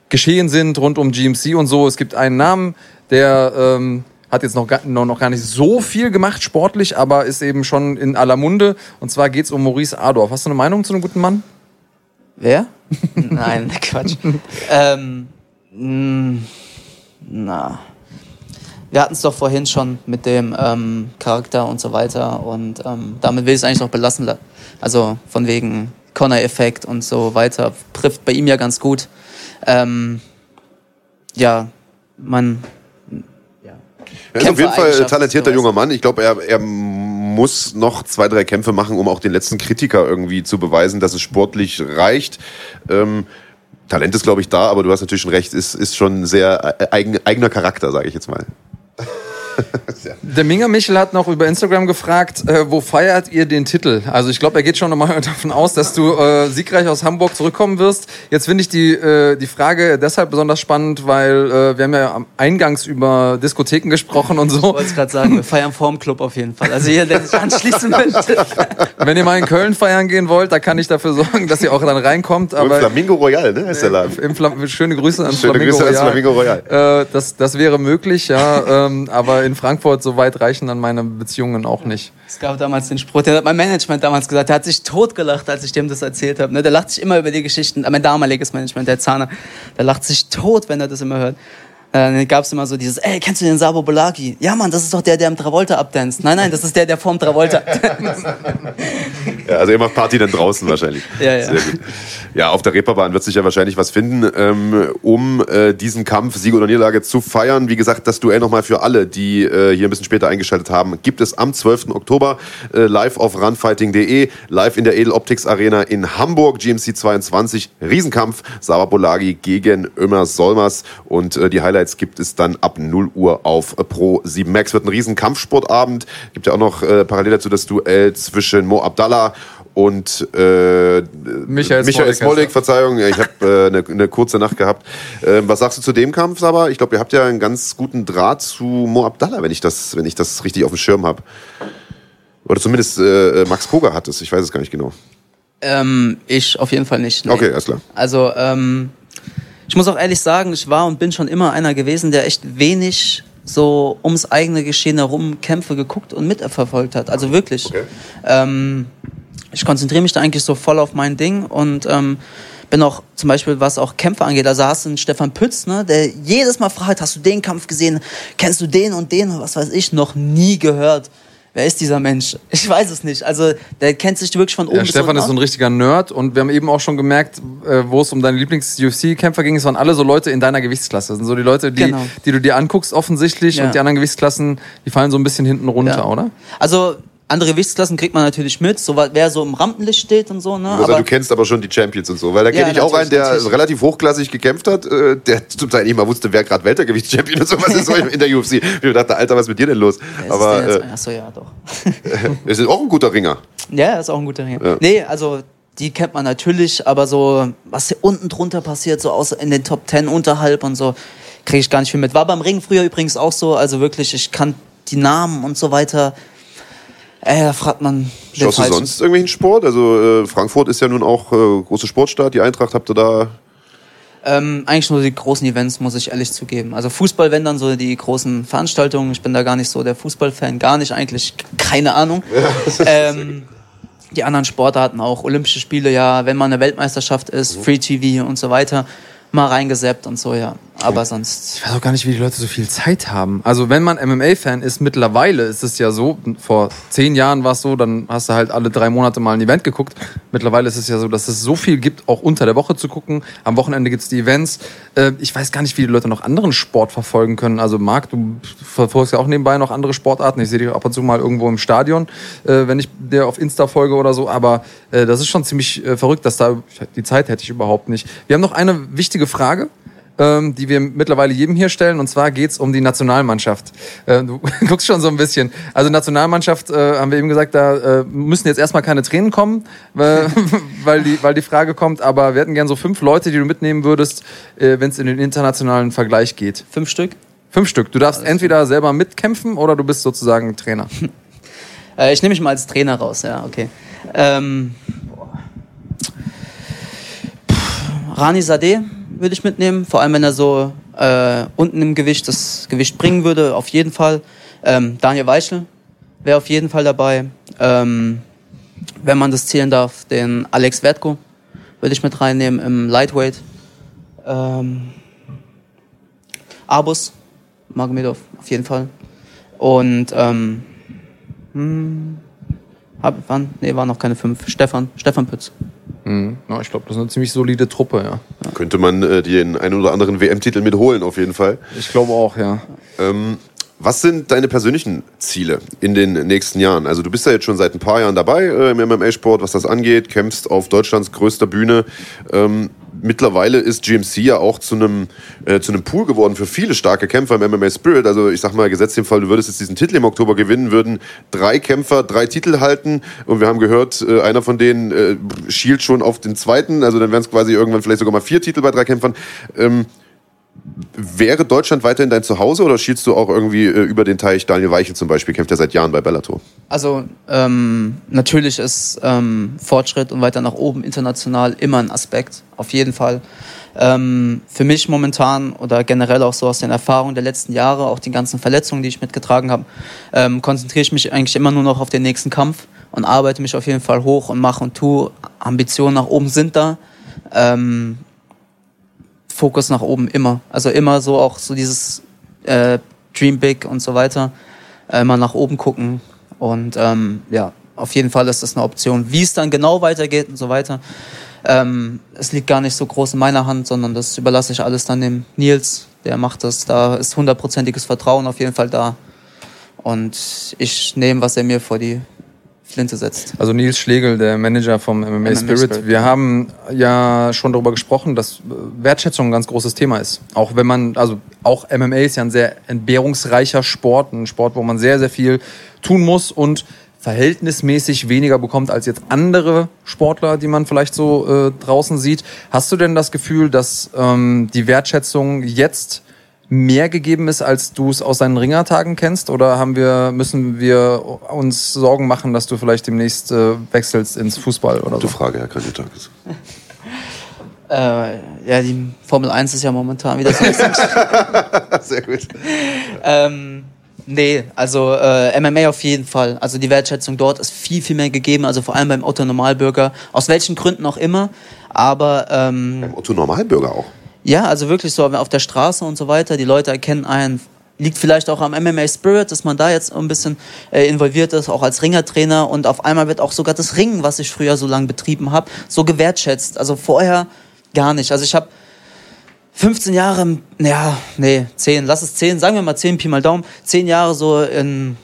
Geschehen sind rund um GMC und so. Es gibt einen Namen, der ähm, hat jetzt noch, gar, noch gar nicht so viel gemacht sportlich, aber ist eben schon in aller Munde. Und zwar geht es um Maurice Adorf. Hast du eine Meinung zu einem guten Mann? Wer? Nein, *laughs* Quatsch. ähm, mh, na. Wir hatten es doch vorhin schon mit dem ähm, Charakter und so weiter und ähm, damit will ich es eigentlich noch belassen. Also von wegen Connor-Effekt und so weiter. Trifft bei ihm ja ganz gut. Ähm, ja, man. Ja. Er ist auf jeden Fall talentierter junger Mann. Ich glaube, er, er muss noch zwei, drei Kämpfe machen, um auch den letzten Kritiker irgendwie zu beweisen, dass es sportlich reicht. Ähm, Talent ist, glaube ich, da, aber du hast natürlich schon recht, ist, ist schon sehr äh, eigen, eigener Charakter, sage ich jetzt mal. Der Minger Michel hat noch über Instagram gefragt, äh, wo feiert ihr den Titel? Also ich glaube, er geht schon nochmal *laughs* davon aus, dass du äh, siegreich aus Hamburg zurückkommen wirst. Jetzt finde ich die, äh, die Frage deshalb besonders spannend, weil äh, wir haben ja eingangs über Diskotheken gesprochen und so. Ich wollte es gerade sagen, wir feiern vorm Club auf jeden Fall. Also jeder, der sich anschließen möchte. *laughs* Wenn ihr mal in Köln feiern gehen wollt, da kann ich dafür sorgen, dass ihr auch dann reinkommt. Aber Im Flamingo Royal, ne, ist der Laden. Im Flam schöne Grüße an schöne Flamingo, Grüße Royal. Flamingo Royal. Äh, das, das wäre möglich, ja. ähm, aber in Frankfurt, so weit reichen dann meine Beziehungen auch nicht. Es gab damals den Spruch, der hat mein Management damals gesagt, der hat sich totgelacht, als ich dem das erzählt habe. Ne? Der lacht sich immer über die Geschichten, mein damaliges Management, der Zahner, der lacht sich tot, wenn er das immer hört. Äh, dann gab es immer so dieses, ey, kennst du den Sabo Bolaki? Ja, Mann, das ist doch der, der im Travolta abdanzt. Nein, nein, das ist der, der vorm Travolta *laughs* Ja, also ihr macht Party dann draußen wahrscheinlich. *laughs* Ja, ja. Sehr gut. Ja, auf der Reeperbahn wird sich ja wahrscheinlich was finden, ähm, um äh, diesen Kampf, Sieg oder Niederlage zu feiern. Wie gesagt, das Duell nochmal für alle, die äh, hier ein bisschen später eingeschaltet haben, gibt es am 12. Oktober äh, live auf runfighting.de, live in der Edeloptics Arena in Hamburg, GMC 22, Riesenkampf, Sava Bolagi gegen Ömer Solmers und äh, die Highlights gibt es dann ab 0 Uhr auf Pro 7 Max. Wird ein Riesenkampfsportabend, gibt ja auch noch äh, parallel dazu das Duell zwischen Mo Abdallah und äh, Michael Michael Smolik, Verzeihung, ja, ich habe äh, eine, *laughs* eine kurze Nacht gehabt. Ähm, was sagst du zu dem Kampf, Saba? Ich glaube, ihr habt ja einen ganz guten Draht zu Mo Abdallah, wenn ich das, wenn ich das richtig auf dem Schirm habe. Oder zumindest äh, Max Koga hat es, ich weiß es gar nicht genau. Ähm, ich auf jeden Fall nicht. nee. Okay, alles klar. Also, ähm, ich muss auch ehrlich sagen, ich war und bin schon immer einer gewesen, der echt wenig so ums eigene Geschehen herum Kämpfe geguckt und mitverfolgt hat. Also wirklich. Okay. Ähm, ich konzentriere mich da eigentlich so voll auf mein Ding und ähm, bin auch zum Beispiel, was auch Kämpfe angeht, also hast du einen Stefan Pütz, ne, der jedes Mal fragt, hast du den Kampf gesehen, kennst du den und den, was weiß ich, noch nie gehört. Wer ist dieser Mensch? *laughs* Ich weiß es nicht. Also der kennt sich wirklich von oben Ja, bis Stefan unten ist so ein richtiger Nerd und wir haben eben auch schon gemerkt, äh, wo es um deine Lieblings-UFC-Kämpfer ging, es waren alle so Leute in deiner Gewichtsklasse. Das sind so die Leute, die, Genau. die du dir anguckst offensichtlich Ja. und die anderen Gewichtsklassen, die fallen so ein bisschen hinten runter, Ja. oder? Also andere Gewichtsklassen kriegt man natürlich mit, so wer so im Rampenlicht steht und so, ne? Also, Aber du kennst aber schon die Champions und so, weil da Ja, kenne ich auch einen, der natürlich. relativ hochklassig gekämpft hat, äh, der *laughs* zum Teil nicht mal wusste, wer gerade Weltergewichtschampion und sowas ist so *laughs* in der UFC. Ich dachte, Alter, was ist mit dir denn los? Ist Aber äh, Achso, ja, doch. *laughs* ist auch ein guter Ringer. Ja, er ist auch ein guter Ringer. Ja. Nee, also die kennt man natürlich, aber so, was hier unten drunter passiert, so aus in den Top Ten unterhalb und so, kriege ich gar nicht viel mit. War beim Ring früher übrigens auch so, also wirklich, ich kann die Namen und so weiter. Ey, da fragt man. Schaust du sonst irgendwelchen Sport? Also äh, Frankfurt ist ja nun auch äh, große Sportstadt. Die Eintracht habt ihr da. Ähm, eigentlich nur die großen Events, muss ich ehrlich zugeben. Also Fußball, wenn dann so die großen Veranstaltungen. Ich bin da gar nicht so der Fußballfan, gar nicht eigentlich, *laughs* keine Ahnung. ähm, die anderen Sportarten auch, Olympische Spiele, ja, wenn mal eine Weltmeisterschaft ist, Mhm. Free TV und so weiter, mal reingeseppt und so, ja. Aber sonst. Ich weiß auch gar nicht, wie die Leute so viel Zeit haben. Also wenn man MMA-Fan ist, mittlerweile ist es ja so, vor zehn Jahren war es so, dann hast du halt alle drei Monate mal ein Event geguckt. Mittlerweile ist es ja so, dass es so viel gibt, auch unter der Woche zu gucken. Am Wochenende gibt's die Events. Äh, ich weiß gar nicht, wie die Leute noch anderen Sport verfolgen können. Also Marc, du verfolgst ja auch nebenbei noch andere Sportarten. Ich sehe dich ab und zu mal irgendwo im Stadion, äh, wenn ich dir auf Insta folge oder so. Aber äh, das ist schon ziemlich verrückt, dass da die Zeit hätte ich überhaupt nicht. Wir haben noch eine wichtige Frage ähm, die wir mittlerweile jedem hier stellen. Und zwar geht's um die Nationalmannschaft. Äh, du *laughs* guckst schon so ein bisschen. Also Nationalmannschaft, äh, haben wir eben gesagt, da äh, müssen jetzt erstmal keine Tränen kommen, weil, *laughs* weil, die, weil die Frage kommt. Aber wir hätten gern so fünf Leute, die du mitnehmen würdest, äh, wenn es in den internationalen Vergleich geht. Fünf Stück? Fünf Stück. Du darfst entweder selber mitkämpfen oder du bist sozusagen Trainer. *laughs* Äh, ich nehme mich mal als Trainer raus, ja, okay. Ähm, Rani Sadeh würde ich mitnehmen, vor allem wenn er so äh, unten im Gewicht das Gewicht bringen würde, auf jeden Fall. Ähm, Daniel Weichel wäre auf jeden Fall dabei. Ähm, wenn man das zählen darf, den Alex Wertko würde ich mit reinnehmen im Lightweight. Ähm, Abus Magomedov auf jeden Fall. Und ähm, hm, hab, wann? Nee, waren noch keine fünf. Stefan, Stefan Pütz. Mhm. Ja, ich glaube, das ist eine ziemlich solide Truppe, ja. Könnte man äh, den einen oder anderen WM-Titel mitholen, auf jeden Fall. Ich glaube auch, ja. Ähm, was sind deine persönlichen Ziele in den nächsten Jahren? Also du bist ja jetzt schon seit ein paar Jahren dabei äh, im MMA-Sport, was das angeht, kämpfst auf Deutschlands größter Bühne. Ähm, mittlerweile ist GMC ja auch zu einem äh, zu einem Pool geworden für viele starke Kämpfer im MMA Spirit. Also ich sag mal, gesetzt den Fall, du würdest jetzt diesen Titel im Oktober gewinnen, würden drei Kämpfer drei Titel halten und wir haben gehört, äh, einer von denen äh, schielt schon auf den zweiten. Also dann wären es quasi irgendwann vielleicht sogar mal vier Titel bei drei Kämpfern. Ähm, Wäre Deutschland weiterhin dein Zuhause oder schielst du auch irgendwie äh, über den Teich? Daniel Weichel zum Beispiel kämpft ja seit Jahren bei Bellator. Also ähm, natürlich ist ähm, Fortschritt und weiter nach oben international immer ein Aspekt, auf jeden Fall. Ähm, für mich momentan oder generell auch so aus den Erfahrungen der letzten Jahre, auch die ganzen Verletzungen, die ich mitgetragen habe, ähm, konzentriere ich mich eigentlich immer nur noch auf den nächsten Kampf und arbeite mich auf jeden Fall hoch und mache und tue. Ambitionen nach oben sind da. Ähm, Fokus nach oben immer. Also immer so auch so dieses äh, Dream Big und so weiter. Äh, immer nach oben gucken. Und ähm, ja, auf jeden Fall ist das eine Option. Wie es dann genau weitergeht und so weiter, ähm, es liegt gar nicht so groß in meiner Hand, sondern das überlasse ich alles dann dem Nils. Der macht das. Da ist hundertprozentiges Vertrauen auf jeden Fall da. Und ich nehme, was er mir vor die Flinte setzt. Also Nils Schlegel, der Manager vom MMA, MMA Spirit. Spirit. Wir haben ja schon darüber gesprochen, dass Wertschätzung ein ganz großes Thema ist. Auch wenn man, also auch MMA ist ja ein sehr entbehrungsreicher Sport, ein Sport, wo man sehr, sehr viel tun muss und verhältnismäßig weniger bekommt als jetzt andere Sportler, die man vielleicht so äh, draußen sieht. Hast du denn das Gefühl, dass ähm, die Wertschätzung jetzt mehr gegeben ist, als du es aus deinen Ringertagen kennst? Oder haben wir, müssen wir uns Sorgen machen, dass du vielleicht demnächst äh, wechselst ins Fußball oder Gute so? Frage, Herr Kandidatis. *laughs* Äh, ja, die Formel 1 ist ja momentan wieder so. *laughs* Sehr gut. ähm, nee, also äh, MMA auf jeden Fall. Also die Wertschätzung dort ist viel, viel mehr gegeben, also vor allem beim Otto Normalbürger, aus welchen Gründen auch immer. Aber ähm, beim Otto Normalbürger auch. Ja, also wirklich so auf der Straße und so weiter. Die Leute erkennen einen. Liegt vielleicht auch am MMA Spirit, dass man da jetzt ein bisschen äh, involviert ist, auch als Ringertrainer. Und auf einmal wird auch sogar das Ringen, was ich früher so lange betrieben habe, so gewertschätzt. Also vorher gar nicht. Also ich habe 15 Jahre, ja, nee, 10, lass es 10, sagen wir mal 10, Pi mal Daumen, 10 Jahre so in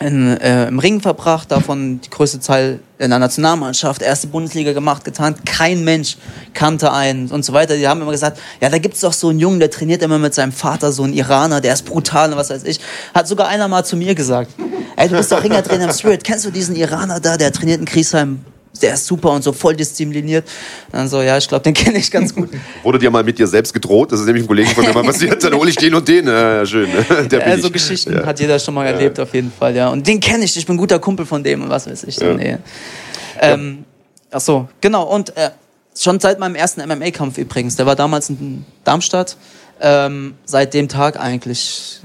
in, äh, im Ring verbracht, davon die größte Zahl in der Nationalmannschaft, erste Bundesliga gemacht, getan. Kein Mensch kannte einen und so weiter. Die haben immer gesagt, ja, da gibt's doch so einen Jungen, der trainiert immer mit seinem Vater, so einen Iraner, der ist brutal und was weiß ich. Hat sogar einer mal zu mir gesagt, ey, du bist doch Ringertrainer im Spirit, kennst du diesen Iraner da, der trainiert in Griesheim? Der ist super und so voll diszipliniert. Dann so, ja, ich glaube, den kenne ich ganz gut. *laughs* Wurde dir mal mit dir selbst gedroht? Das ist nämlich ein Kollege von mir mal passiert. Dann hole ich den und den. Ja, schön. *laughs* Der ja, so Geschichten ja. hat jeder schon mal erlebt, auf jeden Fall, ja. Und den kenne ich, ich bin ein guter Kumpel von dem und was weiß ich. So, nee. ähm, ach so, genau. Und äh, schon seit meinem ersten MMA-Kampf übrigens, der war damals in Darmstadt. Ähm, seit dem Tag eigentlich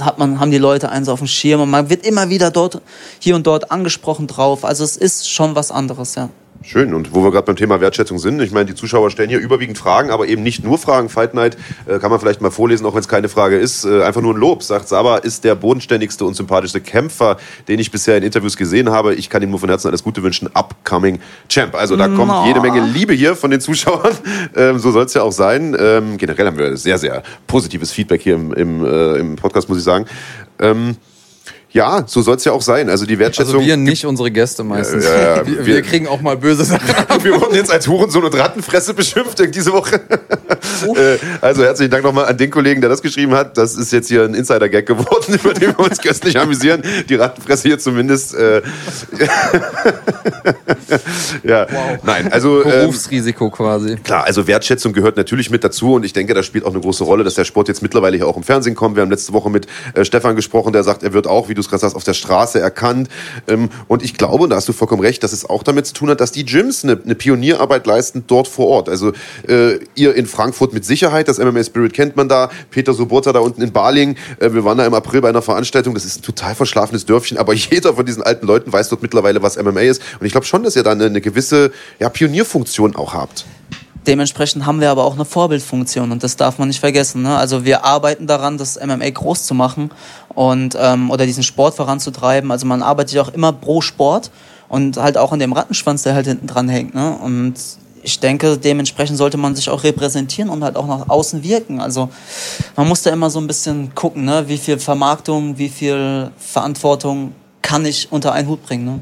hat man, haben die Leute eins auf dem Schirm und man wird immer wieder dort, hier und dort angesprochen drauf. Also es ist schon was anderes, ja. Schön. Und wo wir gerade beim Thema Wertschätzung sind, ich meine, die Zuschauer stellen hier überwiegend Fragen, aber eben nicht nur Fragen. Fight Night äh, kann man vielleicht mal vorlesen, auch wenn es keine Frage ist. Äh, einfach nur ein Lob. Sagt Saba ist der bodenständigste und sympathischste Kämpfer, den ich bisher in Interviews gesehen habe. Ich kann ihm nur von Herzen alles Gute wünschen. Upcoming Champ. Also da kommt jede Menge Liebe hier von den Zuschauern. *laughs* Ähm, so soll es ja auch sein. Ähm, generell haben wir sehr, sehr positives Feedback hier im, im, äh, im Podcast, muss ich sagen. Ähm, ja, so soll es ja auch sein. Also die Wertschätzung. Also wir nicht unsere Gäste meistens. Ja, ja, wir, wir, wir, kriegen auch mal böse Sachen. *laughs* wir wurden jetzt als Hurensohn und Rattenfresse beschimpft diese Woche. *laughs* Äh, also herzlichen Dank nochmal an den Kollegen, der das geschrieben hat. Das ist jetzt hier ein Insider-Gag geworden, *laughs* über den wir uns köstlich amüsieren. Die Rattenfresse hier zumindest. Äh, ja, wow. nein, also. Ähm, Berufsrisiko ähm, quasi. Klar, also Wertschätzung gehört natürlich mit dazu und ich denke, das spielt auch eine große Rolle, dass der Sport jetzt mittlerweile hier auch im Fernsehen kommt. Wir haben letzte Woche mit äh, Stefan gesprochen, der sagt, er wird auch, wie du es gerade sagst, auf der Straße erkannt. Ähm, und ich glaube, da hast du vollkommen recht, dass es auch damit zu tun hat, dass die Gyms eine, eine Pionierarbeit leisten dort vor Ort. Also äh, ihr in Frankfurt mit Sicherheit, das MMA Spirit kennt man da, Peter Sobotta da unten in Baling. Äh, wir waren da im April bei einer Veranstaltung, das ist ein total verschlafenes Dörfchen, aber *laughs* jeder von diesen alten Leuten weiß dort mittlerweile, was MMA ist. Und ich glaube schon, dass ihr da eine, eine gewisse ja, Pionierfunktion auch habt. Dementsprechend haben wir aber auch eine Vorbildfunktion und das darf man nicht vergessen. Ne? Also wir arbeiten daran, das MMA groß zu machen und ähm, oder diesen Sport voranzutreiben. Also man arbeitet auch immer pro Sport und halt auch an dem Rattenschwanz, der halt hinten dran hängt. Ne? Und ich denke, dementsprechend sollte man sich auch repräsentieren und halt auch nach außen wirken. Also man muss da immer so ein bisschen gucken, ne? wie viel Vermarktung, wie viel Verantwortung kann ich unter einen Hut bringen. Ne?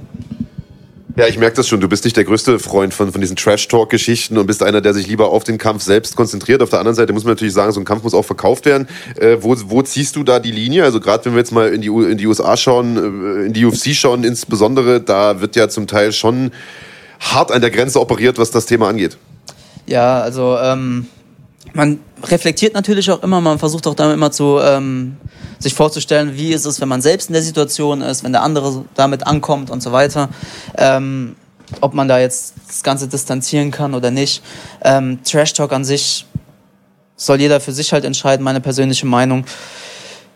Ja, ich merke das schon. Du bist nicht der größte Freund von, von diesen Trash-Talk-Geschichten und bist einer, der sich lieber auf den Kampf selbst konzentriert. Auf der anderen Seite muss man natürlich sagen, so ein Kampf muss auch verkauft werden. Äh, wo, wo ziehst du da die Linie? Also gerade wenn wir jetzt mal in die, in die USA schauen, äh, in die UFC schauen insbesondere, da wird ja zum Teil schon hart an der Grenze operiert, was das Thema angeht. Ja, also ähm, man reflektiert natürlich auch immer, man versucht auch damit immer zu ähm, sich vorzustellen, wie ist es, wenn man selbst in der Situation ist, wenn der andere damit ankommt und so weiter. Ähm, ob man da jetzt das Ganze distanzieren kann oder nicht. Ähm, Trash Talk an sich soll jeder für sich halt entscheiden, meine persönliche Meinung.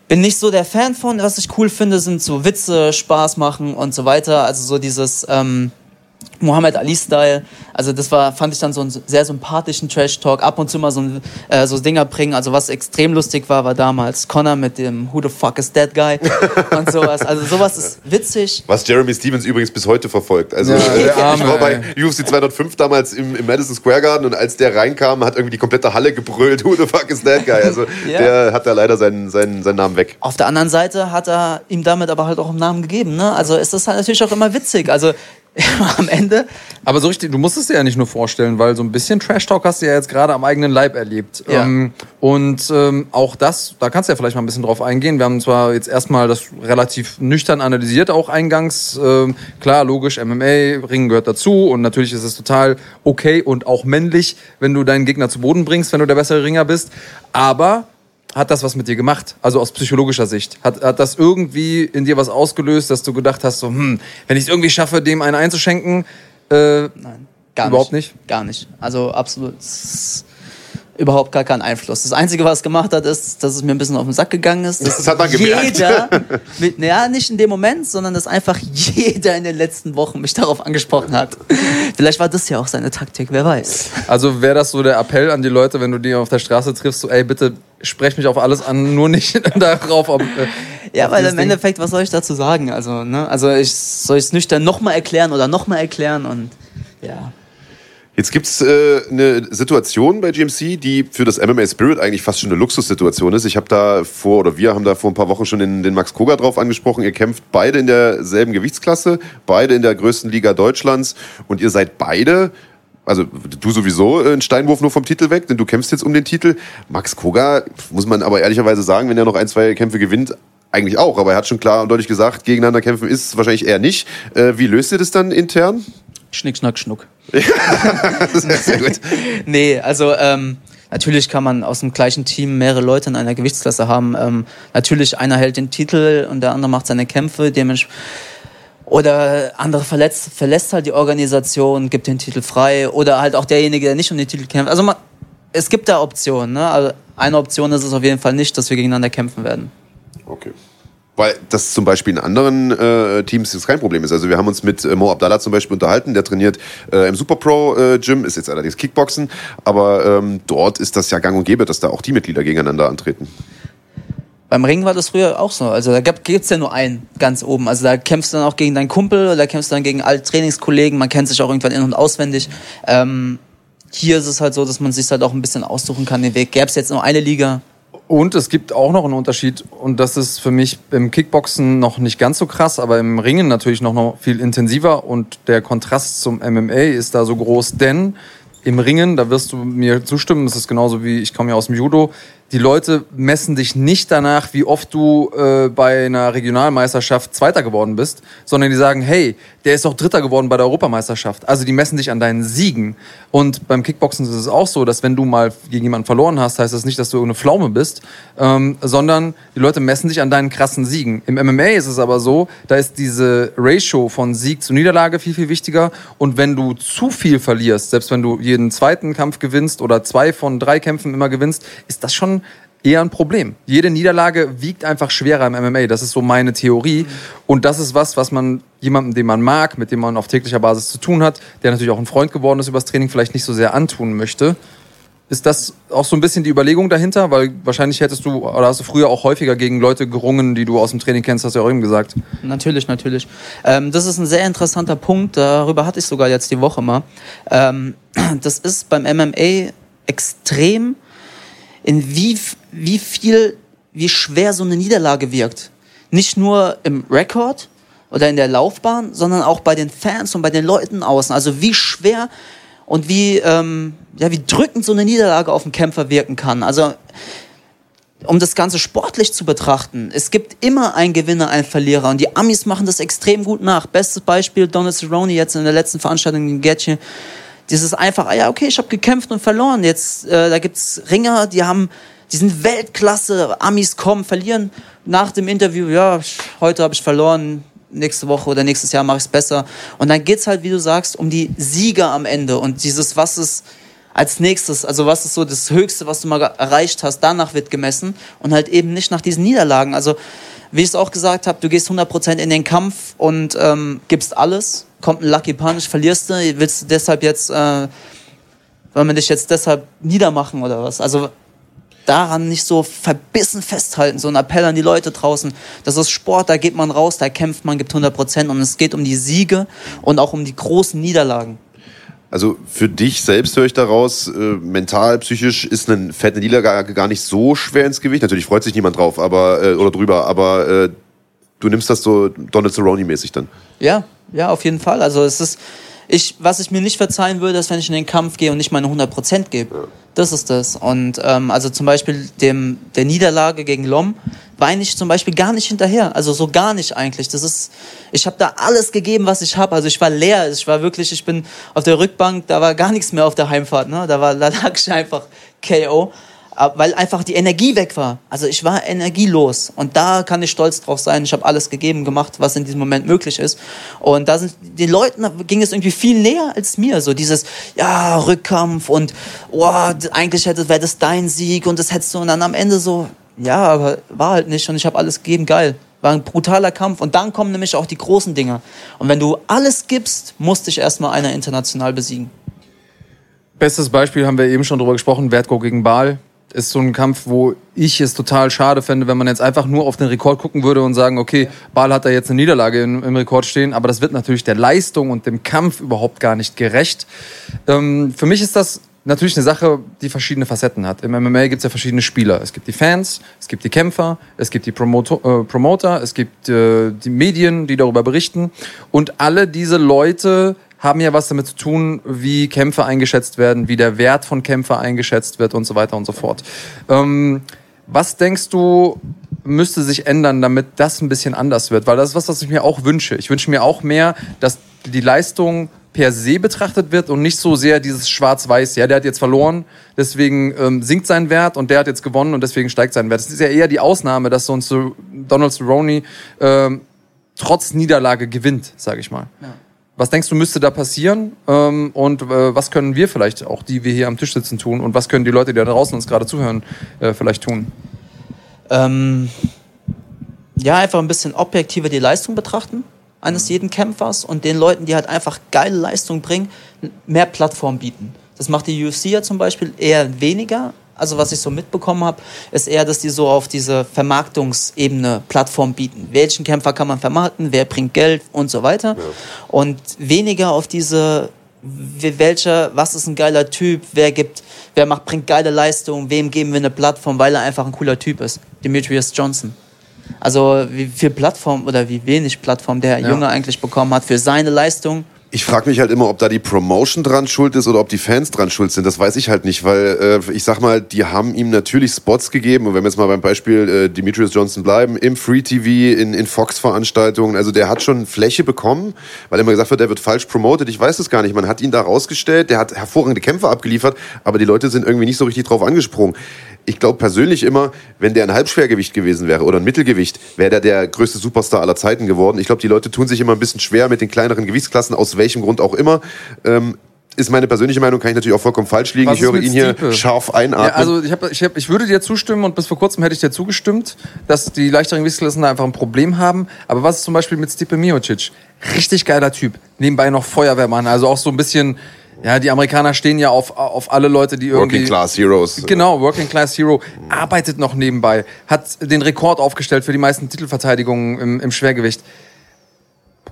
Bin nicht so der Fan von, was ich cool finde, sind so Witze, Spaß machen und so weiter. Also so dieses, ähm, Muhammad Ali-Style. Also das war, fand ich dann so einen sehr sympathischen Trash-Talk. Ab und zu mal so, ein, äh, so Dinger bringen. Also was extrem lustig war, war damals Connor mit dem Who the fuck is that guy *laughs* und sowas. Also sowas ist witzig. Was Jeremy Stevens übrigens bis heute verfolgt. Also Ja, *laughs* der Arme, ich war bei. UFC 205 damals im, im Madison Square Garden und als der reinkam, hat irgendwie die komplette Halle gebrüllt, who the fuck is that guy? Also *laughs* Ja. der hat da leider seinen, seinen, seinen Namen weg. Auf der anderen Seite hat er ihm damit aber halt auch einen Namen gegeben. Ne? Also ist das halt natürlich auch immer witzig. Also *laughs* am Ende Aber so richtig, du musst es dir ja nicht nur vorstellen, weil so ein bisschen Trash-Talk hast du ja jetzt gerade am eigenen Leib erlebt. Ja. Ähm, und ähm, auch das, da kannst du ja vielleicht mal ein bisschen drauf eingehen. Wir haben zwar jetzt erstmal das relativ nüchtern analysiert, auch eingangs. Ähm, klar, logisch, MMA, Ringen gehört dazu und natürlich ist es total okay und auch männlich, wenn du deinen Gegner zu Boden bringst, wenn du der bessere Ringer bist. Aber hat das was mit dir gemacht? Also aus psychologischer Sicht. Hat, hat das irgendwie in dir was ausgelöst, dass du gedacht hast, so, hm, wenn ich es irgendwie schaffe, dem einen einzuschenken, äh, Nein, gar Überhaupt nicht. Gar nicht. Also absolut. Überhaupt gar keinen Einfluss. Das Einzige, was es gemacht hat, ist, dass es mir ein bisschen auf den Sack gegangen ist. Das hat man gemerkt. jeder, *laughs* mit, naja, nicht in dem Moment, sondern dass einfach jeder in den letzten Wochen mich darauf angesprochen hat. Vielleicht war das ja auch seine Taktik, wer weiß. Also wäre das so der Appell an die Leute, wenn du die auf der Straße triffst, so ey, bitte sprech mich auf alles an, nur nicht *laughs* darauf, ob... Äh, Ja, auf weil im Ding. Endeffekt, was soll ich dazu sagen? Also, ne? Also ich soll es nüchtern nochmal erklären oder nochmal erklären und ja. Jetzt gibt's äh, eine Situation bei GMC, die für das MMA Spirit eigentlich fast schon eine Luxussituation ist. Ich habe da vor, oder wir haben da vor ein paar Wochen schon den, den Max Koga drauf angesprochen. Ihr kämpft beide in derselben Gewichtsklasse, beide in der größten Liga Deutschlands und ihr seid beide also du sowieso äh, ein Steinwurf nur vom Titel weg, denn du kämpfst jetzt um den Titel. Max Koga, muss man aber ehrlicherweise sagen, wenn er noch ein, zwei Kämpfe gewinnt, eigentlich auch. Aber er hat schon klar und deutlich gesagt, gegeneinander kämpfen ist wahrscheinlich eher nicht. Äh, wie löst ihr das dann intern? Schnick, schnack, schnuck. *laughs* Das ist sehr gut. *laughs* Nee, also ähm, natürlich kann man aus dem gleichen Team mehrere Leute in einer Gewichtsklasse haben. Ähm, natürlich einer hält den Titel und der andere macht seine Kämpfe. Dementsprechend oder andere verletzt, verlässt halt die Organisation, gibt den Titel frei. Oder halt auch derjenige, der nicht um den Titel kämpft. Also man, es gibt da Optionen. Ne? Also eine Option ist es auf jeden Fall nicht, dass wir gegeneinander kämpfen werden. Okay. Weil das zum Beispiel in anderen äh, Teams jetzt kein Problem ist. Also wir haben uns mit äh, Mo Abdallah zum Beispiel unterhalten, der trainiert äh, im Super Pro äh, Gym, ist jetzt allerdings Kickboxen, aber ähm, dort ist das ja gang und gäbe, dass da auch die Mitglieder gegeneinander antreten. Beim Ring war das früher auch so. Also da gibt es ja nur einen ganz oben. Also da kämpfst du dann auch gegen deinen Kumpel da kämpfst du dann gegen alle Trainingskollegen. Man kennt sich auch irgendwann in- und auswendig. Ähm, hier ist es halt so, dass man sich halt auch ein bisschen aussuchen kann, den Weg. Gäbe es jetzt nur eine Liga, Und es gibt auch noch einen Unterschied und das ist für mich im Kickboxen noch nicht ganz so krass, aber im Ringen natürlich noch, viel intensiver und der Kontrast zum MMA ist da so groß, denn im Ringen, da wirst du mir zustimmen, das ist genauso wie ich komme ja aus dem Judo, die Leute messen dich nicht danach, wie oft du äh, bei einer Regionalmeisterschaft Zweiter geworden bist, sondern die sagen, hey, der ist doch Dritter geworden bei der Europameisterschaft. Also die messen dich an deinen Siegen. Und beim Kickboxen ist es auch so, dass wenn du mal gegen jemanden verloren hast, heißt das nicht, dass du irgendeine Pflaume bist, ähm, sondern die Leute messen dich an deinen krassen Siegen. Im MMA ist es aber so, da ist diese Ratio von Sieg zu Niederlage viel, viel wichtiger. Und wenn du zu viel verlierst, selbst wenn du jeden zweiten Kampf gewinnst oder zwei von drei Kämpfen immer gewinnst, ist das schon eher ein Problem. Jede Niederlage wiegt einfach schwerer im MMA. Das ist so meine Theorie. Und das ist was, was man jemandem, den man mag, mit dem man auf täglicher Basis zu tun hat, der natürlich auch ein Freund geworden ist übers Training, vielleicht nicht so sehr antun möchte. Ist das auch so ein bisschen die Überlegung dahinter? Weil wahrscheinlich hättest du, oder hast du früher auch häufiger gegen Leute gerungen, die du aus dem Training kennst, hast du ja auch eben gesagt. Natürlich, natürlich. Ähm, das ist ein sehr interessanter Punkt. Darüber hatte ich sogar jetzt die Woche mal. Ähm, *clears throat* das ist beim MMA extrem, in wie, wie viel, wie schwer so eine Niederlage wirkt. Nicht nur im Rekord oder in der Laufbahn, sondern auch bei den Fans und bei den Leuten außen. Also wie schwer und wie, ähm, ja, wie drückend so eine Niederlage auf den Kämpfer wirken kann. Also um das Ganze sportlich zu betrachten, es gibt immer einen Gewinner, einen Verlierer. Und die Amis machen das extrem gut nach. Bestes Beispiel Donald Cerrone jetzt in der letzten Veranstaltung in Getje. Dieses einfach, ah ja, okay, ich habe gekämpft und verloren. Jetzt, äh, da gibt's Ringer, die haben, die sind Weltklasse. Amis kommen, verlieren nach dem Interview, ja, heute habe ich verloren, nächste Woche oder nächstes Jahr mache ich es besser. Und dann geht's halt, wie du sagst, um die Sieger am Ende und dieses, was ist als nächstes, also was ist so das Höchste, was du mal erreicht hast, danach wird gemessen und halt eben nicht nach diesen Niederlagen. Also wie ich es auch gesagt habe, du gehst 100% in den Kampf und ähm, gibst alles. Kommt ein Lucky Punch, verlierst du, willst du deshalb jetzt, äh, wollen wir dich jetzt deshalb niedermachen oder was? Also daran nicht so verbissen festhalten, so ein Appell an die Leute draußen. Das ist Sport, da geht man raus, da kämpft man, gibt 100% und es geht um die Siege und auch um die großen Niederlagen. Also für dich selbst höre ich daraus, äh, mental, psychisch ist eine fette Niederlage gar nicht so schwer ins Gewicht. Natürlich freut sich niemand drauf, aber äh, oder drüber, aber äh, du nimmst das so Donald Cerrone-mäßig dann. Ja, ja, auf jeden Fall. Also es ist, ich, was ich mir nicht verzeihen würde, ist, wenn ich in den Kampf gehe und nicht meine 100% gebe. Ja. Das ist das. Und ähm, also zum Beispiel dem, der Niederlage gegen Lom weine ich zum Beispiel gar nicht hinterher. Also so gar nicht eigentlich. Das ist, ich habe da alles gegeben, was ich habe. Also ich war leer. Ich war wirklich, ich bin auf der Rückbank, da war gar nichts mehr auf der Heimfahrt. Ne? Da, war, da lag ich einfach KO weil einfach die Energie weg war. Also ich war energielos und da kann ich stolz drauf sein. Ich habe alles gegeben, gemacht, was in diesem Moment möglich ist. Und da sind den Leuten ging es irgendwie viel näher als mir. So dieses ja Rückkampf und oh, eigentlich hätte wäre das dein Sieg und das hättest du und dann am Ende so ja, aber war halt nicht und ich habe alles gegeben. Geil, war ein brutaler Kampf und dann kommen nämlich auch die großen Dinge. Und wenn du alles gibst, musst dich erstmal einer international besiegen. Bestes Beispiel haben wir eben schon drüber gesprochen, Wertko gegen Baal ist so ein Kampf, wo ich es total schade fände, wenn man jetzt einfach nur auf den Rekord gucken würde und sagen, okay, Ball hat da jetzt eine Niederlage im, im Rekord stehen, aber das wird natürlich der Leistung und dem Kampf überhaupt gar nicht gerecht. Ähm, für mich ist das natürlich eine Sache, die verschiedene Facetten hat. Im MMA gibt es ja verschiedene Spieler. Es gibt die Fans, es gibt die Kämpfer, es gibt die Promoter, äh, Promoter es gibt äh, die Medien, die darüber berichten. Und alle diese Leute haben ja was damit zu tun, wie Kämpfe eingeschätzt werden, wie der Wert von Kämpfer eingeschätzt wird und so weiter und so fort. Ähm, was denkst du, müsste sich ändern, damit das ein bisschen anders wird? Weil das ist was, was ich mir auch wünsche. Ich wünsche mir auch mehr, dass die Leistung per se betrachtet wird und nicht so sehr dieses Schwarz-Weiß, ja, der hat jetzt verloren, deswegen ähm, sinkt sein Wert und der hat jetzt gewonnen und deswegen steigt sein Wert. Das ist ja eher die Ausnahme, dass so ein Donald Cerrone ähm, trotz Niederlage gewinnt, sage ich mal. Ja. Was denkst du, müsste da passieren? Ähm, und äh, was können wir vielleicht, auch die wir hier am Tisch sitzen, tun? Und was können die Leute, die da draußen uns gerade zuhören, äh, vielleicht tun? Ähm, ja, einfach ein bisschen objektiver die Leistung betrachten eines jeden Kämpfers und den Leuten, die halt einfach geile Leistung bringen, mehr Plattform bieten. Das macht die UFC ja zum Beispiel eher weniger, also was ich so mitbekommen habe, ist eher, dass die so auf diese Vermarktungsebene Plattform bieten. Welchen Kämpfer kann man vermarkten, wer bringt Geld und so weiter. Ja. Und weniger auf diese, welcher, was ist ein geiler Typ, wer gibt, wer macht, bringt geile Leistungen, wem geben wir eine Plattform, weil er einfach ein cooler Typ ist. Demetrius Johnson. Also wie viel Plattform oder wie wenig Plattform der ja. Junge eigentlich bekommen hat für seine Leistung ich frage mich halt immer, ob da die Promotion dran schuld ist oder ob die Fans dran schuld sind. Das weiß ich halt nicht, weil äh, ich sag mal, die haben ihm natürlich Spots gegeben. Und wenn wir jetzt mal beim Beispiel äh, Demetrius Johnson bleiben, im Free TV, in, in Fox-Veranstaltungen, also der hat schon Fläche bekommen, weil immer gesagt wird, der wird falsch promoted. Ich weiß es gar nicht. Man hat ihn da rausgestellt, der hat hervorragende Kämpfe abgeliefert, aber die Leute sind irgendwie nicht so richtig drauf angesprungen ich glaube persönlich immer, wenn der ein Halbschwergewicht gewesen wäre oder ein Mittelgewicht, wäre der der größte Superstar aller Zeiten geworden. Ich glaube, die Leute tun sich immer ein bisschen schwer mit den kleineren Gewichtsklassen, aus welchem Grund auch immer. Ähm, ist meine persönliche Meinung, kann ich natürlich auch vollkommen falsch liegen. Was ich höre ihn hier scharf einatmen. Ja, also ich, hab, ich, hab, ich würde dir zustimmen und bis vor kurzem hätte ich dir zugestimmt, dass die leichteren Gewichtsklassen da einfach ein Problem haben. Aber was ist zum Beispiel mit Stipe Miocic? Richtig geiler Typ. Nebenbei noch Feuerwehrmann, also auch so ein bisschen ja, die Amerikaner stehen ja auf, auf alle Leute, die irgendwie. Working Class Heroes. Genau, Working Class Hero. Arbeitet noch nebenbei. Hat den Rekord aufgestellt für die meisten Titelverteidigungen im, im Schwergewicht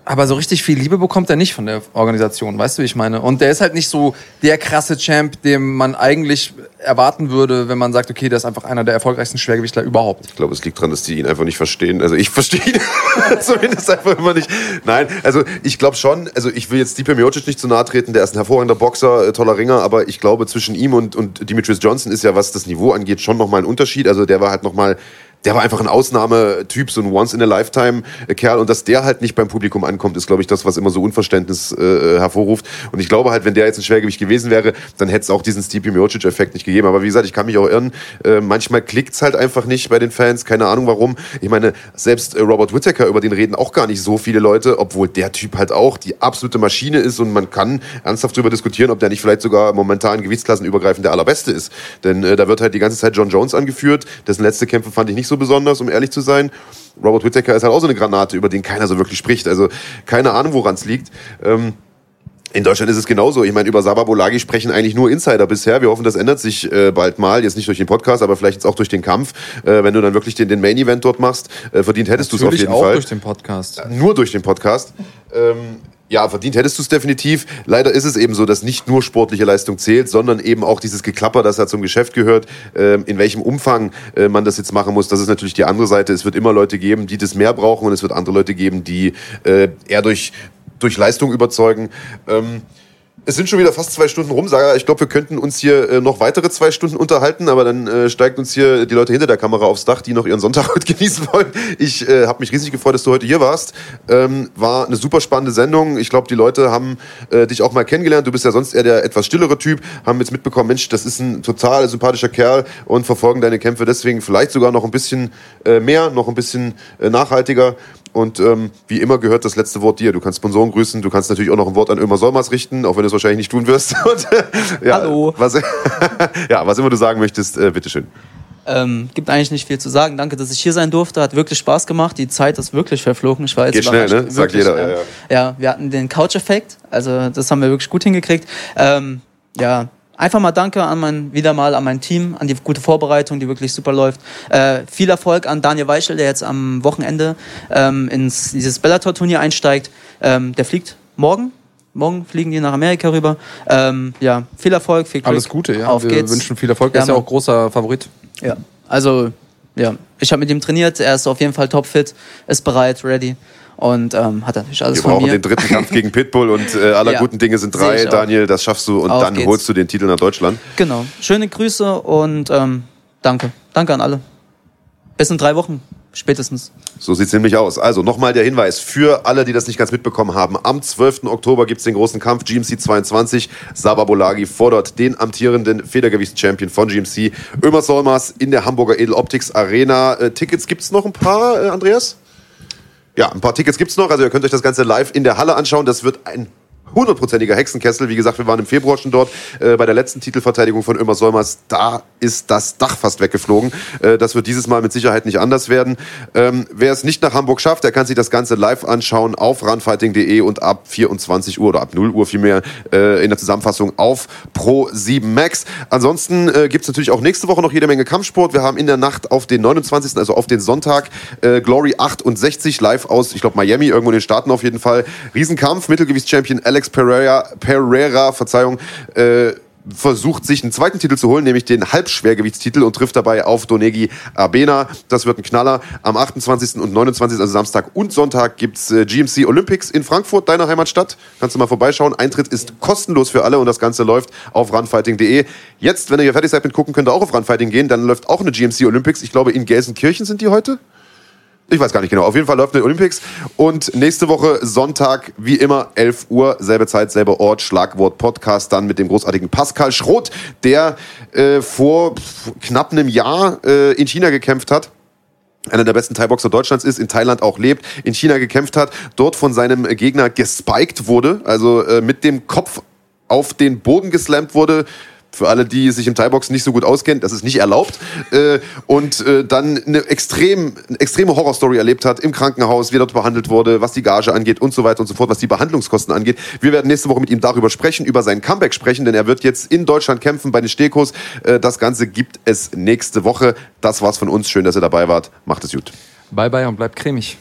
aber so richtig viel Liebe bekommt er nicht von der Organisation, weißt du, wie ich meine? Und der ist halt nicht so der krasse Champ, dem man eigentlich erwarten würde, wenn man sagt, okay, der ist einfach einer der erfolgreichsten Schwergewichtler überhaupt. Ich glaube, es liegt daran, dass die ihn einfach nicht verstehen. Also ich verstehe ihn *laughs* zumindest einfach immer nicht. Nein, also ich glaube schon, also ich will jetzt Stipe Miocic nicht zu nahe treten, der ist ein hervorragender Boxer, äh, toller Ringer, aber ich glaube, zwischen ihm und, und Demetrius Johnson ist ja, was das Niveau angeht, schon nochmal ein Unterschied. Also der war halt nochmal der war einfach ein Ausnahmetyp, so ein Once-in-a-Lifetime-Kerl. Und dass der halt nicht beim Publikum ankommt, ist, glaube ich, das, was immer so Unverständnis äh, hervorruft. Und ich glaube halt, wenn der jetzt ein Schwergewicht gewesen wäre, dann hätte es auch diesen Stipe Miocic-Effekt nicht gegeben. Aber wie gesagt, ich kann mich auch irren. Äh, manchmal klickt's halt einfach nicht bei den Fans. Keine Ahnung warum. Ich meine, selbst äh, Robert Whittaker, über den reden auch gar nicht so viele Leute, obwohl der Typ halt auch die absolute Maschine ist. Und man kann ernsthaft darüber diskutieren, ob der nicht vielleicht sogar momentan gewichtsklassenübergreifend der allerbeste ist. Denn äh, da wird halt die ganze Zeit John Jones angeführt. Dessen letzte Kämpfe fand ich nicht so so besonders, um ehrlich zu sein. Robert Whittaker ist halt auch so eine Granate, über den keiner so wirklich spricht. Also keine Ahnung, woran es liegt. Ähm, in Deutschland ist es genauso. Ich meine, über Saba Bolagi sprechen eigentlich nur Insider bisher. Wir hoffen, das ändert sich äh, bald mal. Jetzt nicht durch den Podcast, aber vielleicht jetzt auch durch den Kampf. Äh, wenn du dann wirklich den, den Main Event dort machst, äh, verdient hättest du es auf jeden auch Fall. durch den Podcast. Nur durch den Podcast. Ähm, ja, verdient hättest du es definitiv. Leider ist es eben so, dass nicht nur sportliche Leistung zählt, sondern eben auch dieses Geklapper, das ja zum Geschäft gehört. Ähm, in welchem Umfang äh, man das jetzt machen muss, das ist natürlich die andere Seite. Es wird immer Leute geben, die das mehr brauchen und es wird andere Leute geben, die äh, eher durch, durch Leistung überzeugen. Es sind schon wieder fast zwei Stunden rum, Saga. Ich glaube, wir könnten uns hier äh, noch weitere zwei Stunden unterhalten, aber dann äh, steigt uns hier die Leute hinter der Kamera aufs Dach, die noch ihren Sonntag *laughs* heute genießen wollen. Ich äh, habe mich riesig gefreut, dass du heute hier warst. Ähm, war eine super spannende Sendung. Ich glaube, die Leute haben äh, dich auch mal kennengelernt. Du bist ja sonst eher der etwas stillere Typ, haben jetzt mitbekommen, Mensch, das ist ein total sympathischer Kerl und verfolgen deine Kämpfe deswegen vielleicht sogar noch ein bisschen äh, mehr, noch ein bisschen äh, nachhaltiger. Und ähm, wie immer gehört das letzte Wort dir. Du kannst Sponsoren grüßen, du kannst natürlich auch noch ein Wort an Ömer Solmers richten, auch wenn du es wahrscheinlich nicht tun wirst. *laughs* Und, äh, ja, Hallo. Was, *laughs* ja, was immer du sagen möchtest, äh, bitteschön. Ähm, gibt eigentlich nicht viel zu sagen. Danke, dass ich hier sein durfte. Hat wirklich Spaß gemacht. Die Zeit ist wirklich verflogen. Ich war jetzt Geht schnell, ne? Sagt Wirklich, jeder, ja, ja. ja. ja, wir hatten den Couch-Effekt. Also das haben wir wirklich gut hingekriegt. Ähm, ja, einfach mal Danke an mein, wieder mal an mein Team, an die gute Vorbereitung, die wirklich super läuft. Äh, viel Erfolg an Daniel Weichel, der jetzt am Wochenende ähm, ins dieses Bellator-Turnier einsteigt. Ähm, der fliegt morgen. Morgen fliegen die nach Amerika rüber. Ähm, ja, viel Erfolg, viel Glück. Alles Gute, ja. Auf wir geht's. wünschen viel Erfolg. Er Ja, ist ja auch großer Favorit. Ja, also ja, ich habe mit ihm trainiert. Er ist auf jeden Fall topfit, ist bereit, ready und ähm, hat natürlich alles Wir brauchen den dritten Kampf gegen Pitbull und äh, aller Ja. guten Dinge sind drei. Daniel, das schaffst du und Auf dann geht's. holst du den Titel nach Deutschland. Genau. Schöne Grüße und ähm, danke. Danke an alle. Bis in drei Wochen, spätestens. So sieht's nämlich aus. Also nochmal der Hinweis für alle, die das nicht ganz mitbekommen haben. Am 12. Oktober gibt's den großen Kampf GMC 22. Saba Bolagi fordert den amtierenden Federgewichts-Champion von GMC, Ömer Solmers, in der Hamburger Edel Optics Arena. Äh, Tickets gibt's noch ein paar, äh, Andreas? Ja, ein paar Tickets gibt's noch. Also ihr könnt euch das Ganze live in der Halle anschauen. Das wird ein hundertprozentiger Hexenkessel. Wie gesagt, wir waren im Februar schon dort äh, bei der letzten Titelverteidigung von Ömer Solmers. Da ist das Dach fast weggeflogen. Äh, das wird dieses Mal mit Sicherheit nicht anders werden. Ähm, wer es nicht nach Hamburg schafft, der kann sich das Ganze live anschauen auf runfighting.de und ab 24 Uhr oder ab 0 Uhr vielmehr äh, in der Zusammenfassung auf Pro 7 Max. Ansonsten äh, gibt's natürlich auch nächste Woche noch jede Menge Kampfsport. Wir haben in der Nacht auf den 29., also auf den Sonntag, äh, Glory 68 live aus, ich glaube Miami, irgendwo in den Staaten auf jeden Fall. Riesenkampf, Mittelgewichtschampion Alex Pereira, Pereira, Verzeihung, äh, versucht sich einen zweiten Titel zu holen, nämlich den Halbschwergewichtstitel und trifft dabei auf Donegi Abena. Das wird ein Knaller. Am 28. und 29. also Samstag und Sonntag gibt's äh, GMC Olympics in Frankfurt, deiner Heimatstadt. Kannst du mal vorbeischauen. Eintritt ist kostenlos für alle und das Ganze läuft auf runfighting.de. Jetzt, wenn ihr fertig seid mit gucken, könnt ihr auch auf Runfighting gehen. Dann läuft auch eine GMC Olympics. Ich glaube, in Gelsenkirchen sind die heute. Ich weiß gar nicht genau. Auf jeden Fall läuft eine Olympics. Und nächste Woche Sonntag, wie immer, 11 Uhr, selbe Zeit, selber Ort, Schlagwort Podcast, dann mit dem großartigen Pascal Schroth, der äh, vor knapp einem Jahr äh, in China gekämpft hat einer der besten Thai-Boxer Deutschlands ist, in Thailand auch lebt, in China gekämpft hat, dort von seinem Gegner gespiked wurde, also äh, mit dem Kopf auf den Boden geslammt wurde. Für alle, die sich im Thai-Boxen nicht so gut auskennen, das ist nicht erlaubt. Äh, und äh, dann eine, extrem, eine extreme Horrorstory erlebt hat im Krankenhaus, wie er dort behandelt wurde, was die Gage angeht und so weiter und so fort, was die Behandlungskosten angeht. Wir werden nächste Woche mit ihm darüber sprechen, über sein Comeback sprechen, denn er wird jetzt in Deutschland kämpfen bei den Stekos. Äh, das Ganze gibt es nächste Woche. Das war's von uns. Schön, dass ihr dabei wart. Macht es gut. Bye bye und bleibt cremig.